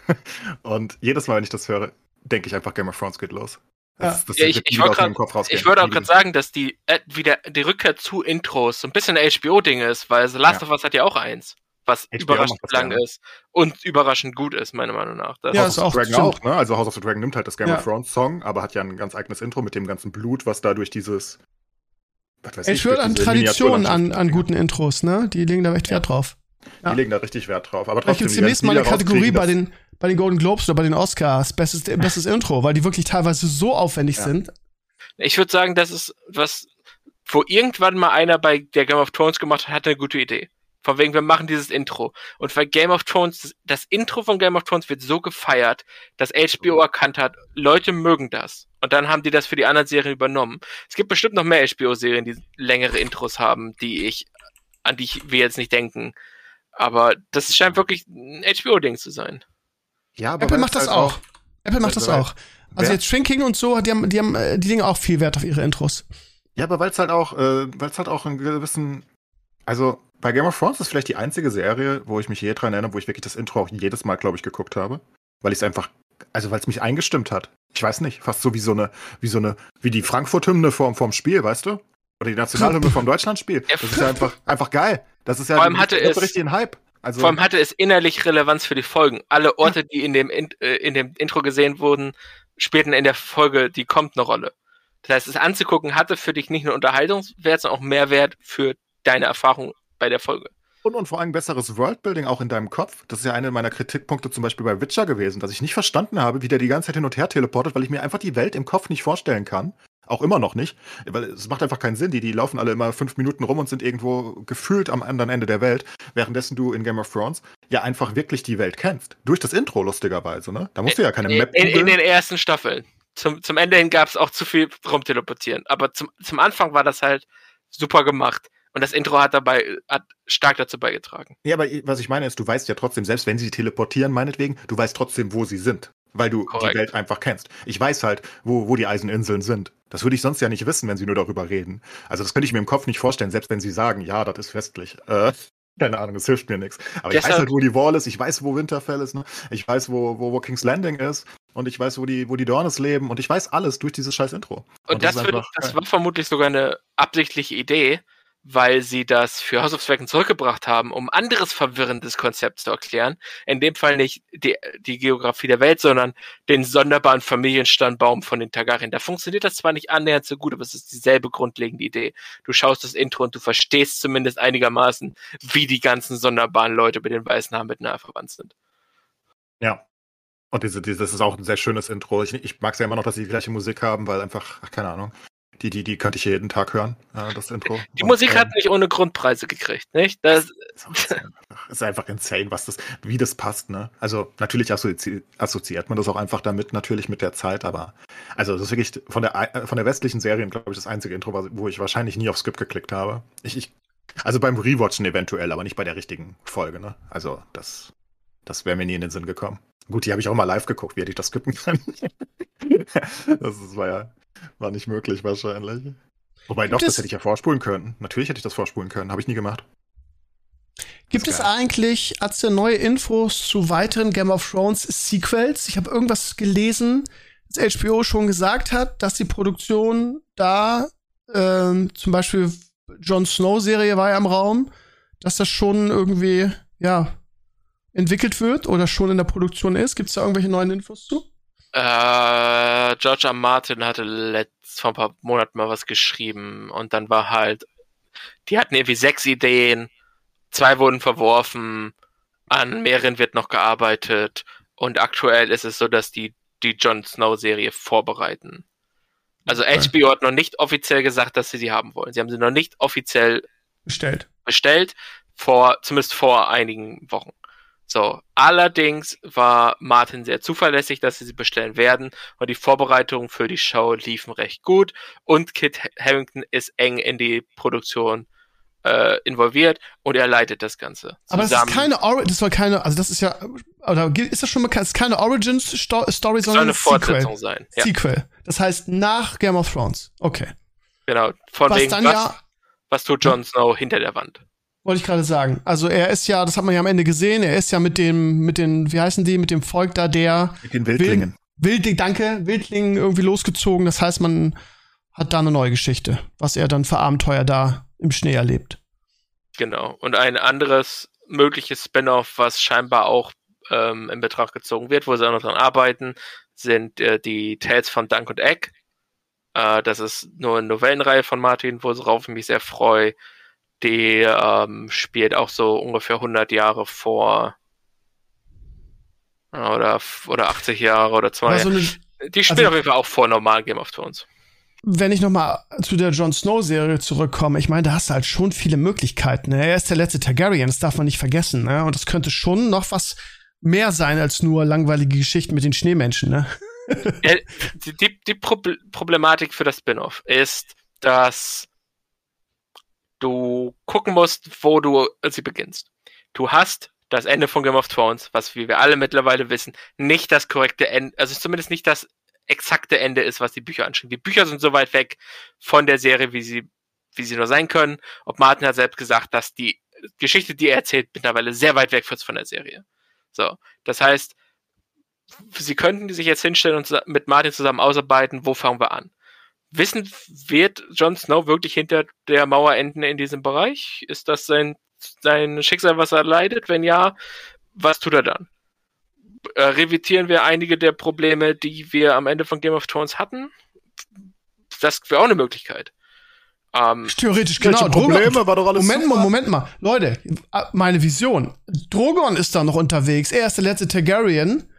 Und jedes Mal, wenn ich das höre, denke ich einfach, Game of Thrones geht los. Das, das ja, ich, ich wollte auch gerade sagen, dass die äh, wieder die Rückkehr zu Intros so ein bisschen ein HBO-Ding ist, weil The Last ja. of Us hat ja auch eins was HBO überraschend lang gerne. ist und überraschend gut ist, meiner Meinung nach. Das ja, House ist of the Dragon auch, ne? Also House of the Dragon nimmt halt das Game ja. of Thrones Song, aber hat ja ein ganz eigenes Intro mit dem ganzen Blut, was da durch dieses was ich, würde an Traditionen an, an guten Intros, ne? Die legen da echt Wert drauf. Ja. Die legen da richtig Wert drauf. Aber trotzdem, Vielleicht demnächst mal eine Kategorie bei den, bei den Golden Globes oder bei den Oscars, bestes, bestes Intro, weil die wirklich teilweise so aufwendig ja. sind. Ich würde sagen, das ist was, wo irgendwann mal einer bei der Game of Thrones gemacht hat, hat eine gute Idee Von wegen, wir machen dieses Intro. Und bei Game of Thrones, das, das Intro von Game of Thrones wird so gefeiert, dass HBO erkannt hat, Leute mögen das. Und dann haben die das für die anderen Serien übernommen. Es gibt bestimmt noch mehr HBO-Serien, die längere Intros haben, die ich, an die ich, wir jetzt nicht denken. Aber das scheint wirklich ein HBO-Ding zu sein. Ja, aber Apple macht das halt auch. Apple macht das auch. Also jetzt Shrinking und so, die haben, die haben äh, die Dinge auch viel Wert auf ihre Intros. Ja, aber weil es halt auch, äh, weil es halt auch einen gewissen, also bei Game of Thrones ist vielleicht die einzige Serie, wo ich mich je dran erinnere, wo ich wirklich das Intro auch jedes Mal, glaube ich, geguckt habe, weil ich es einfach, also weil es mich eingestimmt hat. Ich weiß nicht, fast so wie so eine, wie so eine, wie die Frankfurt-Hymne vorm, vorm Spiel, weißt du? Oder die Nationalhymne vom Deutschlandspiel. Das ist ja einfach, einfach geil. Das ist ja Vor allem hatte es, richtig ein Hype. Also, vor allem hatte es innerlich Relevanz für die Folgen. Alle Orte, die in dem, in, äh, in dem Intro gesehen wurden, spielten in der Folge, die kommt, eine Rolle. Das heißt, es anzugucken hatte für dich nicht nur Unterhaltungswert, sondern auch Mehrwert für deine Erfahrung bei der Folge. Und, und vor allem besseres Worldbuilding auch in deinem Kopf. Das ist ja einer meiner Kritikpunkte zum Beispiel bei Witcher gewesen, dass ich nicht verstanden habe, wie der die ganze Zeit hin und her teleportet, weil ich mir einfach die Welt im Kopf nicht vorstellen kann. Auch immer noch nicht, weil es macht einfach keinen Sinn. Die, die laufen alle immer fünf Minuten rum und sind irgendwo gefühlt am anderen Ende der Welt, währenddessen du in Game of Thrones ja einfach wirklich die Welt kennst. Durch das Intro, lustigerweise, ne? Da musst du ja keine Map. In, in, in den ersten Staffeln. Zum, zum Ende hin gab es auch zu viel rumteleportieren. Aber zum, zum Anfang war das halt super gemacht. Und das Intro hat dabei, hat stark dazu beigetragen. Ja, aber was ich meine ist, du weißt ja trotzdem, selbst wenn sie teleportieren, meinetwegen, du weißt trotzdem, wo sie sind. Weil du Korrekt. die Welt einfach kennst. Ich weiß halt, wo, wo die Eiseninseln sind. Das würde ich sonst ja nicht wissen, wenn sie nur darüber reden. Also das könnte ich mir im Kopf nicht vorstellen, selbst wenn sie sagen, ja, das ist festlich. Äh, keine Ahnung, das hilft mir nichts. Aber Deshalb, ich weiß halt, wo die Wall ist, ich weiß, wo Winterfell ist, ne? ich weiß, wo, wo, wo King's Landing ist und ich weiß, wo die, wo die Dornes leben und ich weiß alles durch dieses scheiß Intro. Und, und das, das, wird, das war vermutlich sogar eine absichtliche Idee, weil sie das für House of Dragon zurückgebracht haben, um anderes verwirrendes Konzept zu erklären. In dem Fall nicht die, die Geografie der Welt, sondern den sonderbaren Familienstandbaum von den Targaryen. Da funktioniert das zwar nicht annähernd so gut, aber es ist dieselbe grundlegende Idee. Du schaust das Intro und du verstehst zumindest einigermaßen, wie die ganzen sonderbaren Leute mit den weißen Haaren miteinander verwandt sind. Ja. Und diese, diese, das ist auch ein sehr schönes Intro. Ich, ich mag es ja immer noch, dass sie die gleiche Musik haben, weil einfach, ach, keine Ahnung. Die, die, die könnte ich jeden Tag hören, äh, das Intro. Die und, Musik hat ähm, nicht ohne Grundpreise gekriegt, nicht? Das, das ist einfach insane, was das, wie das passt, ne? Also natürlich assozi assoziiert man das auch einfach damit, natürlich mit der Zeit, aber also das ist wirklich von der äh, von der westlichen Serien, glaube ich, das einzige Intro, wo ich wahrscheinlich nie auf Skip geklickt habe. Ich, ich also beim Rewatchen eventuell, aber nicht bei der richtigen Folge, ne? Also das, das wäre mir nie in den Sinn gekommen. Gut, die habe ich auch mal live geguckt, wie hätte ich das skippen können. das, das war ja war nicht möglich wahrscheinlich. Wobei Gibt doch, das hätte ich ja vorspulen können. Natürlich hätte ich das vorspulen können, habe ich nie gemacht. Gibt es eigentlich, als der neue Infos zu weiteren Game of Thrones Sequels? Ich habe irgendwas gelesen, dass HBO schon gesagt hat, dass die Produktion da, ähm, zum Beispiel Jon Snow Serie war ja im Raum, dass das schon irgendwie, ja, entwickelt wird oder schon in der Produktion ist. Gibt es da irgendwelche neuen Infos zu? Äh, George R. Martin hatte letzt vor ein paar Monaten mal was geschrieben und dann war halt, die hatten irgendwie sechs Ideen, zwei wurden verworfen, an mehreren wird noch gearbeitet und aktuell ist es so, dass die die Jon Snow Serie vorbereiten. Also okay. HBO hat noch nicht offiziell gesagt, dass sie sie haben wollen. Sie haben sie noch nicht offiziell bestellt. Bestellt vor zumindest vor einigen Wochen. So, allerdings war Martin sehr zuverlässig, dass sie sie bestellen werden und die Vorbereitungen für die Show liefen recht gut und Kit Harrington ist eng in die Produktion äh, involviert und er leitet das Ganze. Aber das ist keine Or das war keine, also das ist ja, oder ist das schon mal, ist keine Origins Story, sondern soll eine Fortsetzung sein. Ja. Sequel. Das heißt nach Game of Thrones. Okay. Genau. Von was wegen, was, ja, was tut Jon Snow hinter der Wand? Wollte ich gerade sagen. Also er ist ja, das hat man ja am Ende gesehen, er ist ja mit dem, mit den, wie heißen die, mit dem Volk da, der. Mit den Wildlingen. Wild, Wild, danke, Wildlingen irgendwie losgezogen. Das heißt, man hat da eine neue Geschichte, was er dann für Abenteuer da im Schnee erlebt. Genau. Und ein anderes mögliches Spin-off, was scheinbar auch ähm, in Betracht gezogen wird, wo sie auch noch dran arbeiten, sind äh, die Tales von Dunk und Egg. Äh, das ist nur eine Novellenreihe von Martin, worauf ich mich sehr freue die ähm, spielt auch so ungefähr 100 Jahre vor oder, oder 80 Jahre oder zwei. Also die spielt also, auf jeden Fall auch vor normal Game of Thrones. wenn ich nochmal zu der Jon Snow-Serie zurückkomme, ich meine, da hast du halt schon viele Möglichkeiten. Ne? Er ist der letzte Targaryen, das darf man nicht vergessen. Ne? Und das könnte schon noch was mehr sein als nur langweilige Geschichten mit den Schneemenschen. Ne? die, die Problematik für das Spin-off ist, dass du gucken musst, wo du sie beginnst. Du hast das Ende von Game of Thrones, was wie wir alle mittlerweile wissen, nicht das korrekte Ende, also zumindest nicht das exakte Ende ist, was die Bücher anschauen. Die Bücher sind so weit weg von der Serie, wie sie, wie sie nur sein können. Ob Martin hat selbst gesagt, dass die Geschichte, die er erzählt, mittlerweile sehr weit weg ist von der Serie. So. Das heißt, sie könnten sich jetzt hinstellen und mit Martin zusammen ausarbeiten, wo fangen wir an? Wissen, wird Jon Snow wirklich hinter der Mauer enden in diesem Bereich? Ist das sein, sein Schicksal, was er leidet? Wenn ja, was tut er dann? äh, revidieren wir einige der Probleme, die wir am Ende von Game of Thrones hatten. Das wäre auch eine Möglichkeit. Ähm, Theoretisch, genau. Probleme Drogon, war doch alles Moment mal, Moment mal. Leute, äh, meine Vision. Drogon ist da noch unterwegs. Er ist der letzte Targaryen.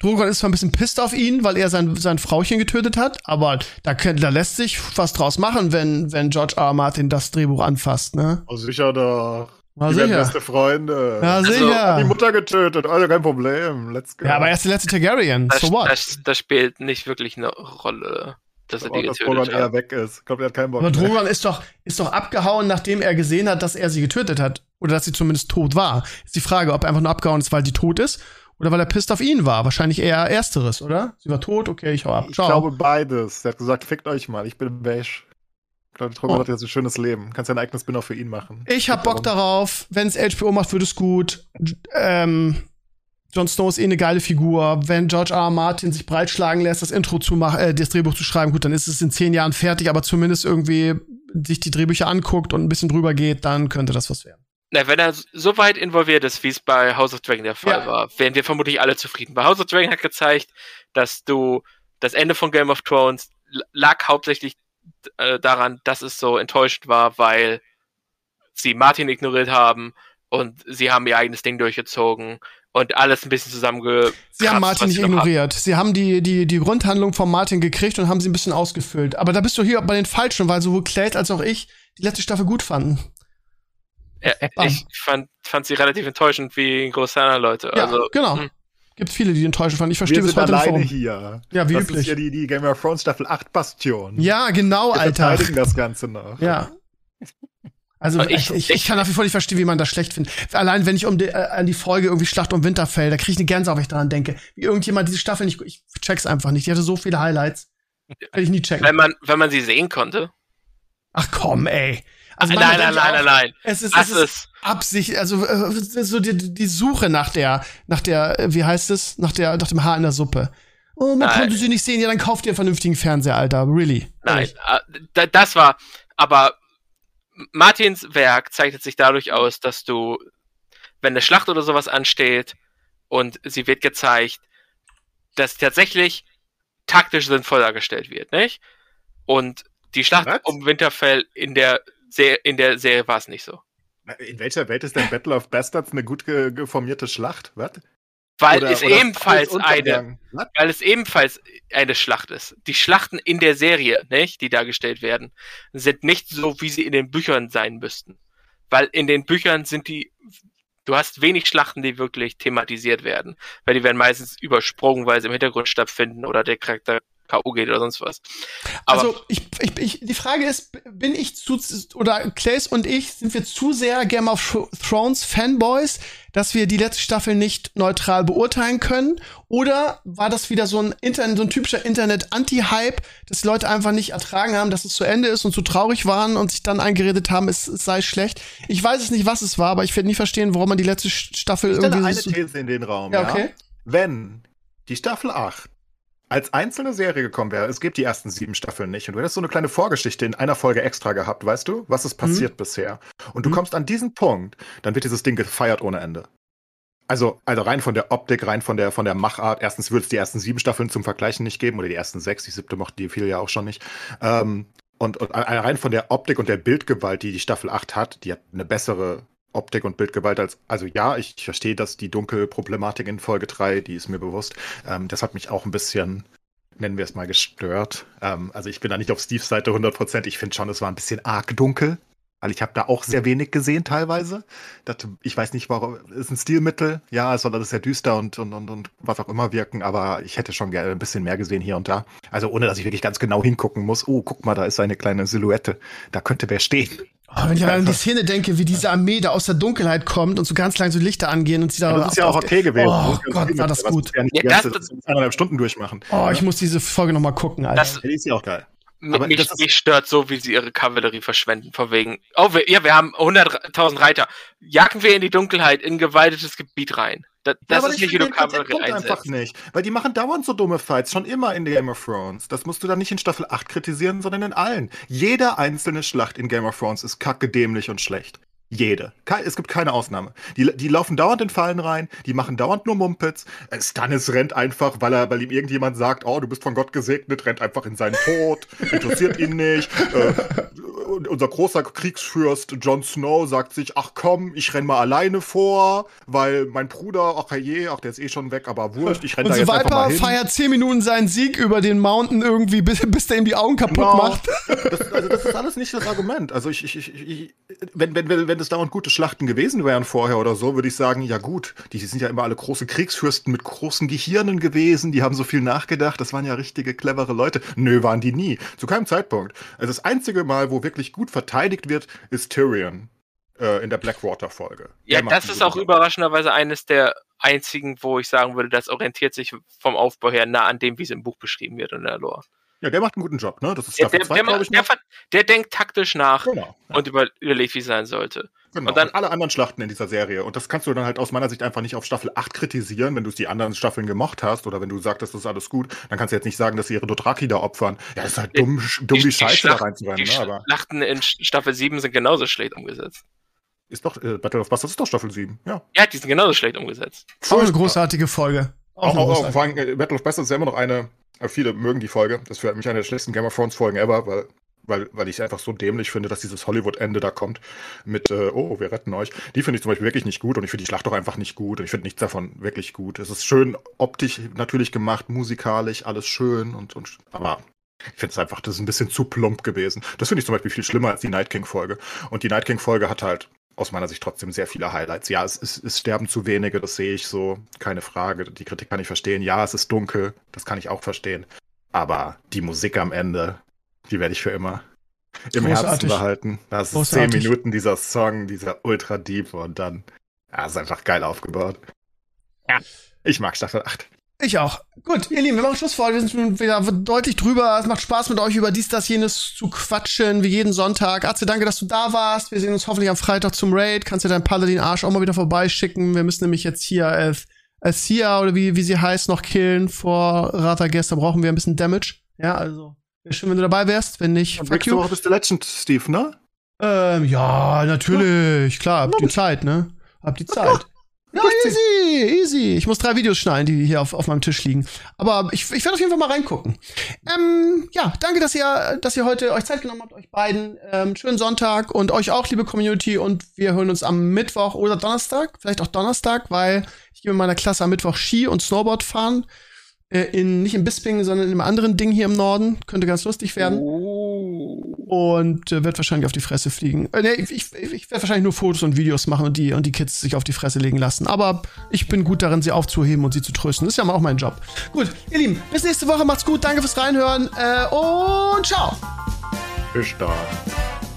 Drogon ist zwar ein bisschen pisst auf ihn, weil er sein, sein Frauchen getötet hat, aber da, da lässt sich was draus machen, wenn, wenn George R. R. Martin das Drehbuch anfasst, ne? Oh, sicher doch. War die sicher. beste Freunde. Ja, also, sicher. Die Mutter getötet, also kein Problem. Let's go. Ja, aber er ist der letzte Targaryen. Das, so what? Das, das spielt nicht wirklich eine Rolle, dass er die getötet dass Drogon hat. eher weg ist. Ich glaube, er hat keinen Bock Aber Drogon ist doch, ist doch abgehauen, nachdem er gesehen hat, dass er sie getötet hat. Oder dass sie zumindest tot war. Ist die Frage, ob er einfach nur abgehauen ist, weil sie tot ist. Oder weil er pisst auf ihn war. Wahrscheinlich eher Ersteres, oder? Sie war tot, okay, ich hau ab. Ciao. Ich glaube beides. Er hat gesagt, fickt euch mal, ich bin beige. Claudia Trommel oh. hat jetzt ein schönes Leben. Kannst ja ein eigenes Spin-off für ihn machen. Ich hab Bock darauf. Wenn es HBO macht, wird es gut. Ähm, Jon Snow ist eh eine geile Figur. Wenn George R. R. Martin sich breitschlagen lässt, das Intro zu machen, äh, das Drehbuch zu schreiben, gut, dann ist es in zehn Jahren fertig, aber zumindest irgendwie sich die Drehbücher anguckt und ein bisschen drüber geht, dann könnte das was werden. Na, wenn er so weit involviert ist, wie es bei House of Dragon der Fall ja. war, wären wir vermutlich alle zufrieden. Bei House of Dragon hat gezeigt, dass du das Ende von Game of Thrones lag hauptsächlich äh, daran, dass es so enttäuscht war, weil sie Martin ignoriert haben und sie haben ihr eigenes Ding durchgezogen und alles ein bisschen zusammenge. Sie haben Martin nicht ignoriert. Hatten. Sie haben die, die, die Grundhandlung von Martin gekriegt und haben sie ein bisschen ausgefüllt. Aber da bist du hier bei den Falschen, weil sowohl Clay als auch ich die letzte Staffel gut fanden. Ja, ich fand, fand sie relativ enttäuschend wie ein Großteil Leute. Ja, also, genau. Mh. Hm. Gibt viele, die enttäuschend fanden. Ich verstehe bis heute nicht warum. hier. Ja, wie das üblich. Das ist ja die, die Game of Thrones Staffel 8 Bastion. Ja, genau, Wir Alter. verteidigen das Ganze noch. Ja. Also ich, ich, ich, kann nach wie vor nicht verstehen, wie man das schlecht findet. Allein wenn ich um die, äh, an die Folge irgendwie Schlacht um Winterfell, da kriege ich eine Gänsehaut, wenn ich daran denke. Wie irgendjemand diese Staffel nicht, ich check's einfach nicht. Die hatte so viele Highlights. Werde ich nie checken. Wenn man, wenn man sie sehen konnte. Ach komm, ey. Also nein, nein, nein, nein, nein. Es ist, es ist Absicht, also äh, so die, die Suche nach der, nach der, äh, wie heißt es, nach der, nach dem Haar in der Suppe. Oh, man nein. konnte sie nicht sehen, ja, dann kauft ihr einen vernünftigen Fernseher, Alter, really. Nein, äh, das war, aber Martins Werk zeichnet sich dadurch aus, dass du, wenn eine Schlacht oder sowas ansteht und sie wird gezeigt, dass tatsächlich taktisch sinnvoll dargestellt wird, nicht? Und die Schlacht Was? um Winterfell in der in der Serie war es nicht so. In welcher Welt ist denn Battle of Bastards eine gut ge geformierte Schlacht? Was? Weil oder, es oder ebenfalls eine, weil es ebenfalls eine Schlacht ist. Die Schlachten in der Serie, nicht, die dargestellt werden, sind nicht so, wie sie in den Büchern sein müssten. Weil in den Büchern sind die, du hast wenig Schlachten, die wirklich thematisiert werden. Weil die werden meistens übersprungen, weil sie im Hintergrund stattfinden oder der Charakter K.O. geht oder sonst was. Aber also ich, ich, ich, die Frage ist, bin ich zu, oder Clays und ich, sind wir zu sehr Game of Thrones Fanboys, dass wir die letzte Staffel nicht neutral beurteilen können? Oder war das wieder so ein, Internet, so ein typischer Internet-Anti-Hype, dass die Leute einfach nicht ertragen haben, dass es zu Ende ist und zu traurig waren und sich dann eingeredet haben, es, es sei schlecht? Ich weiß es nicht, was es war, aber ich werde nie verstehen, warum man die letzte Staffel ich irgendwie. eine so These in den Raum. Ja, okay. Ja? Wenn die Staffel 8 als einzelne Serie gekommen wäre, es gibt die ersten sieben Staffeln nicht und du hättest so eine kleine Vorgeschichte in einer Folge extra gehabt, weißt du, was ist passiert mhm. bisher? Und du mhm. kommst an diesen Punkt, dann wird dieses Ding gefeiert ohne Ende. Also, also rein von der Optik, rein von der, von der Machart. Erstens würde es die ersten sieben Staffeln zum Vergleichen nicht geben oder die ersten sechs, die siebte mochten die viele ja auch schon nicht. Ähm, und, und rein von der Optik und der Bildgewalt, die die Staffel 8 hat, die hat eine bessere Optik und Bildgewalt als, also ja, ich verstehe, dass die Dunkelproblematik in Folge 3, die ist mir bewusst, ähm, das hat mich auch ein bisschen nennen wir es mal, gestört. Ähm, also ich bin da nicht auf Steves Seite 100%. Ich finde schon, es war ein bisschen arg dunkel. Weil ich habe da auch sehr wenig gesehen teilweise. Das, ich weiß nicht, warum. Ist ein Stilmittel. Ja, es soll alles sehr düster und, und, und, und was auch immer wirken. Aber ich hätte schon gerne ein bisschen mehr gesehen hier und da. Also ohne, dass ich wirklich ganz genau hingucken muss. Oh, guck mal, da ist eine kleine Silhouette. Da könnte wer stehen. Oh, wenn ich an die Szene denke, wie diese Armee da aus der Dunkelheit kommt und so ganz lang so Lichter angehen und sie da. Ja, das ist ja auch okay gewesen. Oh Gott, war das gut. Ja, das, das, eineinhalb Stunden durchmachen. Oh, ich muss diese Folge nochmal gucken, Alter. Das, die ist ja auch geil. Aber mich, mich stört so, wie sie ihre Kavallerie verschwenden, von wegen, oh, wir, ja, wir haben 100.000 Reiter. Jagen wir in die Dunkelheit, in gewaltetes Gebiet rein. Das, das ja, ist nicht, wie du einsetzt. einfach nicht. Weil die machen dauernd so dumme Fights, schon immer in Game of Thrones. Das musst du dann nicht in Staffel 8 kritisieren, sondern in allen. Jede einzelne Schlacht in Game of Thrones ist kacke, dämlich und schlecht. Jede. Es gibt keine Ausnahme. Die, die laufen dauernd in Fallen rein, die machen dauernd nur Mumpets. Äh, Stannis rennt einfach, weil er, weil ihm irgendjemand sagt, oh, du bist von Gott gesegnet, rennt einfach in seinen Tod, interessiert ihn nicht. Äh, unser großer Kriegsfürst Jon Snow sagt sich, ach komm, ich renn mal alleine vor, weil mein Bruder, ach je, ach der ist eh schon weg, aber wurscht, ich renn Und da jetzt Viper einfach mal hin. feiert 10 Minuten seinen Sieg über den Mountain irgendwie, bis, bis der ihm die Augen kaputt genau. macht. Das, also das ist alles nicht das Argument. Also ich, ich, ich, wenn, wenn, wenn, wenn es dauernd gute Schlachten gewesen wären vorher oder so, würde ich sagen, ja gut, die sind ja immer alle große Kriegsfürsten mit großen Gehirnen gewesen, die haben so viel nachgedacht, das waren ja richtige clevere Leute. Nö, waren die nie. Zu keinem Zeitpunkt. Also das einzige Mal, wo wirklich gut verteidigt wird, ist Tyrion äh, in der Blackwater-Folge. Ja, das ist auch überraschenderweise eines der einzigen, wo ich sagen würde, das orientiert sich vom Aufbau her nah an dem, wie es im Buch beschrieben wird in der Lore. Ja, der macht einen guten Job, ne? Das ist Staffel der, 2, glaube ich. Der, der, denkt taktisch nach genau, ja. und über, überlegt, wie es sein sollte. Genau. Und dann und alle anderen Schlachten in dieser Serie. Und das kannst du dann halt aus meiner Sicht einfach nicht auf Staffel 8 kritisieren, wenn du die anderen Staffeln gemocht hast oder wenn du sagst, das ist alles gut, dann kannst du jetzt nicht sagen, dass sie ihre Dothraki da opfern. Ja, das ist halt dumm, die, dumm die, Scheiße Schlacht, da reinzurennen. Die ne? Schlachten in Staffel 7 sind genauso schlecht umgesetzt. Ist doch, äh, Battle of Bastards ist doch Staffel 7, ja. Ja, die sind genauso schlecht umgesetzt. Auch eine großartige Folge. Auch, auch, auch, vor allem, äh, Battle of Bastards ist ja immer noch eine, äh, viele mögen die Folge. Das ist für mich eine der schlechtesten Game of Thrones Folgen ever, weil weil, weil ich einfach so dämlich finde, dass dieses Hollywood-Ende da kommt mit, äh, oh, wir retten euch. Die finde ich zum Beispiel wirklich nicht gut und ich finde die Schlacht auch einfach nicht gut und ich finde nichts davon wirklich gut. Es ist schön optisch natürlich gemacht, musikalisch, alles schön und, und aber ich finde es einfach, das ist ein bisschen zu plump gewesen. Das finde ich zum Beispiel viel schlimmer als die Night King-Folge. Und die Night King-Folge hat halt aus meiner Sicht trotzdem sehr viele Highlights. Ja, es, es, es sterben zu wenige, das sehe ich so, keine Frage. Die Kritik kann ich verstehen. Ja, es ist dunkel, das kann ich auch verstehen. Aber die Musik am Ende, die werde ich für immer im Großartig. Herzen behalten. Das ist zehn Minuten dieser Song, dieser Ultra Deep und dann, ja, ist einfach geil aufgebaut. Ja. Ich mag Staffel 8. Ich auch. Gut, ihr Lieben, wir machen Schluss vor. Wir sind schon wieder deutlich drüber. Es macht Spaß mit euch über dies, das, jenes zu quatschen, wie jeden Sonntag. Atze, danke, dass du da warst. Wir sehen uns hoffentlich am Freitag zum Raid. Kannst du deinen Paladin-Arsch auch mal wieder vorbeischicken. Wir müssen nämlich jetzt hier als Sia oder wie, wie sie heißt noch killen vor Ratagest. Da brauchen wir ein bisschen Damage. Ja, also Wäre schön, wenn du dabei wärst. Wenn nicht, fuck you. Woche bist du Legend, Steve, ne? Ähm, ja, natürlich. Ja. Klar, hab die Zeit, ne? Hab die Zeit. Ja, easy, easy. Ich muss drei Videos schneiden, die hier auf, auf meinem Tisch liegen. Aber ich, ich werde auf jeden Fall mal reingucken. Ähm, ja, danke, dass ihr, dass ihr heute euch Zeit genommen habt, euch beiden. Ähm, schönen Sonntag und euch auch, liebe Community. Und wir hören uns am Mittwoch oder Donnerstag, vielleicht auch Donnerstag, weil ich gehe mit meiner Klasse am Mittwoch Ski und Snowboard fahren. Äh, in, nicht in Bisping, sondern in einem anderen Ding hier im Norden. Könnte ganz lustig werden. Oh. Und äh, wird wahrscheinlich auf die Fresse fliegen. Äh, nee, ich, ich, ich werde wahrscheinlich nur Fotos und Videos machen und die, und die Kids sich auf die Fresse legen lassen. Aber ich bin gut darin, sie aufzuheben und sie zu trösten. Das ist ja auch mein Job. Gut, ihr Lieben, bis nächste Woche. Macht's gut. Danke fürs Reinhören. Äh, und ciao. Bis dann.